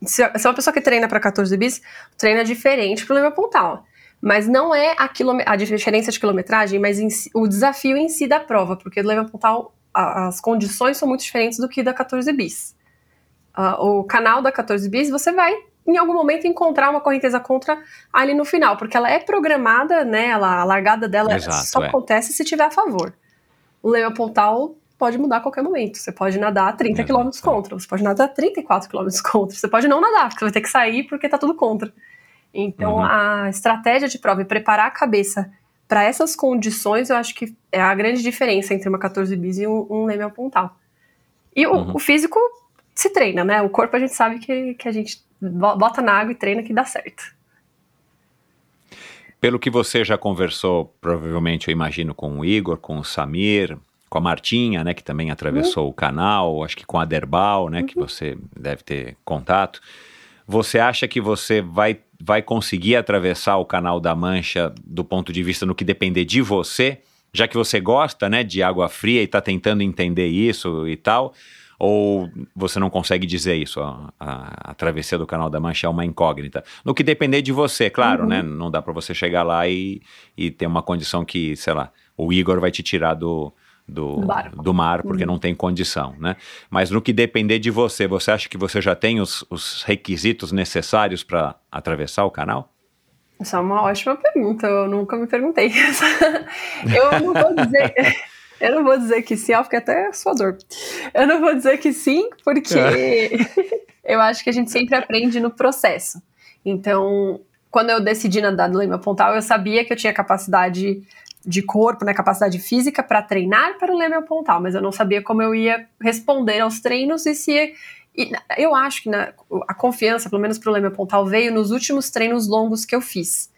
[SPEAKER 1] Se se uma pessoa que treina para 14 bis, treina diferente pro Leme ao Pontal. Mas não é a, quilome- a diferença de quilometragem, mas si- o desafio em si da prova, porque do Leme ao Pontal a- as condições são muito diferentes do que da 14 bis. uh, o canal da 14 bis, você vai em algum momento encontrar uma correnteza contra ali no final, porque ela é programada, né? Ela, a largada dela
[SPEAKER 8] Exato,
[SPEAKER 1] só
[SPEAKER 8] é.
[SPEAKER 1] acontece se tiver a favor. O Lema Pontal pode mudar a qualquer momento. Você pode nadar 30
[SPEAKER 8] Exato,
[SPEAKER 1] km contra, você pode nadar 34 km contra, você pode não nadar, porque você vai ter que sair porque tá tudo contra. Então,
[SPEAKER 8] Uhum.
[SPEAKER 1] a estratégia de prova e preparar a cabeça para essas condições, eu acho que é a grande diferença entre uma 14 bis e um, um leme pontal. E o,
[SPEAKER 8] Uhum.
[SPEAKER 1] o físico se treina, né? O corpo a gente sabe que, que a gente bo- bota na água e treina que dá certo.
[SPEAKER 8] Pelo que você já conversou, provavelmente eu imagino com o Igor, com o Samir, com a Martinha, né, que também atravessou o canal, acho que com a Derbal, né, que você deve ter contato. Você acha que você vai, vai conseguir atravessar o canal da Mancha do ponto de vista no que depender de você, já que você gosta, né, de água fria e está tentando entender isso e tal? Ou você não consegue dizer isso? A, a- a travessia do Canal da Mancha é uma incógnita. No que depender de você, claro,
[SPEAKER 1] Uhum.
[SPEAKER 8] né? Não dá para você chegar lá e, e ter uma condição que, sei lá, o Igor vai te tirar do, do,
[SPEAKER 1] Do
[SPEAKER 8] mar porque não tem condição, né? Mas no que depender de você, você acha que você já tem os, os requisitos necessários para atravessar o canal?
[SPEAKER 1] Isso é uma ótima pergunta, eu nunca me perguntei. eu não vou dizer. Eu não vou dizer que sim, ó, fiquei até suador. Eu não vou dizer que sim, porque eu acho que a gente sempre aprende no processo. Então, quando eu decidi nadar no Lema Pontal, eu sabia que eu tinha capacidade de corpo, né, capacidade física para treinar para o Lema Pontal, mas eu não sabia como eu ia responder aos treinos e se e eu acho que na- a confiança, pelo menos para o Leme Pontal, veio nos últimos treinos longos que eu fiz.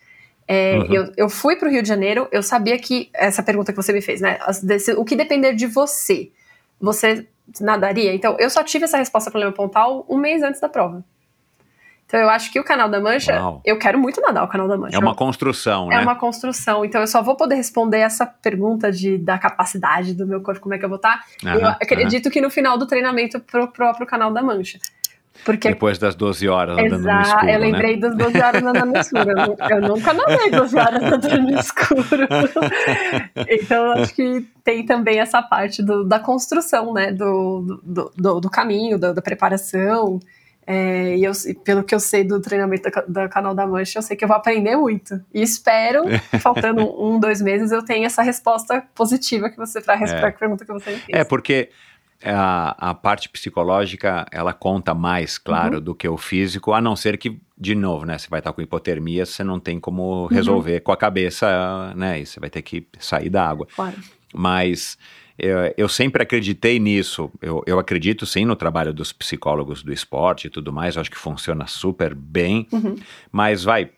[SPEAKER 1] É,
[SPEAKER 8] Uhum.
[SPEAKER 1] eu, eu fui para o Rio de Janeiro, eu sabia que, essa pergunta que você me fez, né? o que depender de você, você nadaria? Então, eu só tive essa resposta para o Leme Pontal um mês antes da prova. Então, eu acho que o Canal da Mancha,
[SPEAKER 8] Uau.
[SPEAKER 1] eu quero muito nadar o Canal da Mancha.
[SPEAKER 8] É uma construção,
[SPEAKER 1] É
[SPEAKER 8] né?
[SPEAKER 1] uma construção. Então, eu só vou poder responder essa pergunta de, da capacidade do meu corpo, como é que eu vou estar.
[SPEAKER 8] Aham,
[SPEAKER 1] eu acredito que no final do treinamento pro próprio Canal da Mancha. Porque
[SPEAKER 8] Depois das 12 horas andando no
[SPEAKER 1] Exato,
[SPEAKER 8] escuro,
[SPEAKER 1] eu lembrei das 12 horas andando no escuro. Eu, nu- eu nunca nadei 12 horas andando no escuro. então, acho que tem também essa parte do- da construção, né? Do, do, do, do caminho, da, da preparação. É, e eu, pelo que eu sei do treinamento da, ca- da Canal da Mancha, eu sei que eu vou aprender muito. E espero, faltando um, dois meses, eu tenha essa resposta positiva que você, para
[SPEAKER 8] É.
[SPEAKER 1] a pergunta que você me fez.
[SPEAKER 8] É, porque a, a parte psicológica, ela conta mais, claro,
[SPEAKER 1] Uhum.
[SPEAKER 8] do que o físico, a não ser que, de novo, né, você vai estar com hipotermia, você não tem
[SPEAKER 1] Uhum.
[SPEAKER 8] como resolver com a cabeça, né, e você vai ter que sair da água.
[SPEAKER 1] Claro.
[SPEAKER 8] Mas eu, eu sempre acreditei nisso, eu, eu acredito sim no trabalho dos psicólogos do esporte e tudo mais, eu acho que funciona super bem,
[SPEAKER 1] Uhum.
[SPEAKER 8] mas vai,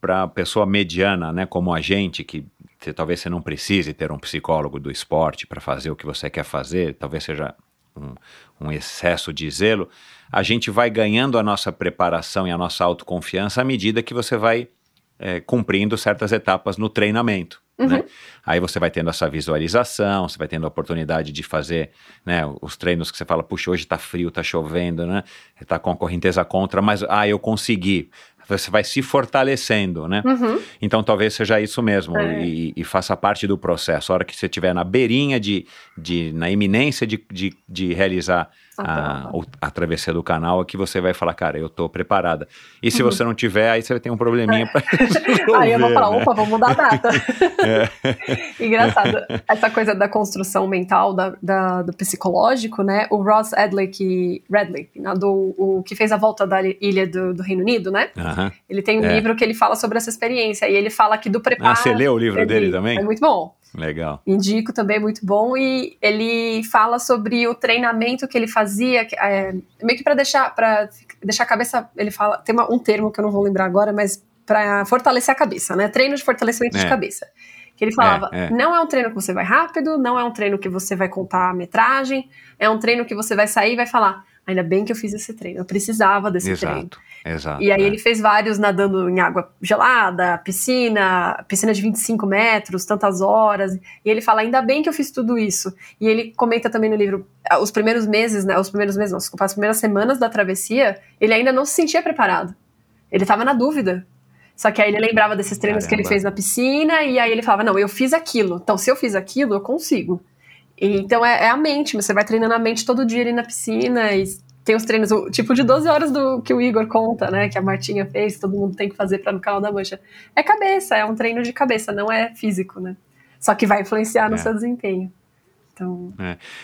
[SPEAKER 8] para pessoa mediana, né, como a gente, que você- talvez você não precise ter um psicólogo do esporte para fazer o que você quer fazer, talvez seja um, um excesso de zelo, a gente vai ganhando a nossa preparação e a nossa autoconfiança à medida que você vai é, cumprindo certas etapas no treinamento. Né? Aí você vai tendo essa visualização, você vai tendo a oportunidade de fazer né, os treinos que você fala, puxa, hoje tá frio, tá chovendo, né? Tá com a correnteza contra, mas ah, eu consegui. Você vai se fortalecendo, né?
[SPEAKER 1] Uhum.
[SPEAKER 8] Então talvez seja isso mesmo
[SPEAKER 1] É.
[SPEAKER 8] e, e faça parte do processo. A hora que você estiver na beirinha de, de na iminência de, de, de realizar
[SPEAKER 1] A
[SPEAKER 8] a,
[SPEAKER 1] prova.
[SPEAKER 8] o- a travessia do canal, é que você vai falar, cara, eu tô preparada. E se
[SPEAKER 1] Uhum.
[SPEAKER 8] você não tiver, aí você vai ter um probleminha para
[SPEAKER 1] Aí eu vou falar,
[SPEAKER 8] né?
[SPEAKER 1] opa, vou mudar a data.
[SPEAKER 8] É.
[SPEAKER 1] Engraçado, essa coisa da construção mental, da, da- do psicológico, né? O Ross Adley, que, Radley, nadou, o que fez a volta da ilha do, do Reino Unido, né?
[SPEAKER 8] Aham.
[SPEAKER 1] Ele tem um
[SPEAKER 8] É.
[SPEAKER 1] livro que ele fala sobre essa experiência, e ele fala que do preparo...
[SPEAKER 8] Ah, você leu o livro dele
[SPEAKER 1] li.
[SPEAKER 8] também?
[SPEAKER 1] É muito bom.
[SPEAKER 8] Legal.
[SPEAKER 1] Indico também, muito bom. E ele fala sobre o treinamento que ele fazia, é, meio que para deixar, pra deixar a cabeça. Ele fala, tem uma- um termo que eu não vou lembrar agora, mas para fortalecer a cabeça, né? Treino de fortalecimento de
[SPEAKER 8] É.
[SPEAKER 1] cabeça. Que ele falava:
[SPEAKER 8] É, é.
[SPEAKER 1] não é um treino que você vai rápido, não é um treino que você vai contar a metragem, é um treino que você vai sair e vai falar. Ainda bem que eu fiz esse treino, eu precisava desse treino.
[SPEAKER 8] Exato. Exato.
[SPEAKER 1] E aí
[SPEAKER 8] é.
[SPEAKER 1] ele fez vários nadando em água gelada, piscina, piscina de 25 metros, tantas horas. E ele fala, ainda bem que eu fiz tudo isso. E ele comenta também no livro, ah, os primeiros meses, né? Os primeiros meses, não, desculpa, as primeiras semanas da travessia, ele ainda não se sentia preparado. Ele tava na dúvida. Só que aí ele lembrava desses treinos que ele
[SPEAKER 8] Caramba.
[SPEAKER 1] fez na piscina, e aí ele falava, não, eu fiz aquilo. Então, se eu fiz aquilo, eu consigo. E, então é, é a mente, você vai treinando a mente todo dia ali na piscina e tem os treinos, o tipo de 12 horas do que o Igor conta, né? Que a Martinha fez, todo mundo tem que fazer para no canal da Mancha. É cabeça, é um treino de cabeça, não é físico, né? Só que vai influenciar no
[SPEAKER 8] É.
[SPEAKER 1] seu desempenho. Então,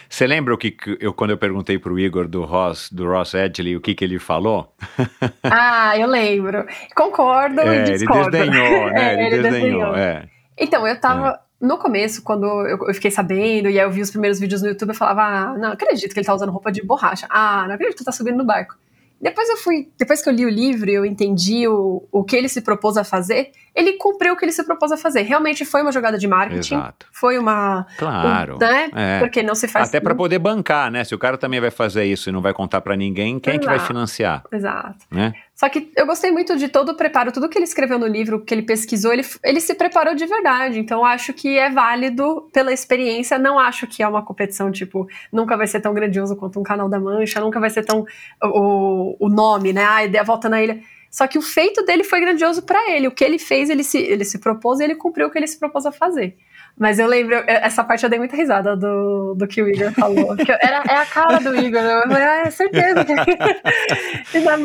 [SPEAKER 8] Você lembra o que, que eu quando eu perguntei pro Igor do Ross, do Ross Edgley, o que que ele falou?
[SPEAKER 1] ah, eu lembro. Concordo e
[SPEAKER 8] É, ele
[SPEAKER 1] discordo.
[SPEAKER 8] desdenhou, né?
[SPEAKER 1] É,
[SPEAKER 8] ele, desdenhou, é.
[SPEAKER 1] Então, eu tava. No começo, quando eu, eu fiquei sabendo, e aí eu vi os primeiros vídeos no YouTube, eu falava, ah, não acredito que ele tá usando roupa de borracha. Ah, não acredito que ele tá subindo no barco. Depois eu fui, depois que eu li o livro eu entendi o, o que ele se propôs a fazer, ele cumpriu o que ele se propôs a fazer. Realmente foi uma jogada de marketing.
[SPEAKER 8] Exato.
[SPEAKER 1] Foi uma.
[SPEAKER 8] Claro.
[SPEAKER 1] um- né?
[SPEAKER 8] é.
[SPEAKER 1] Porque não se faz.
[SPEAKER 8] Até para poder bancar, né? Se o cara também vai fazer isso e não vai contar para ninguém, quem é que vai
[SPEAKER 1] Exato.
[SPEAKER 8] financiar,
[SPEAKER 1] Exato.
[SPEAKER 8] né?
[SPEAKER 1] Só que eu gostei muito de todo o preparo, tudo que ele escreveu no livro, que ele pesquisou, ele, ele se preparou de verdade. Então acho que é válido pela experiência. Não acho que é uma competição, tipo, nunca vai ser tão grandioso quanto um canal da Mancha, nunca vai ser tão. O, o nome, né? A ideia volta na ilha. Só que o feito dele foi grandioso pra ele. O que ele fez, ele se, ele se propôs e ele cumpriu o que ele se propôs a fazer. Mas eu lembro, eu- essa parte eu dei muita risada do, do que o Igor falou. Era, é a cara do Igor. Eu falei, ah, é certeza. dá-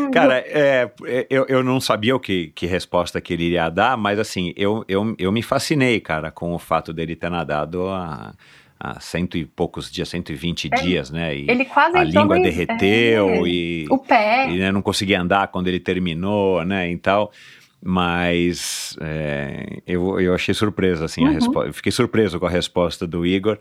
[SPEAKER 8] Cara, é, eu, eu não sabia o que, que resposta que ele iria dar, mas assim, eu, eu, eu me fascinei, cara, com o fato dele ter nadado há, há cento e poucos dias, 120 dias, né? E
[SPEAKER 1] É, ele quase
[SPEAKER 8] a
[SPEAKER 1] entrou
[SPEAKER 8] língua
[SPEAKER 1] no-
[SPEAKER 8] derreteu
[SPEAKER 1] é,
[SPEAKER 8] e,
[SPEAKER 1] O pé.
[SPEAKER 8] e né, não conseguia andar quando ele terminou, né? E tal. Mas é, eu, eu achei surpresa, assim, a
[SPEAKER 1] Uhum.
[SPEAKER 8] respo- eu fiquei surpreso com a resposta do Igor.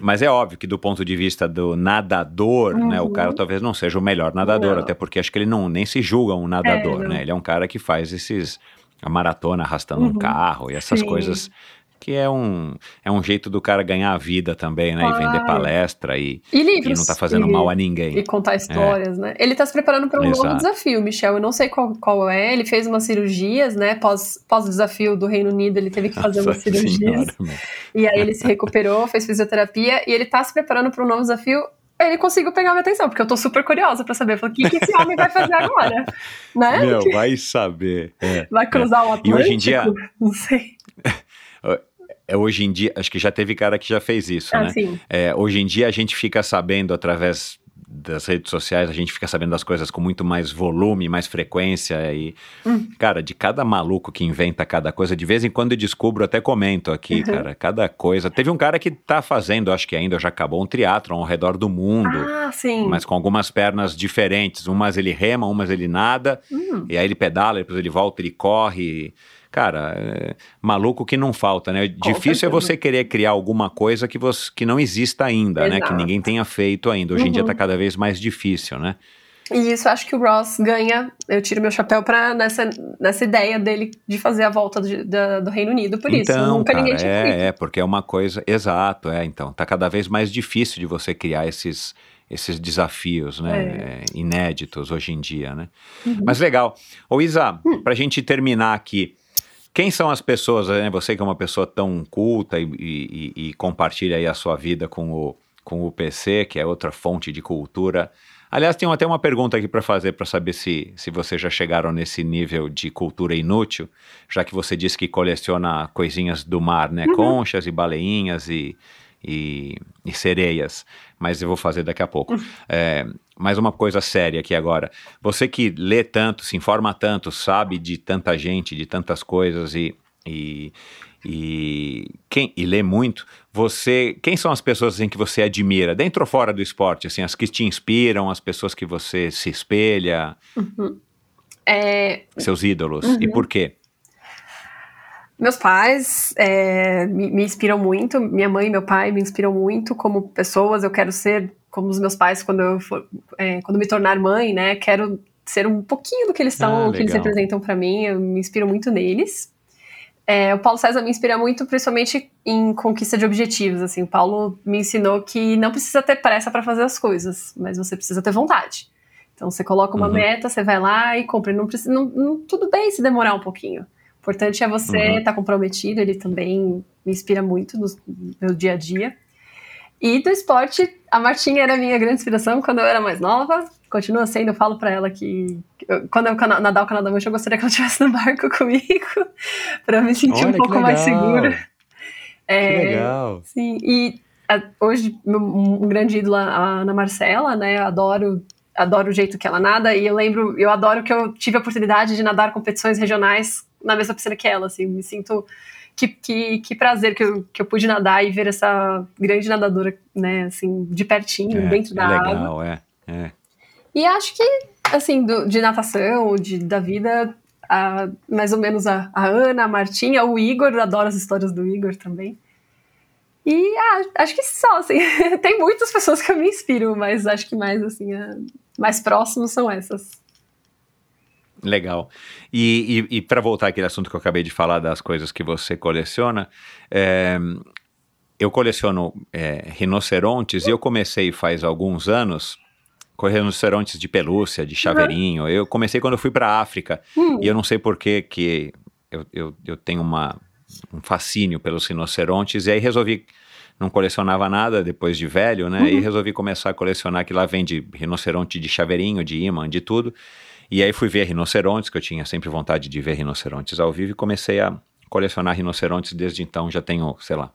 [SPEAKER 8] Mas é óbvio que do ponto de vista do nadador, né, o
[SPEAKER 1] Uhum.
[SPEAKER 8] cara talvez não seja o melhor nadador,
[SPEAKER 1] Não.
[SPEAKER 8] até porque acho que ele não nem se julga um nadador,
[SPEAKER 1] É,
[SPEAKER 8] né? Ele é um cara que faz esses a maratona arrastando um
[SPEAKER 1] Uhum.
[SPEAKER 8] carro e essas
[SPEAKER 1] Sim.
[SPEAKER 8] coisas que é um, é um jeito do cara ganhar a vida também, né? E vender palestra e,
[SPEAKER 1] E
[SPEAKER 8] e
[SPEAKER 1] livros.
[SPEAKER 8] não tá fazendo
[SPEAKER 1] e,
[SPEAKER 8] mal a ninguém.
[SPEAKER 1] E contar histórias, né? Ele tá se preparando para um novo
[SPEAKER 8] Exato.
[SPEAKER 1] desafio, Michel. Eu não sei qual, qual é. Ele fez umas cirurgias, né? Pós, pós-desafio do Reino Unido, ele teve que fazer umas
[SPEAKER 8] Nossa
[SPEAKER 1] cirurgias.
[SPEAKER 8] Senhora.
[SPEAKER 1] E aí ele se recuperou, fez fisioterapia e ele tá se preparando para um novo desafio. Ele conseguiu pegar minha atenção, porque eu tô super curiosa pra saber. Falei, o que, que esse homem vai fazer agora? né?
[SPEAKER 8] Meu, vai saber. É.
[SPEAKER 1] Vai cruzar o Atlântico?
[SPEAKER 8] E hoje em dia-
[SPEAKER 1] Não sei.
[SPEAKER 8] É, hoje em dia, acho que já teve cara que já fez isso, né?
[SPEAKER 1] Assim,
[SPEAKER 8] É, hoje em dia a gente fica sabendo através das redes sociais, a gente fica sabendo das coisas com muito mais volume, mais frequência e,
[SPEAKER 1] Hum.
[SPEAKER 8] cara, de cada maluco que inventa cada coisa, de vez em quando eu descubro, até comento aqui,
[SPEAKER 1] Uhum.
[SPEAKER 8] cara, cada coisa. Teve um cara que tá fazendo, acho que ainda já acabou, um triatlon ao redor do mundo.
[SPEAKER 1] ah, sim.
[SPEAKER 8] Mas com algumas pernas diferentes. Umas ele rema, umas ele nada.
[SPEAKER 1] Hum.
[SPEAKER 8] E aí ele pedala, depois ele volta, ele corre. Cara, é maluco que não falta, né? Difícil é
[SPEAKER 1] certeza.
[SPEAKER 8] você querer criar alguma coisa que, você, que não exista ainda, né? Que
[SPEAKER 1] Exato.
[SPEAKER 8] ninguém tenha feito ainda. Hoje em dia
[SPEAKER 1] Uhum.
[SPEAKER 8] tá cada vez mais difícil, né?
[SPEAKER 1] E isso eu acho que o Ross ganha. Eu tiro meu chapéu pra, nessa, nessa ideia dele de fazer a volta do, do Reino Unido. Por isso,
[SPEAKER 8] então,
[SPEAKER 1] nunca
[SPEAKER 8] cara,
[SPEAKER 1] ninguém tinha feito.
[SPEAKER 8] é, é, porque é uma coisa. Exato, é. Então, tá cada vez mais difícil de você criar esses, esses desafios, né? é, inéditos hoje em dia, né?
[SPEAKER 1] Uhum.
[SPEAKER 8] Mas legal. Ô, Isa,
[SPEAKER 1] Hum.
[SPEAKER 8] pra gente terminar aqui. Quem são as pessoas, né? Você que é uma pessoa tão culta e, e- e- compartilha aí a sua vida com o, com o PC, que é outra fonte de cultura. Aliás, tem até uma pergunta aqui para fazer para saber se, se vocês já chegaram nesse nível de cultura inútil, já que você disse que coleciona coisinhas do mar, né? Conchas e baleinhas e, e, e sereias. Mas eu vou fazer daqui a pouco. É, mais uma coisa séria aqui agora. Você que lê tanto, se informa tanto, sabe de tanta gente, de tantas coisas e, e, e, quem, e lê muito, você. Quem são as pessoas assim, que você admira, dentro ou fora do esporte? Assim, as que te inspiram, as pessoas que você se espelha,
[SPEAKER 1] É,
[SPEAKER 8] seus ídolos.
[SPEAKER 1] Uhum.
[SPEAKER 8] E por quê?
[SPEAKER 1] Meus pais é, me, me inspiram muito, minha mãe e meu pai me inspiram muito como pessoas. Eu quero ser como os meus pais quando eu for, é, quando me tornar mãe, né? Quero ser um pouquinho do que eles estão,
[SPEAKER 8] Ah,
[SPEAKER 1] o que eles representam para mim. Eu me inspiro muito neles. É, o Paulo César me inspira muito, principalmente em conquista de objetivos. Assim, o Paulo me ensinou que não precisa ter pressa para fazer as coisas, mas você precisa ter vontade. Então você coloca uma
[SPEAKER 8] Uhum.
[SPEAKER 1] meta, você vai lá e compra. Não precisa, não, não- tudo bem se demorar um pouquinho. O importante é você
[SPEAKER 8] Uhum.
[SPEAKER 1] estar comprometido. Ele também me inspira muito no meu dia a dia. E do esporte, a Martinha era minha grande inspiração quando eu era mais nova. Continua sendo, eu falo pra ela que eu- quando eu nadar o Canal da Mancha, eu gostaria que ela estivesse no barco comigo, eu me sentir um
[SPEAKER 8] Olha, que
[SPEAKER 1] pouco mais segura. É,
[SPEAKER 8] legal.
[SPEAKER 1] Sim, e a- hoje meu- um grande ídolo a Ana Marcela, né? Adoro adoro o jeito que ela nada, e eu lembro, eu adoro que eu tive a oportunidade de nadar competições regionais na mesma piscina que ela, assim, me sinto que, que, que prazer que eu, que eu pude nadar e ver essa grande nadadora, né, assim, de pertinho,
[SPEAKER 8] É,
[SPEAKER 1] dentro da
[SPEAKER 8] é
[SPEAKER 1] água.
[SPEAKER 8] legal, é, é.
[SPEAKER 1] E acho que, assim, do- de natação, de, da vida, a- mais ou menos a, a Ana, a Martinha, o Igor, eu adoro as histórias do Igor também. E ah, acho que só, assim, tem muitas pessoas que eu me inspiro, mas acho que mais, assim, a- mais próximos são essas.
[SPEAKER 8] Legal. E, e, para voltar àquele assunto que eu acabei de falar das coisas que você coleciona, é, eu coleciono é, rinocerontes e eu comecei faz alguns anos com rinocerontes de pelúcia, de chaveirinho. Eu comecei quando eu fui para a África
[SPEAKER 1] Hum.
[SPEAKER 8] e eu não sei por que que eu, eu, eu tenho uma, um fascínio pelos rinocerontes e aí resolvi não colecionava nada depois de velho, né? E resolvi começar a colecionar que lá vende rinoceronte de chaveirinho, de imã, de tudo. E aí fui ver rinocerontes, que eu tinha sempre vontade de ver rinocerontes ao vivo, e comecei a colecionar rinocerontes desde então. Já tenho, sei lá,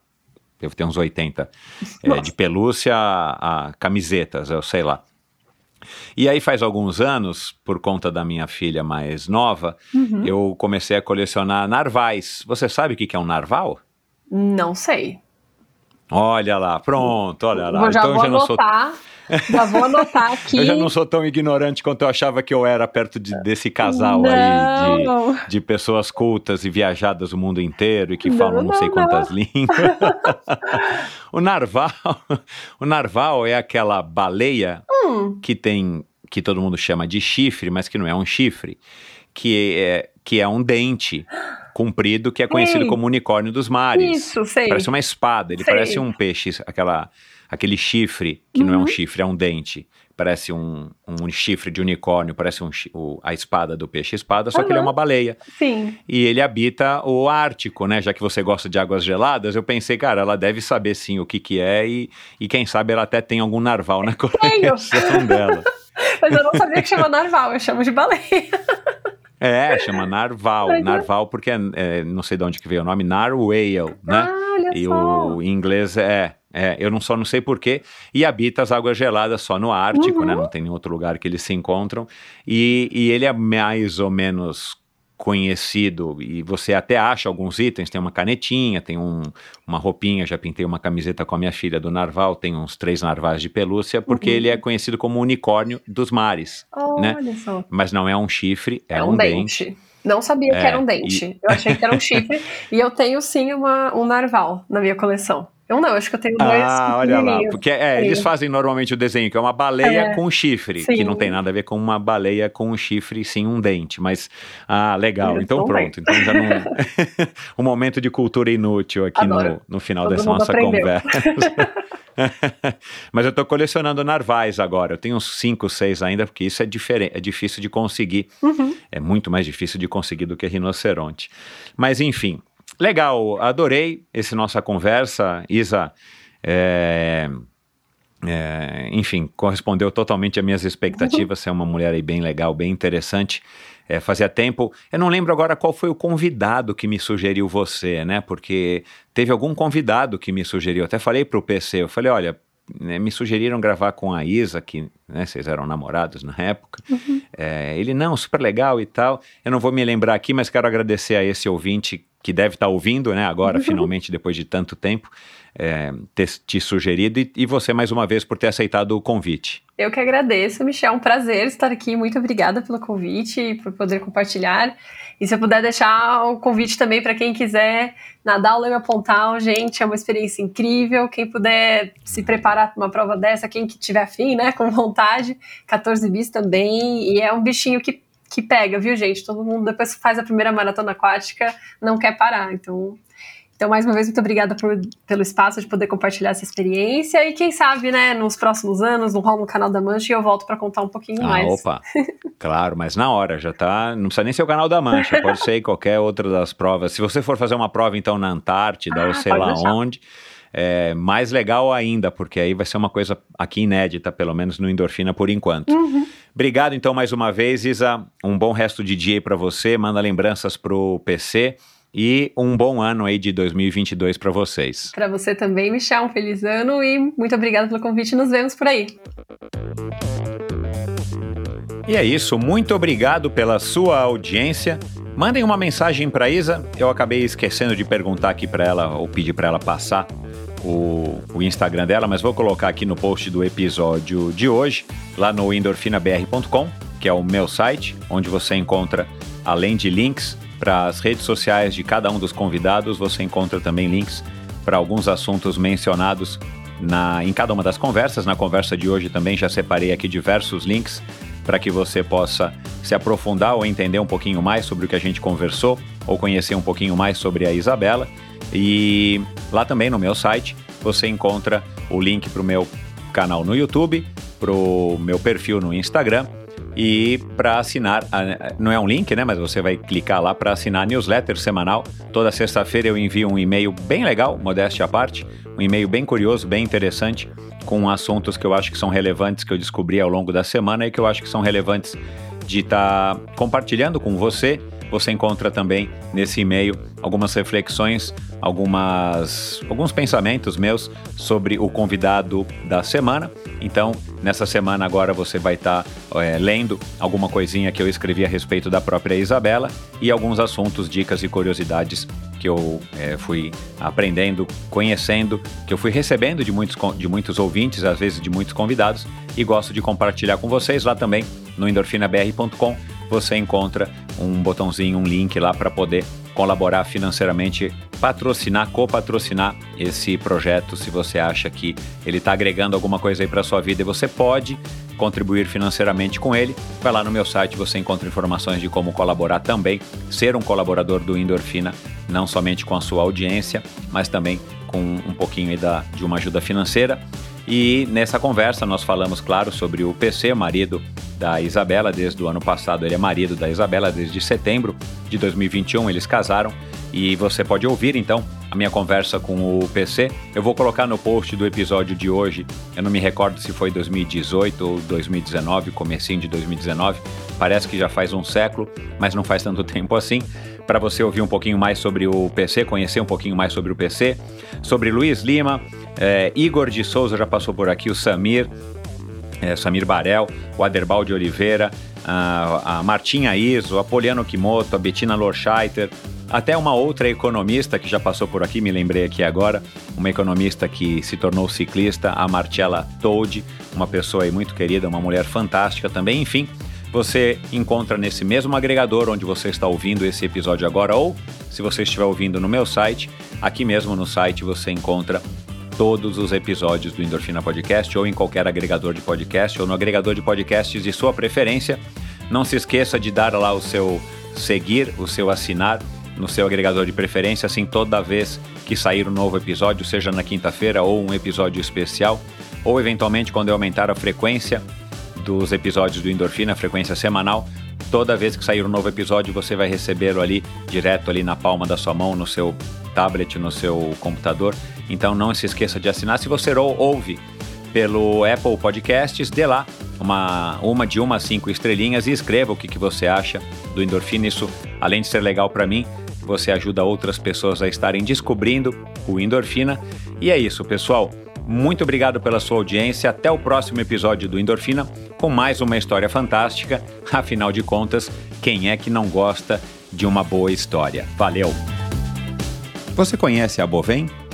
[SPEAKER 8] devo ter uns 80, é, de pelúcia a, a camisetas, eu sei lá. E aí faz alguns anos, por conta da minha filha mais nova, eu comecei a colecionar narvais. Você sabe o que é um narval?
[SPEAKER 1] Não sei.
[SPEAKER 8] Olha lá, pronto, olha lá.
[SPEAKER 1] Vou, já
[SPEAKER 8] então eu
[SPEAKER 1] vou
[SPEAKER 8] já não sou
[SPEAKER 1] anotar, já vou anotar aqui.
[SPEAKER 8] Eu já não sou tão ignorante quanto eu achava que eu era perto de- desse casal aí
[SPEAKER 1] Não.
[SPEAKER 8] de, de pessoas cultas e viajadas o mundo inteiro e que
[SPEAKER 1] Não,
[SPEAKER 8] falam não,
[SPEAKER 1] não,
[SPEAKER 8] sei quantas línguas. o narval, o narval é aquela baleia
[SPEAKER 1] Hum.
[SPEAKER 8] que tem que todo mundo chama de chifre, mas que não é um chifre, que é que é um dente comprido que é conhecido
[SPEAKER 1] Ei.
[SPEAKER 8] como unicórnio dos mares.
[SPEAKER 1] Isso, sei.
[SPEAKER 8] Parece uma espada, ele
[SPEAKER 1] Sei.
[SPEAKER 8] parece um peixe, aquela, aquele chifre, que não é
[SPEAKER 1] Uhum.
[SPEAKER 8] um chifre, é um dente. Parece um, um chifre de unicórnio, parece um, o- a espada do peixe-espada, só que ele é
[SPEAKER 1] Aham.
[SPEAKER 8] uma baleia.
[SPEAKER 1] Sim.
[SPEAKER 8] E ele habita o Ártico, né? Já que você gosta de águas geladas, eu pensei, cara, ela deve saber sim o que que é e, e quem sabe ela até tem algum narval na coleção dela.
[SPEAKER 1] Mas eu não sabia que chama narval, eu chamo de baleia.
[SPEAKER 8] É, chama narval.
[SPEAKER 1] Mas é-
[SPEAKER 8] Narval porque, é, é, não sei de onde que veio o nome, narwhale, né?
[SPEAKER 1] Ah, olha
[SPEAKER 8] E
[SPEAKER 1] só.
[SPEAKER 8] o em inglês é, é, eu não só não sei porquê, e habita as águas geladas só no Ártico,
[SPEAKER 1] Uhum.
[SPEAKER 8] né? Não tem nenhum outro lugar que eles se encontram. E, e ele é mais ou menos conhecido, e você até acha alguns itens, tem uma canetinha, tem um, uma roupinha, já pintei uma camiseta com a minha filha do narval, tem uns três narvais de pelúcia, porque
[SPEAKER 1] Uhum.
[SPEAKER 8] ele é conhecido como unicórnio dos mares, né?
[SPEAKER 1] Olha só.
[SPEAKER 8] Mas não é um chifre, é,
[SPEAKER 1] É,
[SPEAKER 8] um,
[SPEAKER 1] um
[SPEAKER 8] dente.
[SPEAKER 1] dente. Não sabia que
[SPEAKER 8] É,
[SPEAKER 1] era um dente. Eu achei que era um chifre. e eu tenho sim uma, um narval na minha coleção. Eu não, acho que eu tenho dois.
[SPEAKER 8] Ah, olha lá. Porque é, eles fazem normalmente o desenho, que é uma baleia
[SPEAKER 1] É,
[SPEAKER 8] com chifre,
[SPEAKER 1] sim.
[SPEAKER 8] que não tem nada a ver com uma baleia com um chifre, sim um dente. Mas, ah, legal. Então pronto. Então já não. um momento de cultura inútil aqui no,
[SPEAKER 1] Adoro.
[SPEAKER 8] no final
[SPEAKER 1] Todo
[SPEAKER 8] dessa nossa
[SPEAKER 1] aprendeu.
[SPEAKER 8] conversa. Mas eu tô colecionando narvais agora. Eu tenho uns 5, 6 ainda, porque isso é diferente, é difícil de conseguir.
[SPEAKER 1] Uhum.
[SPEAKER 8] É muito mais difícil de conseguir do que rinoceronte. Mas enfim, legal, adorei essa nossa conversa. Isa, é, é, enfim, correspondeu totalmente às minhas expectativas. Você é uma mulher aí bem legal, bem interessante. É, fazia tempo. Eu não lembro agora qual foi o convidado que me sugeriu você, né? Porque teve algum convidado que me sugeriu. Até falei pro PC, eu falei, olha, né, me sugeriram gravar com a Isa, que né, vocês eram namorados na época. É, ele, não, super legal e tal. Eu não vou me lembrar aqui, mas quero agradecer a esse ouvinte que deve estar ouvindo, né, agora, finalmente, depois de tanto tempo, é, ter te sugerido e, e você mais uma vez por ter aceitado o convite.
[SPEAKER 1] Eu que agradeço, Michel. É um prazer estar aqui. Muito obrigada pelo convite e por poder compartilhar. E se eu puder deixar o convite também para quem quiser nadar o Leme Pontal, gente, é uma experiência incrível. Quem puder se preparar para uma prova dessa, quem que tiver afim, né, com vontade, 14 bis também. E é um bichinho que, que pega, viu, gente? Todo mundo depois que faz a primeira maratona aquática não quer parar. Então, então, mais uma vez, muito obrigada por, pelo espaço de poder compartilhar essa experiência. E quem sabe, né, nos próximos anos, no rol no canal da Mancha, eu volto para contar um pouquinho
[SPEAKER 8] Ah,
[SPEAKER 1] mais.
[SPEAKER 8] opa, claro, mas na hora já tá. Não precisa nem ser o canal da Mancha, pode ser qualquer outra das provas. Se você for fazer uma prova, então, na Antártida
[SPEAKER 1] Ah,
[SPEAKER 8] ou sei lá
[SPEAKER 1] deixar.
[SPEAKER 8] onde. É mais legal ainda, porque aí vai ser uma coisa aqui inédita, pelo menos no Endorfina por enquanto.
[SPEAKER 1] Uhum.
[SPEAKER 8] Obrigado então mais uma vez, Isa. Um bom resto de dia aí para você. Manda lembranças pro PC e um bom ano aí de 2022 para vocês.
[SPEAKER 1] Para você também, Michel, um feliz ano e muito obrigada pelo convite. Nos vemos por aí.
[SPEAKER 8] E é isso, muito obrigado pela sua audiência. Mandem uma mensagem para Isa. Eu acabei esquecendo de perguntar aqui para ela ou pedir para ela passar o, o, Instagram dela, mas vou colocar aqui no post do episódio de hoje, lá no endorfinabr.com, que é o meu site, onde você encontra, além de links para as redes sociais de cada um dos convidados, você encontra também links para alguns assuntos mencionados na, em cada uma das conversas. Na conversa de hoje também já separei aqui diversos links para que você possa se aprofundar ou entender um pouquinho mais sobre o que a gente conversou ou conhecer um pouquinho mais sobre a Isabela. E lá também no meu site você encontra o link para o meu canal no YouTube, para o meu perfil no Instagram e para assinar, não é um link, né? Mas você vai clicar lá para assinar a newsletter semanal. Toda sexta-feira eu envio um e-mail bem legal, modéstia à parte, um e-mail bem curioso, bem interessante, com assuntos que eu acho que são relevantes, que eu descobri ao longo da semana e que eu acho que são relevantes de estar tá compartilhando com você. Você encontra também nesse e-mail algumas reflexões, algumas, alguns pensamentos meus sobre o convidado da semana. Então, nessa semana agora você vai estar tá, é, lendo alguma coisinha que eu escrevi a respeito da própria Isabela e alguns assuntos, dicas e curiosidades que eu é, fui aprendendo, conhecendo, que eu fui recebendo de muitos, de muitos ouvintes, às vezes de muitos convidados, e gosto de compartilhar com vocês lá também no endorfinabr.com. Você encontra um botãozinho, um link lá para poder colaborar financeiramente, patrocinar, copatrocinar esse projeto, se você acha que ele está agregando alguma coisa aí para sua vida e você pode contribuir financeiramente com ele, vai lá no meu site, você encontra informações de como colaborar também, ser um colaborador do Endorfina, não somente com a sua audiência, mas também com um pouquinho da, de uma ajuda financeira. E nessa conversa nós falamos, claro, sobre o PC, marido da Isabela, desde o ano passado ele é marido da Isabela, desde setembro de 2021 eles casaram. E você pode ouvir então a minha conversa com o PC. Eu vou colocar no post do episódio de hoje. Eu não me recordo se foi 2018 ou 2019, comecinho de 2019. Parece que já faz um século, mas não faz tanto tempo assim. Para você ouvir um pouquinho mais sobre o PC, conhecer um pouquinho mais sobre o PC, sobre Luiz Lima, é, Igor de Souza já passou por aqui, o Samir, é, Samir Barel, o Aderbal de Oliveira, a, a Martinha Iso, a Poliano Kimoto, a Bettina Lorscheiter, até uma outra economista que já passou por aqui, me lembrei aqui agora, uma economista que se tornou ciclista, a Marcella Toad, uma pessoa aí muito querida, uma mulher fantástica também, enfim. Você encontra nesse mesmo agregador onde você está ouvindo esse episódio agora, ou se você estiver ouvindo no meu site, aqui mesmo no site você encontra todos os episódios do Endorfina Podcast ou em qualquer agregador de podcast ou no agregador de podcasts de sua preferência. Não se esqueça de dar lá o seu seguir, o seu assinar no seu agregador de preferência, assim toda vez que sair um novo episódio, seja na quinta-feira ou um episódio especial, ou eventualmente quando eu aumentar a frequência dos episódios do Endorfina, a frequência semanal, toda vez que sair um novo episódio você vai recebê-lo ali direto ali na palma da sua mão, no seu tablet, no seu computador. Então não se esqueça de assinar. Se você ouve pelo Apple Podcasts, dê lá uma, uma de uma a cinco estrelinhas e escreva o que, que você acha do Endorfina. Isso, além de ser legal para mim, você ajuda outras pessoas a estarem descobrindo o Endorfina. E é isso, pessoal. Muito obrigado pela sua audiência. Até o próximo episódio do Endorfina com mais uma história fantástica. Afinal de contas, quem é que não gosta de uma boa história? Valeu! Você conhece a Bovem?